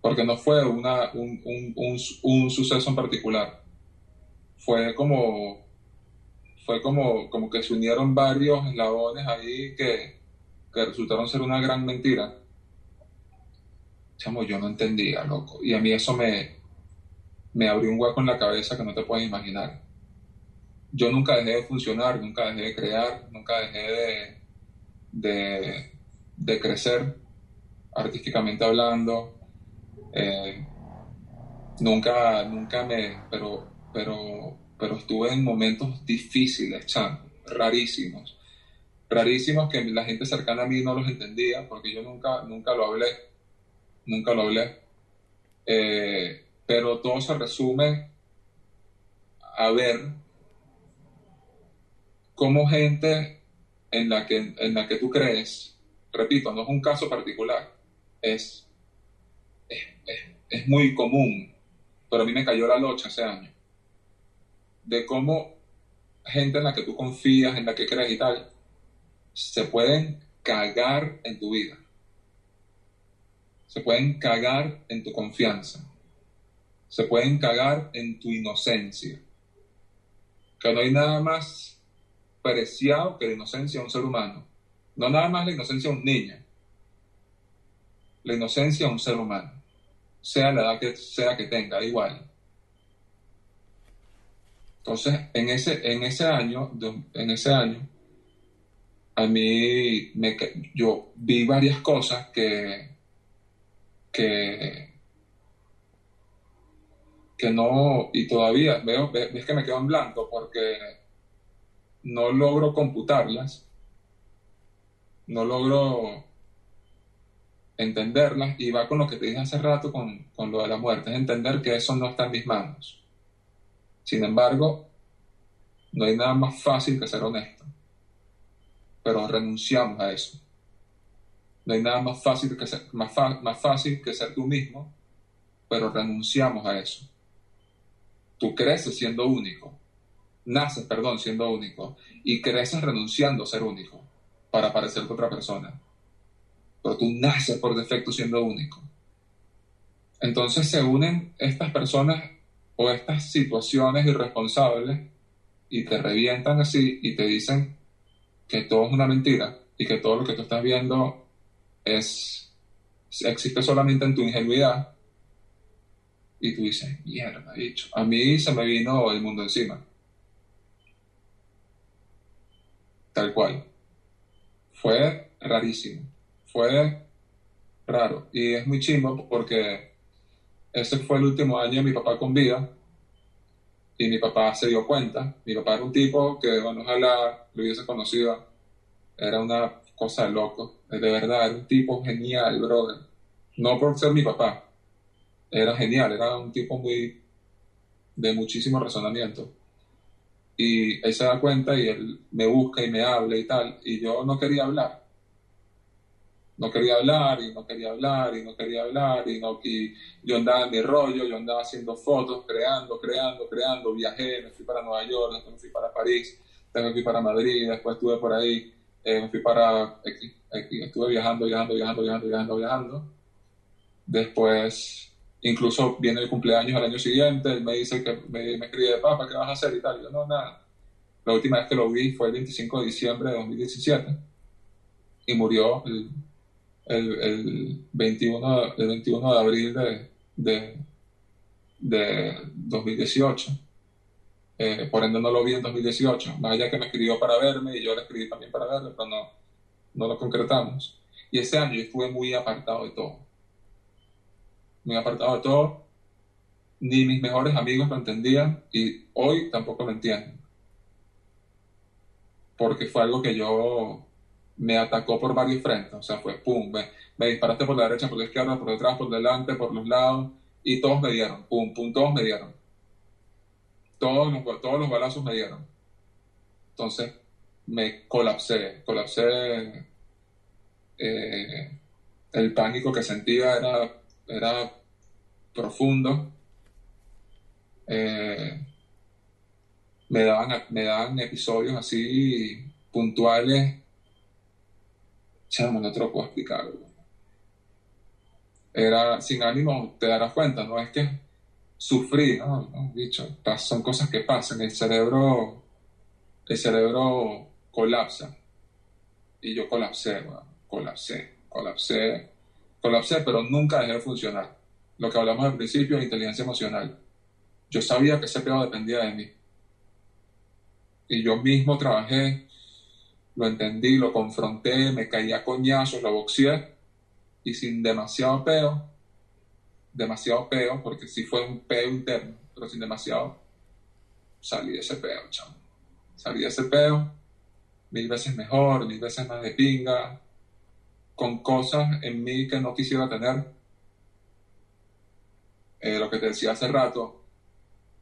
porque no fue una, un, un, un, un suceso en particular, fue como, fue como, como que se unieron varios eslabones ahí que, que resultaron ser una gran mentira. Chamo, yo no entendía, loco. Y a mí eso me, me abrió un hueco en la cabeza que no te puedes imaginar. Yo nunca dejé de funcionar, nunca dejé de crear, nunca dejé de, de, de crecer artísticamente hablando. Eh, nunca, nunca me, pero, pero, pero estuve en momentos difíciles, chamo, rarísimos. Rarísimos que la gente cercana a mí no los entendía porque yo nunca, nunca lo hablé. Nunca lo hablé. Eh, pero todo se resume a ver cómo gente en la que, en la que tú crees, repito, no es un caso particular, es, es, muy común, pero a mí me cayó la locha ese año, de cómo gente en la que tú confías, en la que crees y tal, se pueden cagar en tu vida. Se pueden cagar en tu confianza. Se pueden cagar en tu inocencia. Que no hay nada más preciado que la inocencia de un ser humano. No nada más la inocencia de un niño. La inocencia de un ser humano. Sea la edad que sea que tenga, igual. Entonces, en ese, en ese año, en ese año, a mí me, yo vi varias cosas que, que, que no, y todavía veo, ves que me quedo en blanco porque no logro computarlas, no logro entenderlas y va con lo que te dije hace rato con, con lo de la muerte, es entender que eso no está en mis manos. Sin embargo, no hay nada más fácil que ser honesto, pero renunciamos a eso. No hay nada más fácil que ser, más, más fácil que ser tú mismo, pero renunciamos a eso. Tú creces siendo único, naces, perdón, siendo único, y creces renunciando a ser único para parecerte otra persona. Pero tú naces por defecto siendo único. Entonces se unen estas personas o estas situaciones irresponsables y te revientan así y te dicen que todo es una mentira y que todo lo que tú estás viendo es existe solamente en tu ingenuidad y tú dices, mierda, dicho. A mí se me vino el mundo encima. Tal cual. Fue rarísimo. Fue raro. Y es muy chimo porque ese fue el último año de mi papá con vida. Y mi papá se dio cuenta. Mi papá era un tipo que, bueno, ojalá lo hubiese conocido. Era una cosa loco. De verdad, era un tipo genial, brother. No por ser mi papá. Era genial, era un tipo muy de muchísimo razonamiento. Y él se da cuenta y él me busca y me habla y tal. Y yo no quería hablar. No quería hablar y no quería hablar y no quería hablar y, no, y yo andaba en mi rollo, yo andaba haciendo fotos, creando, creando, creando, viajé, me fui para Nueva York, después me fui para París, después me fui para Madrid, después estuve por ahí, eh, me fui para, aquí, aquí, estuve viajando, viajando, viajando, viajando, viajando, viajando. Después Incluso viene el cumpleaños al año siguiente, él me dice que me, me escribe, papá, ¿qué vas a hacer? Y tal. yo, no, nada. La última vez que lo vi fue el 25 de diciembre de 2017 y murió el, el, el 21, el 21 de abril de, de, de 2018. Eh, por ende no lo vi en 2018, más allá que me escribió para verme y yo le escribí también para verle, pero no, no lo concretamos. Y ese año yo estuve muy apartado de todo muy apartado de todo, ni mis mejores amigos lo entendían y hoy tampoco lo entienden. Porque fue algo que yo me atacó por varios frentes, o sea, fue pum, me, disparaste por la derecha, por la izquierda, por detrás, por delante, por los lados, y todos me dieron, pum, pum, todos me dieron. Todos los, todos los balazos me dieron. Entonces me colapsé, colapsé. Eh, el pánico que sentía era era profundo. Eh, me, daban, me daban episodios así puntuales chamo, no te lo puedo explicar. Era sin ánimo, te darás cuenta, no es que sufrí, no, no, bicho, pas- son cosas que pasan, el cerebro, el cerebro colapsa. Y yo colapsé, weón, colapsé, colapsé, colapsé, pero nunca dejé de funcionar. Lo que hablamos al principio de inteligencia emocional. Yo sabía que ese pedo dependía de mí. Y yo mismo trabajé, lo entendí, lo confronté, me caí a coñazos, lo boxeé y sin demasiado peo, demasiado peo, porque sí fue un peo interno, pero sin demasiado, salí de ese peo, chamo. Salí de ese peo, mil veces mejor, mil veces más de pinga, con cosas en mí que no quisiera tener. Eh, lo que te decía hace rato,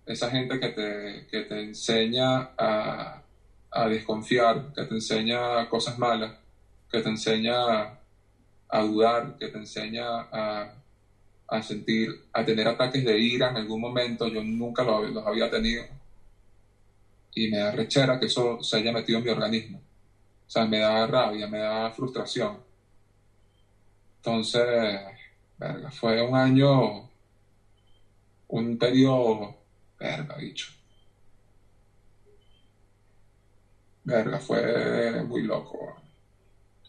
esa gente que te, que te enseña a, a desconfiar, que te enseña cosas malas, que te enseña a dudar, que te enseña a, a sentir, a tener ataques de ira en algún momento, yo nunca lo- los había tenido. Y me da rechera que eso se haya metido en mi organismo. O sea, me da rabia, me da frustración. Entonces, verga, fue un año, un periodo, verga, bicho. Verga, fue muy loco.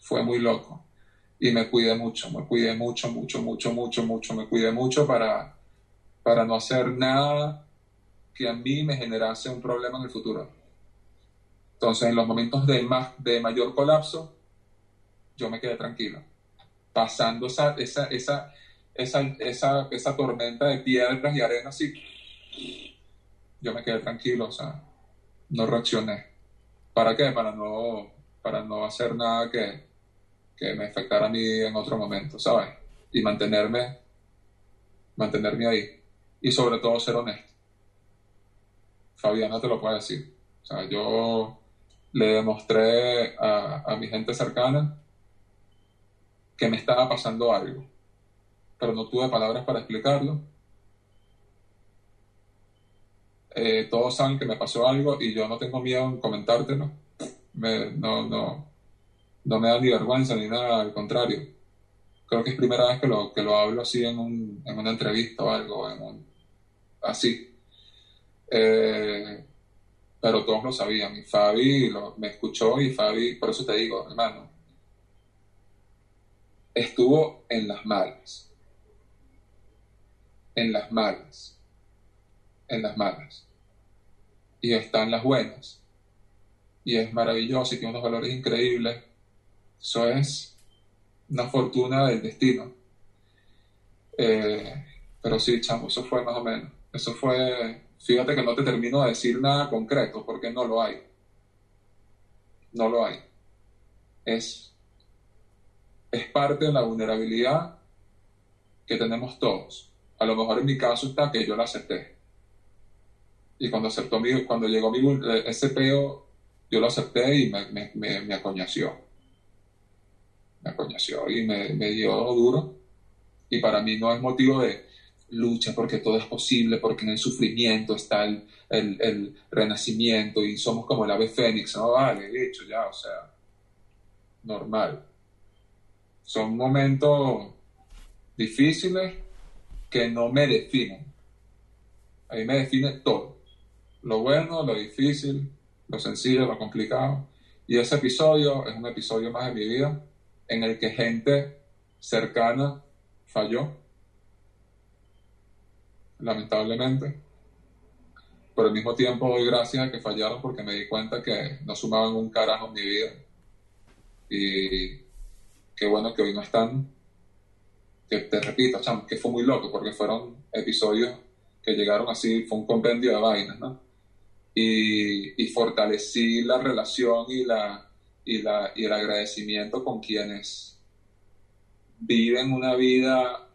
Fue muy loco. Y me cuidé mucho, me cuidé mucho, mucho, mucho, mucho, mucho. Me cuidé mucho para, para no hacer nada que a mí me generase un problema en el futuro. Entonces, en los momentos de, más, de mayor colapso, yo me quedé tranquilo. Pasando esa, esa, esa, esa, esa, esa tormenta de piedras y arena así, yo me quedé tranquilo, o sea, no reaccioné. ¿Para qué? Para no, para no hacer nada que, que me afectara a mí en otro momento, ¿sabes? Y mantenerme, mantenerme ahí. Y sobre todo ser honesto. Fabiana te lo puede decir. O sea, yo le demostré a, a mi gente cercana que me estaba pasando algo, pero no tuve palabras para explicarlo. Eh, todos saben que me pasó algo y yo no tengo miedo en comentártelo. Me- no, no, no me da ni vergüenza ni nada, al contrario. Creo que es primera vez que lo, que lo hablo así en, un, en una entrevista o algo, en un- así. Eh, pero todos lo sabían. Y Fabi me escuchó y Fabi, por eso te digo, hermano, estuvo en las malas. En las malas. En las malas. Y está en las buenas. Y es maravilloso y tiene unos valores increíbles. Eso es una fortuna del destino. Eh, pero sí, chamo, eso fue más o menos. Eso fue, fíjate que no te termino de decir nada concreto porque no lo hay. No lo hay. Es, es parte de la vulnerabilidad que tenemos todos. A lo mejor en mi caso está que yo la acepté. Y cuando aceptó mi, cuando llegó mi, eh, ese peo, yo lo acepté y me, me, me, me acoñació. Me acoñació y me, me dio duro. Y para mí no es motivo de lucha porque todo es posible, porque en el sufrimiento está el, el, renacimiento y somos como el ave fénix. No vale, dicho ya, o sea, normal. Son momentos difíciles que no me definen. A mí me define todo. Lo bueno, lo difícil, lo sencillo, lo complicado. Y ese episodio es un episodio más de mi vida en el que gente cercana falló, lamentablemente. Pero al mismo tiempo doy gracias a que fallaron porque me di cuenta que no sumaban un carajo en mi vida. Y qué bueno que hoy no están. Que te repito, chamo, que fue muy loco porque fueron episodios que llegaron así, fue un compendio de vainas, ¿no? Y, y fortalecí la relación y, la, y, la, y el agradecimiento con quienes viven una vida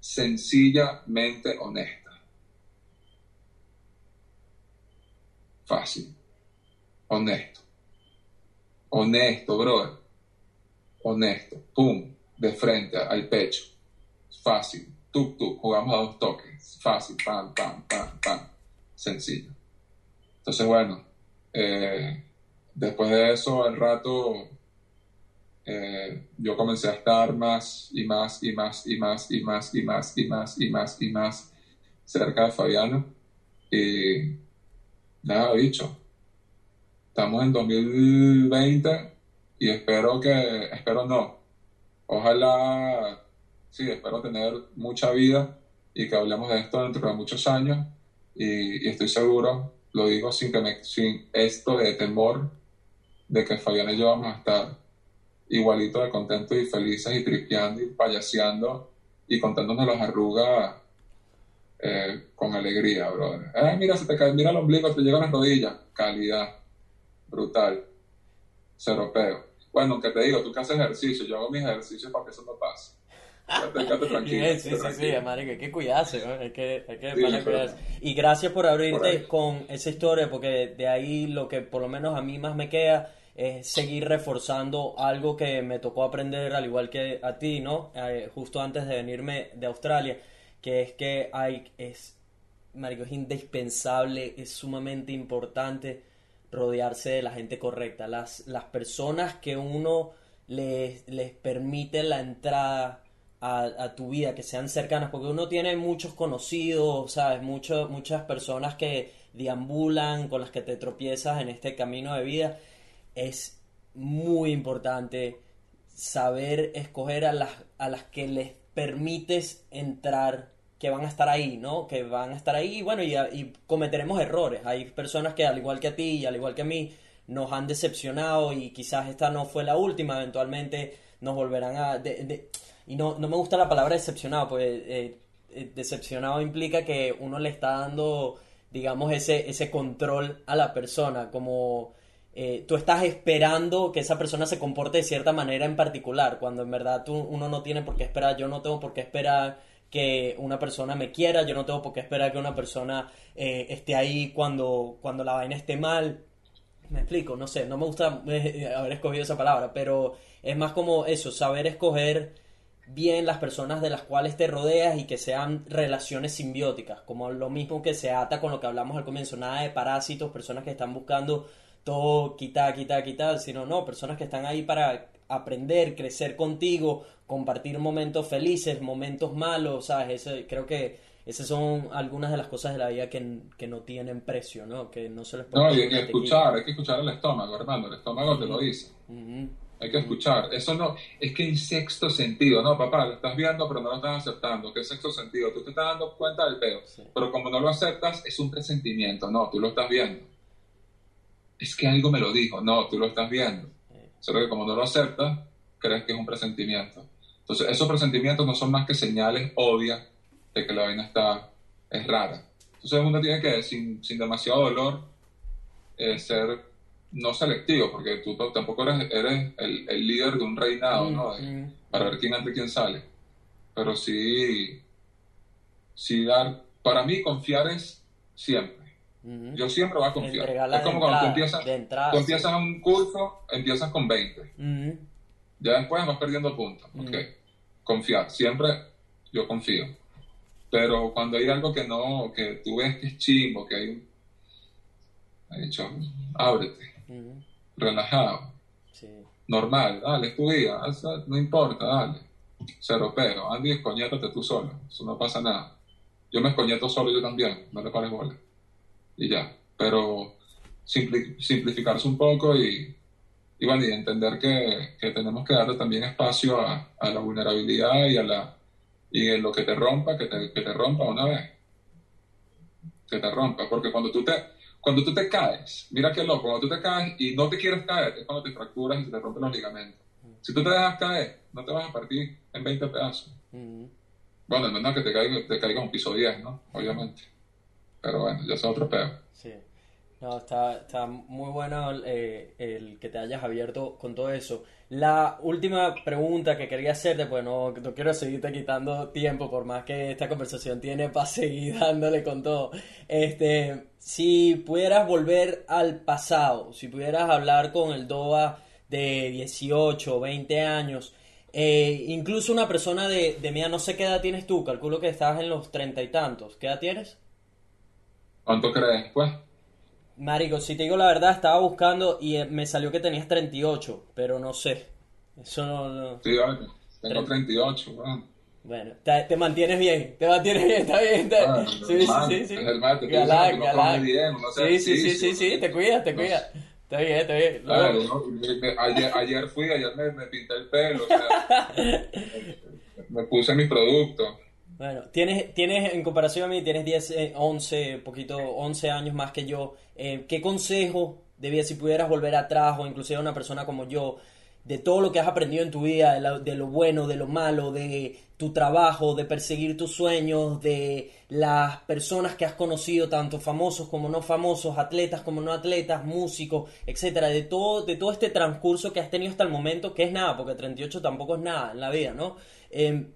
sencillamente honesta. Fácil. Honesto. Honesto, brother. Honesto. Pum. De frente al pecho. Fácil. Tuk, tuk. Jugamos a dos toques. Fácil. Pam, pam, pam, pam. Sencillo. Entonces, bueno. eh, después de eso, al rato eh, yo comencé a estar más y más y más y más y más y más y más y más y más cerca de Fabiano. Y nada, dicho. Estamos en 2020 y espero que, espero no. Ojalá, sí, espero tener mucha vida y que hablemos de esto dentro de muchos años. Y, estoy seguro, lo digo sin, que me, sin esto de temor, de que Fabiano y yo vamos a estar igualito de contentos y felices y tripeando y payaseando y contándonos las arrugas eh, con alegría, brother. Eh, mira, se te cae, mira el ombligo, te llega a las rodillas. Calidad. Brutal. Cero peo. Bueno, que te digo, tú que haces ejercicio, yo hago mis ejercicios para que eso no pase. Tranquilo. Sí, sí, quédate sí, sí, tranquilo. marico, hay que cuidarse, ¿no? Hay que, hay que Sí, cuidarse. Y gracias por Por abrirte ahí. con esa historia, porque de ahí lo que por lo menos a mí más me queda es seguir reforzando algo que me tocó aprender al igual que a ti, ¿no? Eh, justo antes de venirme de Australia, que es que hay, es, marico, es indispensable, es sumamente importante rodearse de la gente correcta, las, las personas que uno les, les permite la entrada a, tu vida, que sean cercanas, porque uno tiene muchos conocidos, ¿sabes? Mucho- muchas personas que deambulan, con las que te tropiezas en este camino de vida. Es muy importante saber escoger a las, a las que les permites entrar, que van a estar ahí, ¿no? Que van a estar ahí bueno, y, cometeremos errores. Hay personas que al igual que a ti y al igual que a mí nos han decepcionado y quizás esta no fue la última, eventualmente nos volverán a... y no, no me gusta la palabra decepcionado, pues eh, eh, decepcionado implica que uno le está dando, digamos, ese, ese control a la persona, como eh, tú estás esperando que esa persona se comporte de cierta manera en particular, cuando en verdad tú, uno no tiene por qué esperar, yo no tengo por qué esperar que una persona me quiera, yo no tengo por qué esperar que una persona eh, esté ahí cuando, cuando la vaina esté mal. Me explico, no sé, no me gusta haber escogido esa palabra, pero es más como eso, saber escoger bien las personas de las cuales te rodeas y que sean relaciones simbióticas, como lo mismo que se ata con lo que hablamos al comienzo, nada de parásitos, personas que están buscando todo quitar, quitar, quitar, sino no, personas que están ahí para aprender, crecer contigo, compartir momentos felices, momentos malos, ¿sabes? Ese, creo que esas son algunas de las cosas de la vida que, que no tienen precio, ¿no? Que no se les puede No, y, y escuchar, hay que escuchar el estómago, hermano. El estómago te lo dice. Hay que escuchar. Eso no, es que hay sexto sentido, no, papá, lo estás viendo, pero no lo estás aceptando. ¿Qué sexto sentido? Tú te estás dando cuenta del peo, Sí. pero como no lo aceptas, es un presentimiento, no, tú lo estás viendo. Es que algo me lo dijo, no, tú lo estás viendo. Solo que como no lo aceptas, crees que es un presentimiento. Entonces, esos presentimientos no son más que señales obvias de que la vaina está, es rara. Entonces, uno tiene que, sin, sin demasiado dolor, eh, ser no selectivo, porque tú tampoco eres, eres el, el líder de un reinado, ¿no? De- para ver quién entra y quién sale. Pero sí, sí dar, para mí confiar es siempre. Yo siempre voy a confiar. Entregarla Es como cuando tú entrada, empiezas, de entrada, tú empiezas un curso, empiezas con 20. Ujú. Ya después vas perdiendo puntos. Confiar. Siempre yo confío. Pero cuando hay algo que no, que tú ves que es chimbo, que hay un... He dicho, ábrete. Relajado, Sí. normal, dale, es tu vida, haz- no importa, dale. Cero pero, Andy, escoñétate tú solo, eso no pasa nada. Yo me escoñeto solo yo también, no le pares bola. Y ya. Pero simpli- simplificarse un poco y, y bueno, y entender que, que tenemos que darle también espacio a, a la vulnerabilidad y a la y en lo que te rompa, que te, que te rompa una vez. Que te rompa. Porque cuando tú te, cuando tú te caes, mira qué loco, cuando tú te caes y no te quieres caer, es cuando te fracturas y se te rompen los ligamentos. Si tú te dejas caer, no te vas a partir en 20 pedazos. Ujú. Bueno, al menos que te caiga, te caiga un piso 10, ¿no? Obviamente. Pero bueno, ya es otro pedo. Sí. No, está, está muy bueno eh, el que te hayas abierto con todo eso. La última pregunta que quería hacerte, pues no, no quiero seguirte quitando tiempo, por más que esta conversación tiene para seguir dándole con todo. Este, si pudieras volver al pasado, si pudieras hablar con el DOA de 18 o 20 años, eh, incluso una persona de, de mía, no sé qué edad tienes tú, calculo que estás en los treinta y tantos. ¿Qué edad tienes? ¿Cuánto crees, pues? Marico, si te digo la verdad, estaba buscando y eh, me salió que tenías 38, pero no sé. Eso no... no- Sí, vale. Tengo 38, weón. Bueno, te, te mantienes bien, te mantienes bien, está bien. Está... Ah, sí, sí, normal, sí, sí. es el mate, tú Galán, come bien, uno hace sí, sí, sí, sí, ejercicio, sí, te cuidas, te no cuidas. Está bien, está bien. Claro, ¿no? Me- me- ayer, ayer fui, ayer me, me pinté el pelo, o sea, me puse mis productos. Bueno, tienes, tienes en comparación a mí, tienes 10, eh, 11, poquito, 11 años más que yo. Eh, ¿Qué consejo debías, si pudieras volver atrás o inclusive a una persona como yo, de todo lo que has aprendido en tu vida, de, lo bueno, de lo malo, de tu trabajo, de perseguir tus sueños, de las personas que has conocido, tanto famosos como no famosos, atletas como no atletas, músicos, etcétera, de todo, de todo este transcurso que has tenido hasta el momento, que es nada, porque 38 tampoco es nada en la vida, ¿no? Em,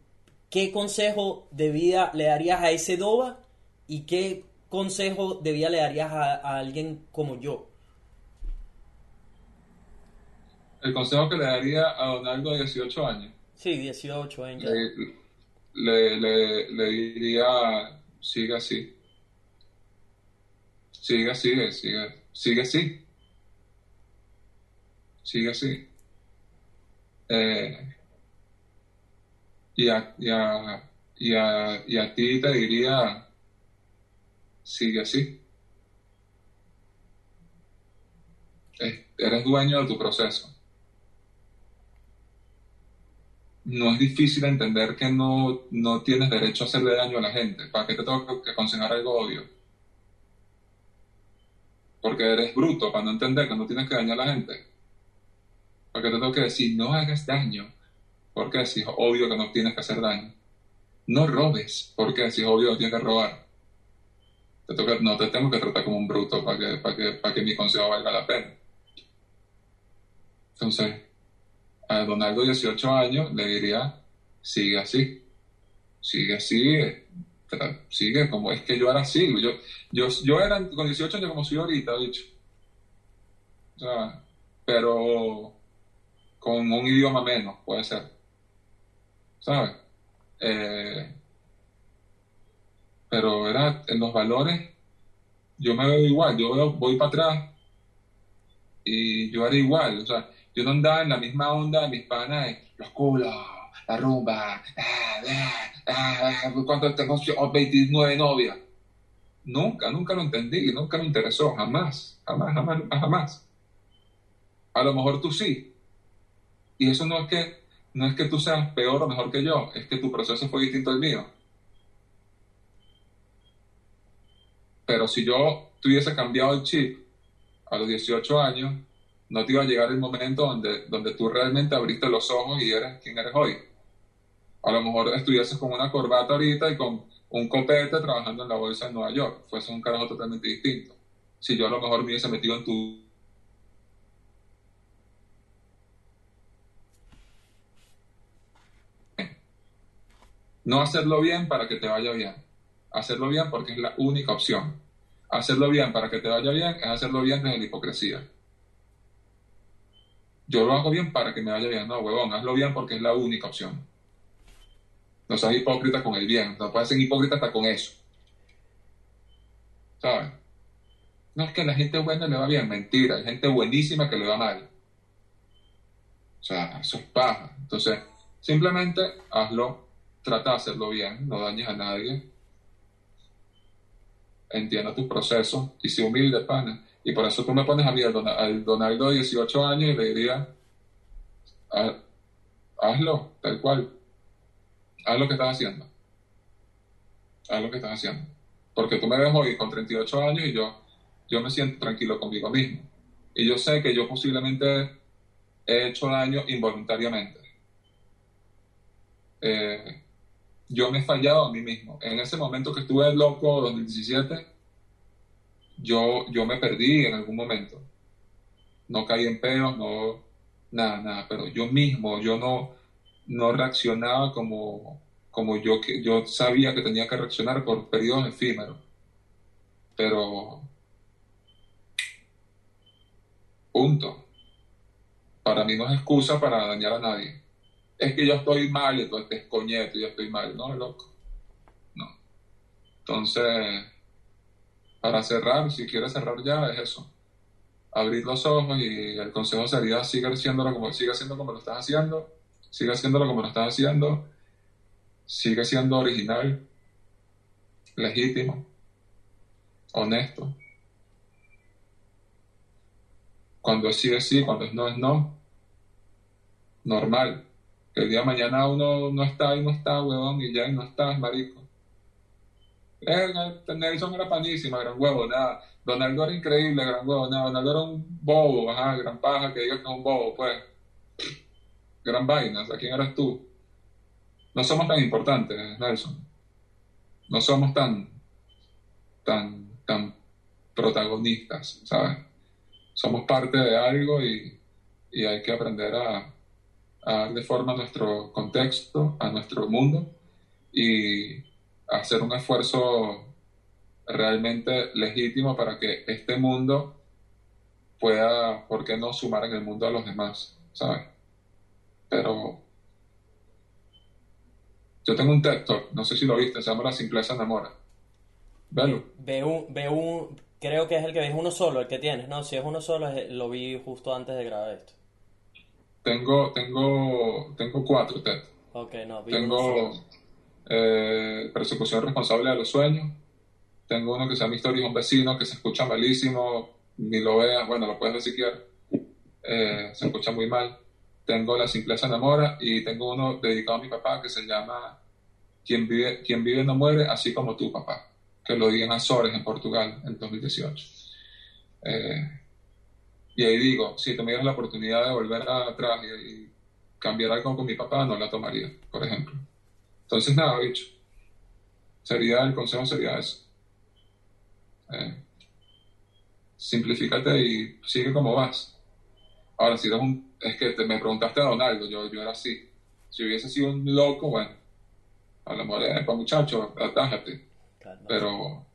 ¿Qué consejo de vida le darías a ese Doba y qué consejo de vida le darías a, a alguien como yo? El consejo que le daría a Donaldo de 18 años, Sí, 18, 20. le, le, le, le diría, sigue así. Sigue, sigue, sigue, sigue así. Sigue así. Eh, y, a, y, a, y, a, y a ti te diría, sigue así. Es- Eres dueño de tu proceso. No es difícil entender que no, no tienes derecho a hacerle daño a la gente. ¿Para qué te tengo que- que aconsejar algo obvio? Porque eres bruto para no entender que no tienes que dañar a la gente. ¿Para qué te tengo que decir no hagas daño? Porque si es obvio que no tienes que hacer daño. No robes, porque si es obvio que tienes que robar. No te tengo que tratar como un bruto para que, para que, para que mi consejo valga la pena. Entonces, a Donaldo, 18 años, le diría, sigue así, sigue así, eh, sigue como es que yo era así. Yo, yo, yo era con 18 años como soy ahorita, dicho. O pero con un idioma menos, puede ser. ¿Sabes? Eh, pero era en los valores, yo me veo igual, yo voy para atrás y yo era igual, o sea, yo no andaba en la misma onda de mis panas de los culos, la rumba, ah, ah, ah, ¿cuánto tengo? Oh, 29 novias. Nunca, nunca lo entendí, nunca me interesó, jamás, jamás, jamás, jamás. A lo mejor tú sí. Y eso no es que, no es que tú seas peor o mejor que yo, es que tu proceso fue distinto al mío. Pero si yo tuviese cambiado el chip a los 18 años, no te iba a llegar el momento donde, donde tú realmente abriste los ojos y eres quien eres hoy. A lo mejor estuvieses con una corbata ahorita y con un copete trabajando en la bolsa en Nueva York. Fuese un carajo totalmente distinto. Si yo a lo mejor me hubiese metido en tu No hacerlo bien para que te vaya bien. Hacerlo bien porque es la única opción. Hacerlo bien para que te vaya bien es hacerlo bien desde la hipocresía. Yo lo hago bien para que me vaya bien. No, huevón, hazlo bien porque es la única opción. No seas hipócrita con el bien. No puedes ser hipócrita hasta con eso. ¿Sabes? No es que a la gente buena le va bien. Mentira. Hay gente buenísima que le va mal. O sea, eso es paja. Entonces, simplemente hazlo trata de hacerlo bien, no dañes a nadie. Entienda tus procesos y sé humilde, pana. Y por eso tú me pones a mí al, Don- al Donaldo de 18 años y le diría, "Ha- hazlo, tal cual. Haz lo que estás haciendo. Haz lo que estás haciendo. Porque tú me ves hoy con 38 años y yo, yo me siento tranquilo conmigo mismo. Y yo sé que yo posiblemente he hecho daño involuntariamente. Eh, yo me he fallado a mí mismo. En ese momento que estuve loco, 2017, yo, yo me perdí en algún momento. No caí en peos, no, nada, nada, pero yo mismo, yo no, no reaccionaba como, como yo, yo sabía que tenía que reaccionar por periodos efímeros. Pero, punto. Para mí no es excusa para dañar a nadie es que yo estoy mal, entonces te escoñeto, yo estoy mal. No, loco. No. Entonces, para cerrar, si quieres cerrar ya, es eso. abrir los ojos y el consejo sería sigue haciéndolo como, sigue haciendo como lo estás haciendo, sigue haciéndolo como lo estás haciendo, sigue siendo original, legítimo, honesto. Cuando es sí es sí, cuando es no es no. Normal. Que el día de mañana uno no está y no está, huevón, y ya no está, marico. Nelson era panísima, gran huevo, nada. Donaldo era increíble, gran huevo, nada. Donaldo era un bobo, ajá, gran paja, que digas que es un bobo, pues. Gran vaina, ¿a quién eres tú? No somos tan importantes, Nelson. No somos tan, tan, tan protagonistas, ¿sabes? Somos parte de algo y, y hay que aprender a, a darle forma a nuestro contexto, a nuestro mundo y hacer un esfuerzo realmente legítimo para que este mundo pueda, ¿por qué no sumar en el mundo a los demás? ¿Sabes? Pero yo tengo un TED Talk, no sé si lo viste, se llama La simpleza enamora. Velo. Ve un, ve un, creo que es el que ves uno solo, el que tienes, ¿no? Si es uno solo, lo vi justo antes de grabar esto. Tengo, tengo, tengo cuatro TED. Ok, no, vi uno Tengo eh, persecución responsable de los sueños. Tengo uno que se llama Historia de un vecino, que se escucha malísimo, ni lo veas, bueno, lo puedes ver si quieres. Eh, se escucha muy mal. Tengo La simpleza enamora y tengo uno dedicado a mi papá que se llama Quien vive, Quien vive no muere, así como tú, papá, que lo di en Azores, en Portugal, en 2018. Eh, y ahí digo, si tuvieras la oportunidad de volver atrás y, y cambiar algo con mi papá, no la tomaría, por ejemplo. Entonces, nada, bicho. Sería, el consejo sería eso. Eh, simplifícate y sigue como vas. Ahora, si eres un... Es que te, me preguntaste a Donaldo, yo, yo era así. Si hubiese sido un loco, bueno, a lo mejor, para muchacho, atájate. Pero,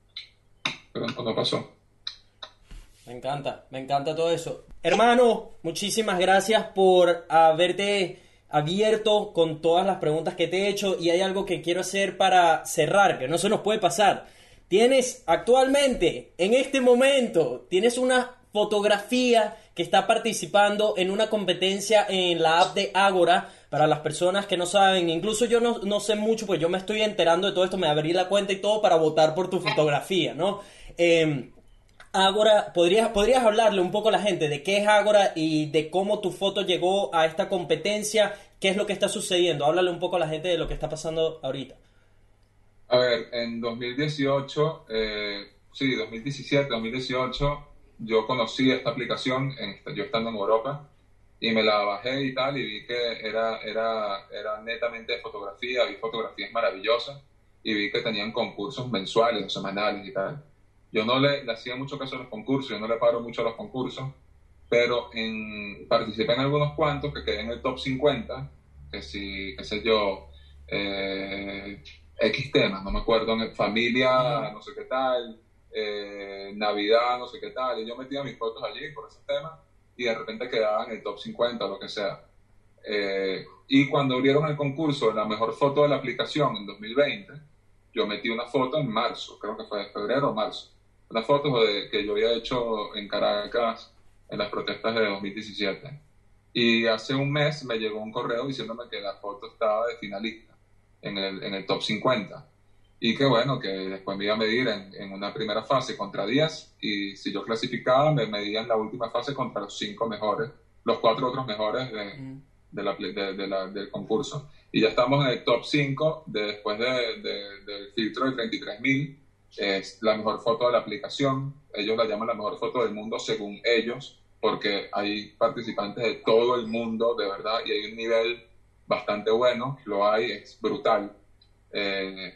pero no, no pasó. Me encanta, me encanta todo eso. Hermano, muchísimas gracias por haberte abierto con todas las preguntas que te he hecho y hay algo que quiero hacer para cerrar, que no se nos puede pasar. Tienes actualmente, en este momento, tienes una fotografía que está participando en una competencia en la app de Agora. Para las personas que no saben, incluso yo no, no sé mucho, pues yo me estoy enterando de todo esto, me abrí la cuenta y todo para votar por tu fotografía, ¿no? Em, Ágora, ¿podrías, ¿podrías hablarle un poco a la gente de qué es Ágora y de cómo tu foto llegó a esta competencia? ¿Qué es lo que está sucediendo? Háblale un poco a la gente de lo que está pasando ahorita. A ver, en 2018, eh, sí, 2017, 2018, yo conocí esta aplicación, en- yo estando en Europa, y me la bajé y tal, y vi que era, era, era netamente de fotografía, vi fotografías maravillosas, y vi que tenían concursos mensuales o semanales y tal. Yo no le, le hacía mucho caso a los concursos, yo no le paro mucho a los concursos, pero en, participé en algunos cuantos que quedé en el top 50, que si, qué sé yo, eh, X temas, no me acuerdo, en familia, no sé qué tal, eh, Navidad, no sé qué tal, y yo metía mis fotos allí por esos temas y de repente quedaba en el top 50 o lo que sea. Eh, y cuando abrieron el concurso de la mejor foto de la aplicación en 2020, yo metí una foto en marzo, creo que fue de febrero o marzo, una foto de, que yo había hecho en Caracas en las protestas de 2017. Y hace un mes me llegó un correo diciéndome que la foto estaba de finalista en el, en el top 50. Y que bueno, que después me iba a medir en, en una primera fase contra 10 y si yo clasificaba me medía en la última fase contra los cinco mejores, los cuatro otros mejores de, de la, de, la, del concurso. Y ya estamos en el top 5 de, después de, de, del filtro de 33.000. Es la mejor foto de la aplicación. Ellos la llaman la mejor foto del mundo según ellos, porque hay participantes de todo el mundo, de verdad, y hay un nivel bastante bueno, lo hay, es brutal. Eh,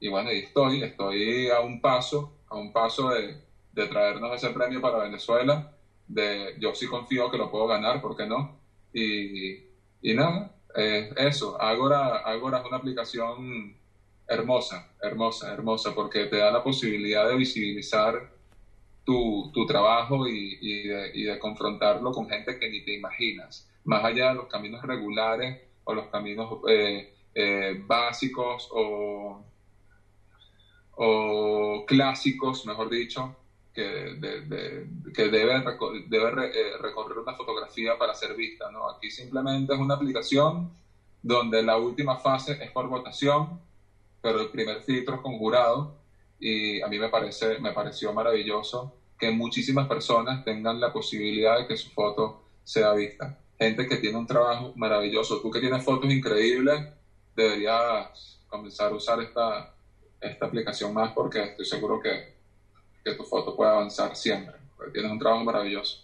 y bueno, y estoy, estoy a un paso, a un paso de, de traernos ese premio para Venezuela. De, yo sí confío que lo puedo ganar, ¿por qué no? Y, y nada, eh, eso, Agora, Agora es una aplicación hermosa, hermosa, hermosa, porque te da la posibilidad de visibilizar tu, tu trabajo y, y, de, y, de, confrontarlo con gente que ni te imaginas, más allá de los caminos regulares o los caminos eh, eh, básicos o, o, clásicos, mejor dicho, que, que debe, eh, recorrer una fotografía para ser vista, ¿no? Aquí simplemente es una aplicación donde la última fase es por votación, pero el primer filtro es con jurado y a mí me parece me pareció maravilloso que muchísimas personas tengan la posibilidad de que su foto sea vista. Gente que tiene un trabajo maravilloso. Tú que tienes fotos increíbles, deberías comenzar a usar esta, esta aplicación más porque estoy seguro que, que tu foto puede avanzar siempre. porque tienes un trabajo maravilloso.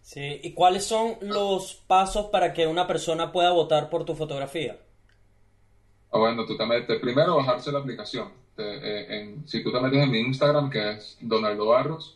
Sí, ¿y cuáles son los pasos para que una persona pueda votar por tu fotografía? O bueno, tú te metes, primero bajarse la aplicación. Eh, si tú te metes en mi Instagram, que es Donaldo Barros,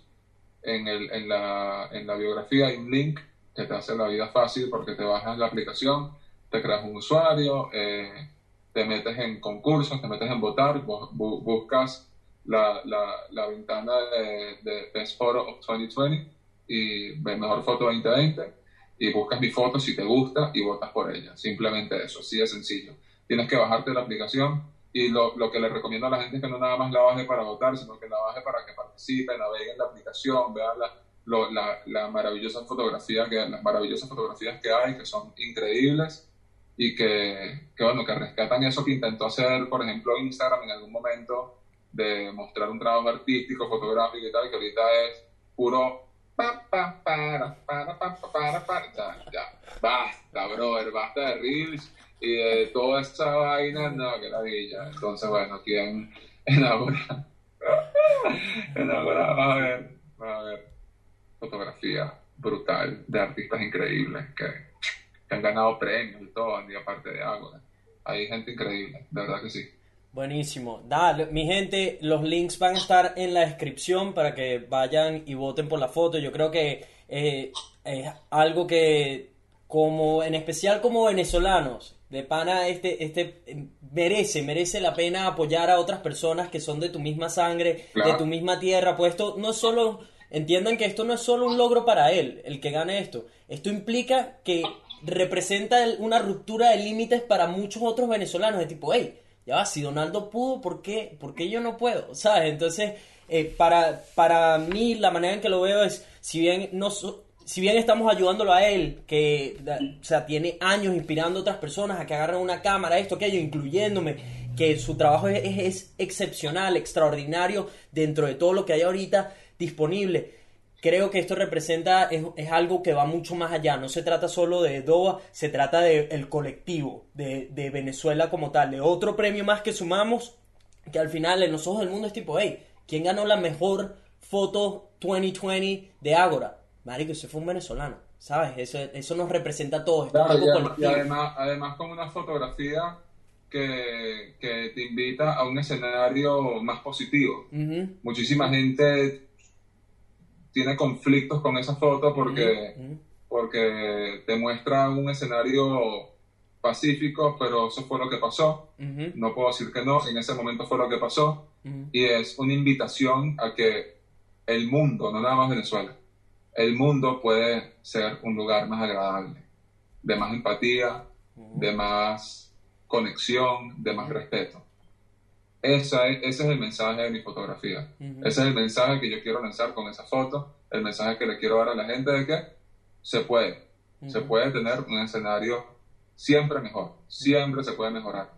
en, el, en, la, en la biografía hay un link que te hace la vida fácil porque te bajas la aplicación, te creas un usuario, eh, te metes en concursos, te metes en votar, bu- bu- buscas la, la, la ventana de, de Best Photo of 2020 y Mejor Foto 2020 y buscas mi foto si te gusta y votas por ella. Simplemente eso, así de sencillo. Tienes que bajarte la aplicación. Y lo, lo que le recomiendo a la gente es que no nada más la baje para votar, sino que la baje para que participe, navegue en la aplicación, vea la, lo- la, la maravillosa fotografía que, las maravillosas fotografías que hay, que son increíbles. Y que, que, bueno, que rescatan eso que intentó hacer, por ejemplo, Instagram en algún momento de mostrar un trabajo artístico, fotográfico y tal, que ahorita es puro pa, pa. Ya, ya, basta, brother, basta de reels y de toda esa vaina, no, que la villa. Entonces, bueno, aquí en, en ahora, a ver, va a ver fotografía brutal de artistas increíbles que, que han ganado premios y todo, y aparte de Ágora. Hay gente increíble, de verdad que sí. Buenísimo. Dale, mi gente, los links van a estar en la descripción para que vayan y voten por la foto. Yo creo que eh, es algo que, como en especial como venezolanos, de pana, este, este eh, merece, merece la pena apoyar a otras personas que son de tu misma sangre, Claro. de tu misma tierra. Pues esto no es solo, entiendan que esto no es solo un logro para él, el que gane esto. Esto implica que representa una ruptura de límites para muchos otros venezolanos, de tipo, hey, ya va, si Donaldo pudo, ¿por qué, por qué yo no puedo? ¿Sabes? Entonces, eh, para, para mí la manera en que lo veo es, si bien no so- si bien estamos ayudándolo a él, que o sea, tiene años inspirando a otras personas a que agarren una cámara, esto, aquello, incluyéndome, que su trabajo es, es- excepcional, extraordinario dentro de todo lo que hay ahorita disponible. Creo que esto representa, es, es algo que va mucho más allá. No se trata solo de DOA, se trata del colectivo, de, de Venezuela como tal, de otro premio más que sumamos, que al final en los ojos del mundo es tipo, hey, ¿quién ganó la mejor foto 2020 de Ágora? Marico, ese fue un venezolano, ¿sabes? Eso, eso nos representa a todos, esto es Claro, y, además, y además, además con una fotografía que, que te invita a un escenario más positivo. Ujú, Muchísima gente tiene conflictos con esa foto porque, ujú, porque te muestra un escenario pacífico, pero eso fue lo que pasó. ujú, No puedo decir que no, en ese momento fue lo que pasó. Y es una invitación a que el mundo, no nada más Venezuela, el mundo puede ser un lugar más agradable, de más empatía, de más conexión, de más respeto. Esa es- ese es el mensaje de mi fotografía. Ese es el mensaje que yo quiero lanzar con esa foto, el mensaje que le quiero dar a la gente de que se puede, se puede tener un escenario siempre mejor, siempre se puede mejorar.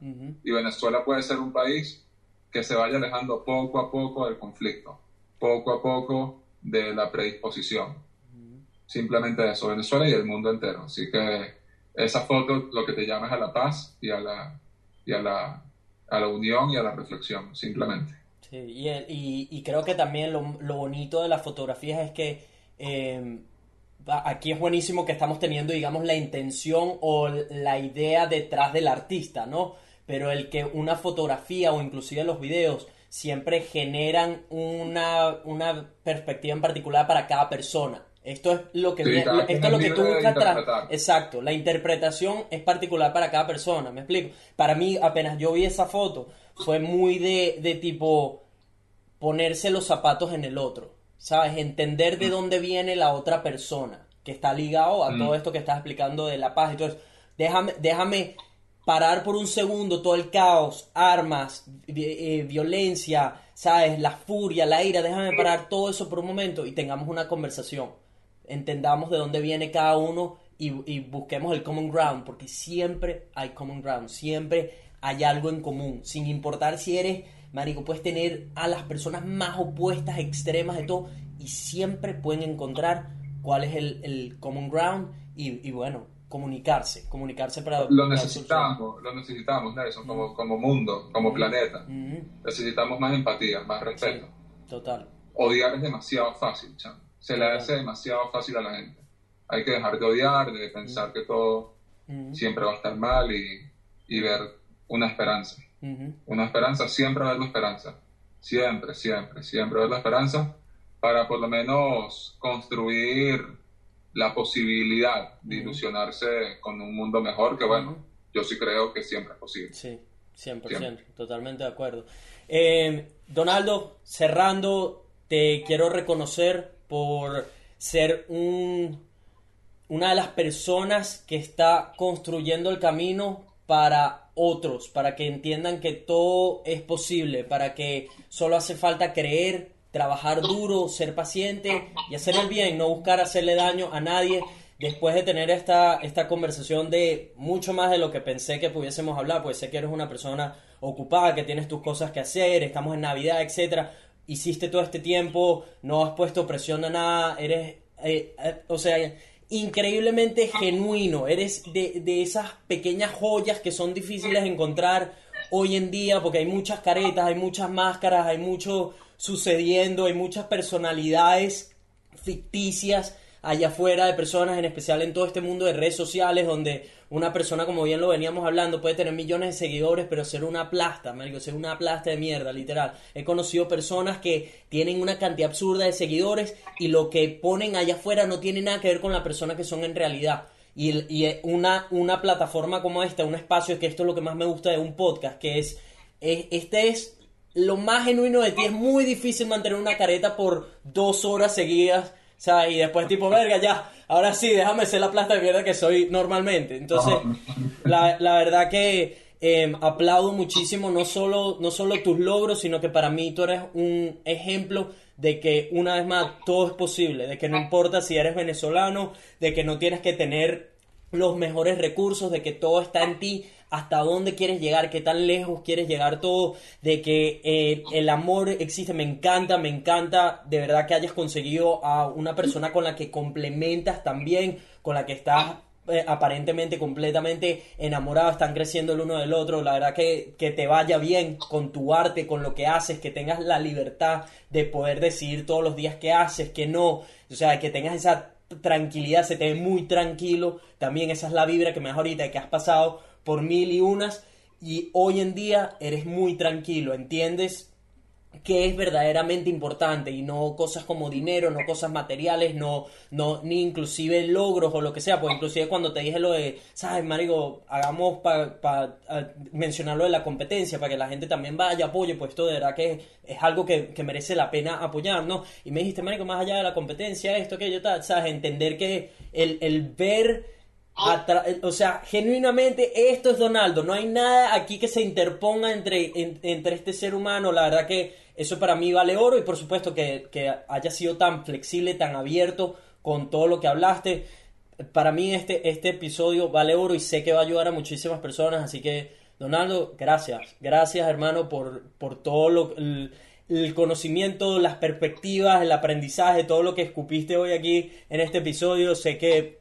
Y Venezuela puede ser un país que se vaya alejando poco a poco del conflicto, poco a poco de la predisposición. Simplemente eso, Venezuela y el mundo entero. Así que esa foto lo que te llama es a la paz y a la, y a la, a la unión y a la reflexión, simplemente. Sí, y, y- creo que también lo, lo bonito de las fotografías es que va- aquí es buenísimo que estamos teniendo, digamos, la intención o la idea detrás del artista, ¿no? Pero el que una fotografía o inclusive los videos siempre generan una, una perspectiva en particular para cada persona. Esto es lo que, Sí, esto es lo que tú buscas tra- interpretar. Exacto, la interpretación es particular para cada persona, ¿me explico? Para mí, apenas yo vi esa foto, fue muy de, de tipo ponerse los zapatos en el otro, ¿sabes? Entender Mm. de dónde viene la otra persona, que está ligado a Mm. todo esto que estás explicando de la paz. Entonces, déjame, déjame parar por un segundo todo el caos, armas, eh, violencia, ¿sabes? La furia, la ira, déjame parar todo eso por un momento y tengamos una conversación. Entendamos de dónde viene cada uno y, y busquemos el common ground, porque siempre hay common ground, siempre hay algo en común, sin importar si eres, marico, puedes tener a las personas más opuestas, extremas de todo, y siempre pueden encontrar cuál es el, el common ground y, y bueno, comunicarse, comunicarse para... Lo necesitamos, lo necesitamos, Nelson, como, como mundo, como planeta. solucionar. Ujú, Necesitamos más empatía, más respeto. total. Odiar es demasiado fácil, chamo. Se le hace demasiado fácil a la gente. Hay que dejar de odiar, de pensar que todo siempre va a estar mal y, y ver una esperanza. Una esperanza, siempre ver la esperanza. Siempre, siempre, siempre ver la esperanza para por lo menos construir la posibilidad de ilusionarse con un mundo mejor, que bueno, yo sí creo que siempre es posible. Sí, 100%, Siempre. totalmente de acuerdo. Eh, Donaldo, cerrando, te quiero reconocer por ser un, una de las personas que está construyendo el camino para otros, para que entiendan que todo es posible, para que solo hace falta creer, trabajar duro, ser paciente y hacer el bien, no buscar hacerle daño a nadie. Después de tener esta, esta conversación de mucho más de lo que pensé que pudiésemos hablar, pues sé que eres una persona ocupada, que tienes tus cosas que hacer, estamos en Navidad, etcétera. Hiciste todo este tiempo, no has puesto presión a nada, eres, eh, eh, o sea, increíblemente genuino, eres de, de esas pequeñas joyas que son difíciles de encontrar hoy en día porque hay muchas caretas, hay muchas máscaras, hay mucho sucediendo, hay muchas personalidades ficticias allá afuera de personas, en especial en todo este mundo de redes sociales, donde una persona, como bien lo veníamos hablando, puede tener millones de seguidores, pero ser una plasta, marico, ser una plasta de mierda, literal. He conocido personas que tienen una cantidad absurda de seguidores y lo que ponen allá afuera no tiene nada que ver con la persona que son en realidad. Y, y una, una plataforma como esta, un espacio, que esto es lo que más me gusta de un podcast, que es, es- este es lo más genuino de ti. Es muy difícil mantener una careta por dos horas seguidas, o sea, y después tipo, verga, ya, ahora sí, déjame ser la plasta de mierda que soy normalmente. Entonces, la, la verdad que eh, aplaudo muchísimo no solo, no solo tus logros, sino que para mí tú eres un ejemplo de que una vez más todo es posible, de que no importa si eres venezolano, de que no tienes que tener los mejores recursos, de que todo está en ti, hasta dónde quieres llegar, qué tan lejos quieres llegar todo, de que eh, el amor existe, me encanta, me encanta de verdad que hayas conseguido a una persona con la que complementas también, con la que estás eh, aparentemente completamente enamorados, están creciendo el uno del otro, la verdad que, que te vaya bien con tu arte, con lo que haces, que tengas la libertad de poder decidir todos los días qué haces, qué no, o sea, que tengas esa tranquilidad, se te ve muy tranquilo, también esa es la vibra que me das ahorita, que has pasado por mil y unas y hoy en día eres muy tranquilo, ¿entiendes? que es verdaderamente importante y no cosas como dinero, no cosas materiales, no, no, ni inclusive logros o lo que sea, pues inclusive cuando te dije lo de, sabes, marico, hagamos para mencionarlo de la competencia, para que la gente también vaya, apoye, pues esto de verdad que es algo que, merece la pena apoyar, ¿no? Y me dijiste, marico, más allá de la competencia, esto, aquello, tal, sabes, entender que el, el ver o sea, genuinamente esto es Donaldo, no hay nada aquí que se interponga entre, en- entre este ser humano, la verdad que eso para mí vale oro y por supuesto que, que haya sido tan flexible, tan abierto con todo lo que hablaste, para mí este, este episodio vale oro y sé que va a ayudar a muchísimas personas, así que Donaldo, gracias, gracias hermano por, por todo lo, el conocimiento, las perspectivas, el aprendizaje, todo lo que escupiste hoy aquí en este episodio, sé que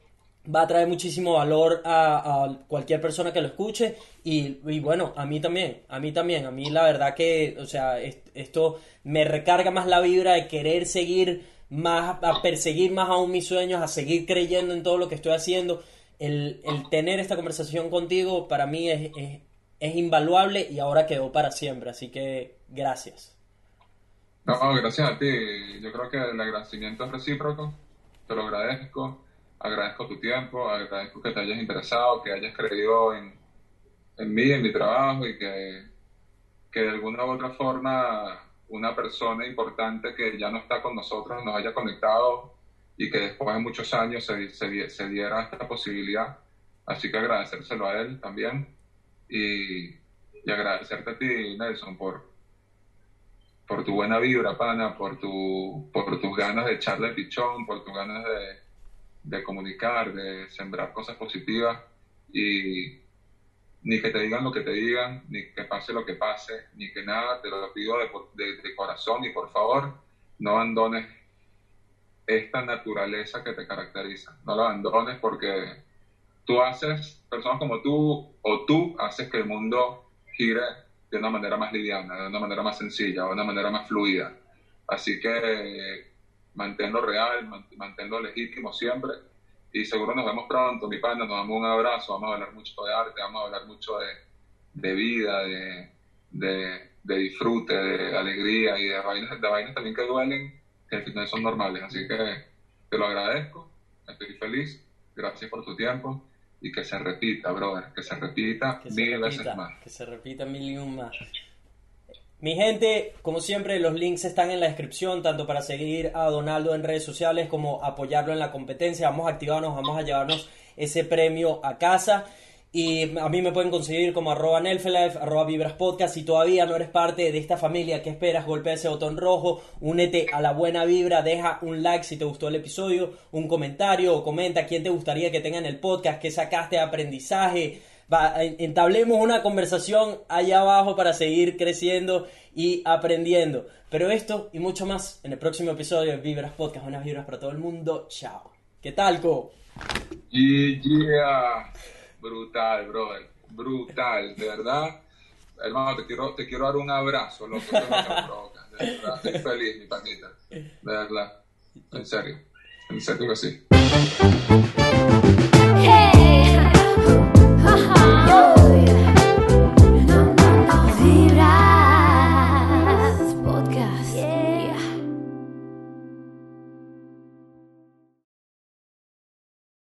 va a traer muchísimo valor a, cualquier persona que lo escuche y, bueno, a mí también, a mí también, a mí la verdad que, o sea, es- esto me recarga más la vibra de querer seguir más, a perseguir más aún mis sueños, a seguir creyendo en todo lo que estoy haciendo. El, el tener esta conversación contigo para mí es, es, es invaluable y ahora quedó para siempre, así que gracias. No, gracias a ti. Yo creo que el agradecimiento es recíproco. Te lo agradezco. Agradezco tu tiempo, agradezco que te hayas interesado, que hayas creído en, en mí, en mi trabajo y que, que de alguna u otra forma una persona importante que ya no está con nosotros nos haya conectado y que después de muchos años se, se, se diera esta posibilidad. Así que agradecérselo a él también. y, y agradecerte a ti, Nelson, por, por tu buena vibra, pana, por, tu, por tus ganas de echarle pichón, por tus ganas de, de comunicar, de sembrar cosas positivas y ni que te digan lo que te digan, ni que pase lo que pase, ni que nada, te lo pido de, de- de corazón y por favor, no abandones esta naturaleza que te caracteriza. No la abandones porque tú haces, personas como tú o tú haces que el mundo gire de una manera más liviana, de una manera más sencilla, de una manera más fluida. Así que manténlo real, man- manténlo legítimo siempre y seguro nos vemos pronto, mi pana, nos damos un abrazo, vamos a hablar mucho de arte, vamos a hablar mucho de, de vida, de, de, de disfrute, de alegría y de vainas, de vainas también que duelen, que al final son normales. Así que te lo agradezco, estoy feliz, gracias por tu tiempo y que se repita, brother, que se repita Que se mil repita, veces más. que se repita mil y un más. Mi gente, como siempre, los links están en la descripción, tanto para seguir a Donaldo en redes sociales como apoyarlo en la competencia. Vamos a activarnos, vamos a llevarnos ese premio a casa. Y a mí me pueden conseguir como arroba Nelfelife, arroba Vibras Podcast. Si todavía no eres parte de esta familia, ¿qué esperas? Golpea ese botón rojo, únete a la buena vibra, deja un like si te gustó el episodio, un comentario o comenta quién te gustaría que tenga en el podcast, qué sacaste de aprendizaje. Va, en- entablemos una conversación allá abajo para seguir creciendo y aprendiendo. Pero esto y mucho más en el próximo episodio de Vibras Podcast. Unas vibras para todo el mundo. Chao. ¿Qué tal, Co? Yeah, brutal, brother, brutal, de verdad. Hermano, te quiero, te quiero dar un abrazo, loco, estoy feliz, mi panita, de verdad, en serio, en serio que sí.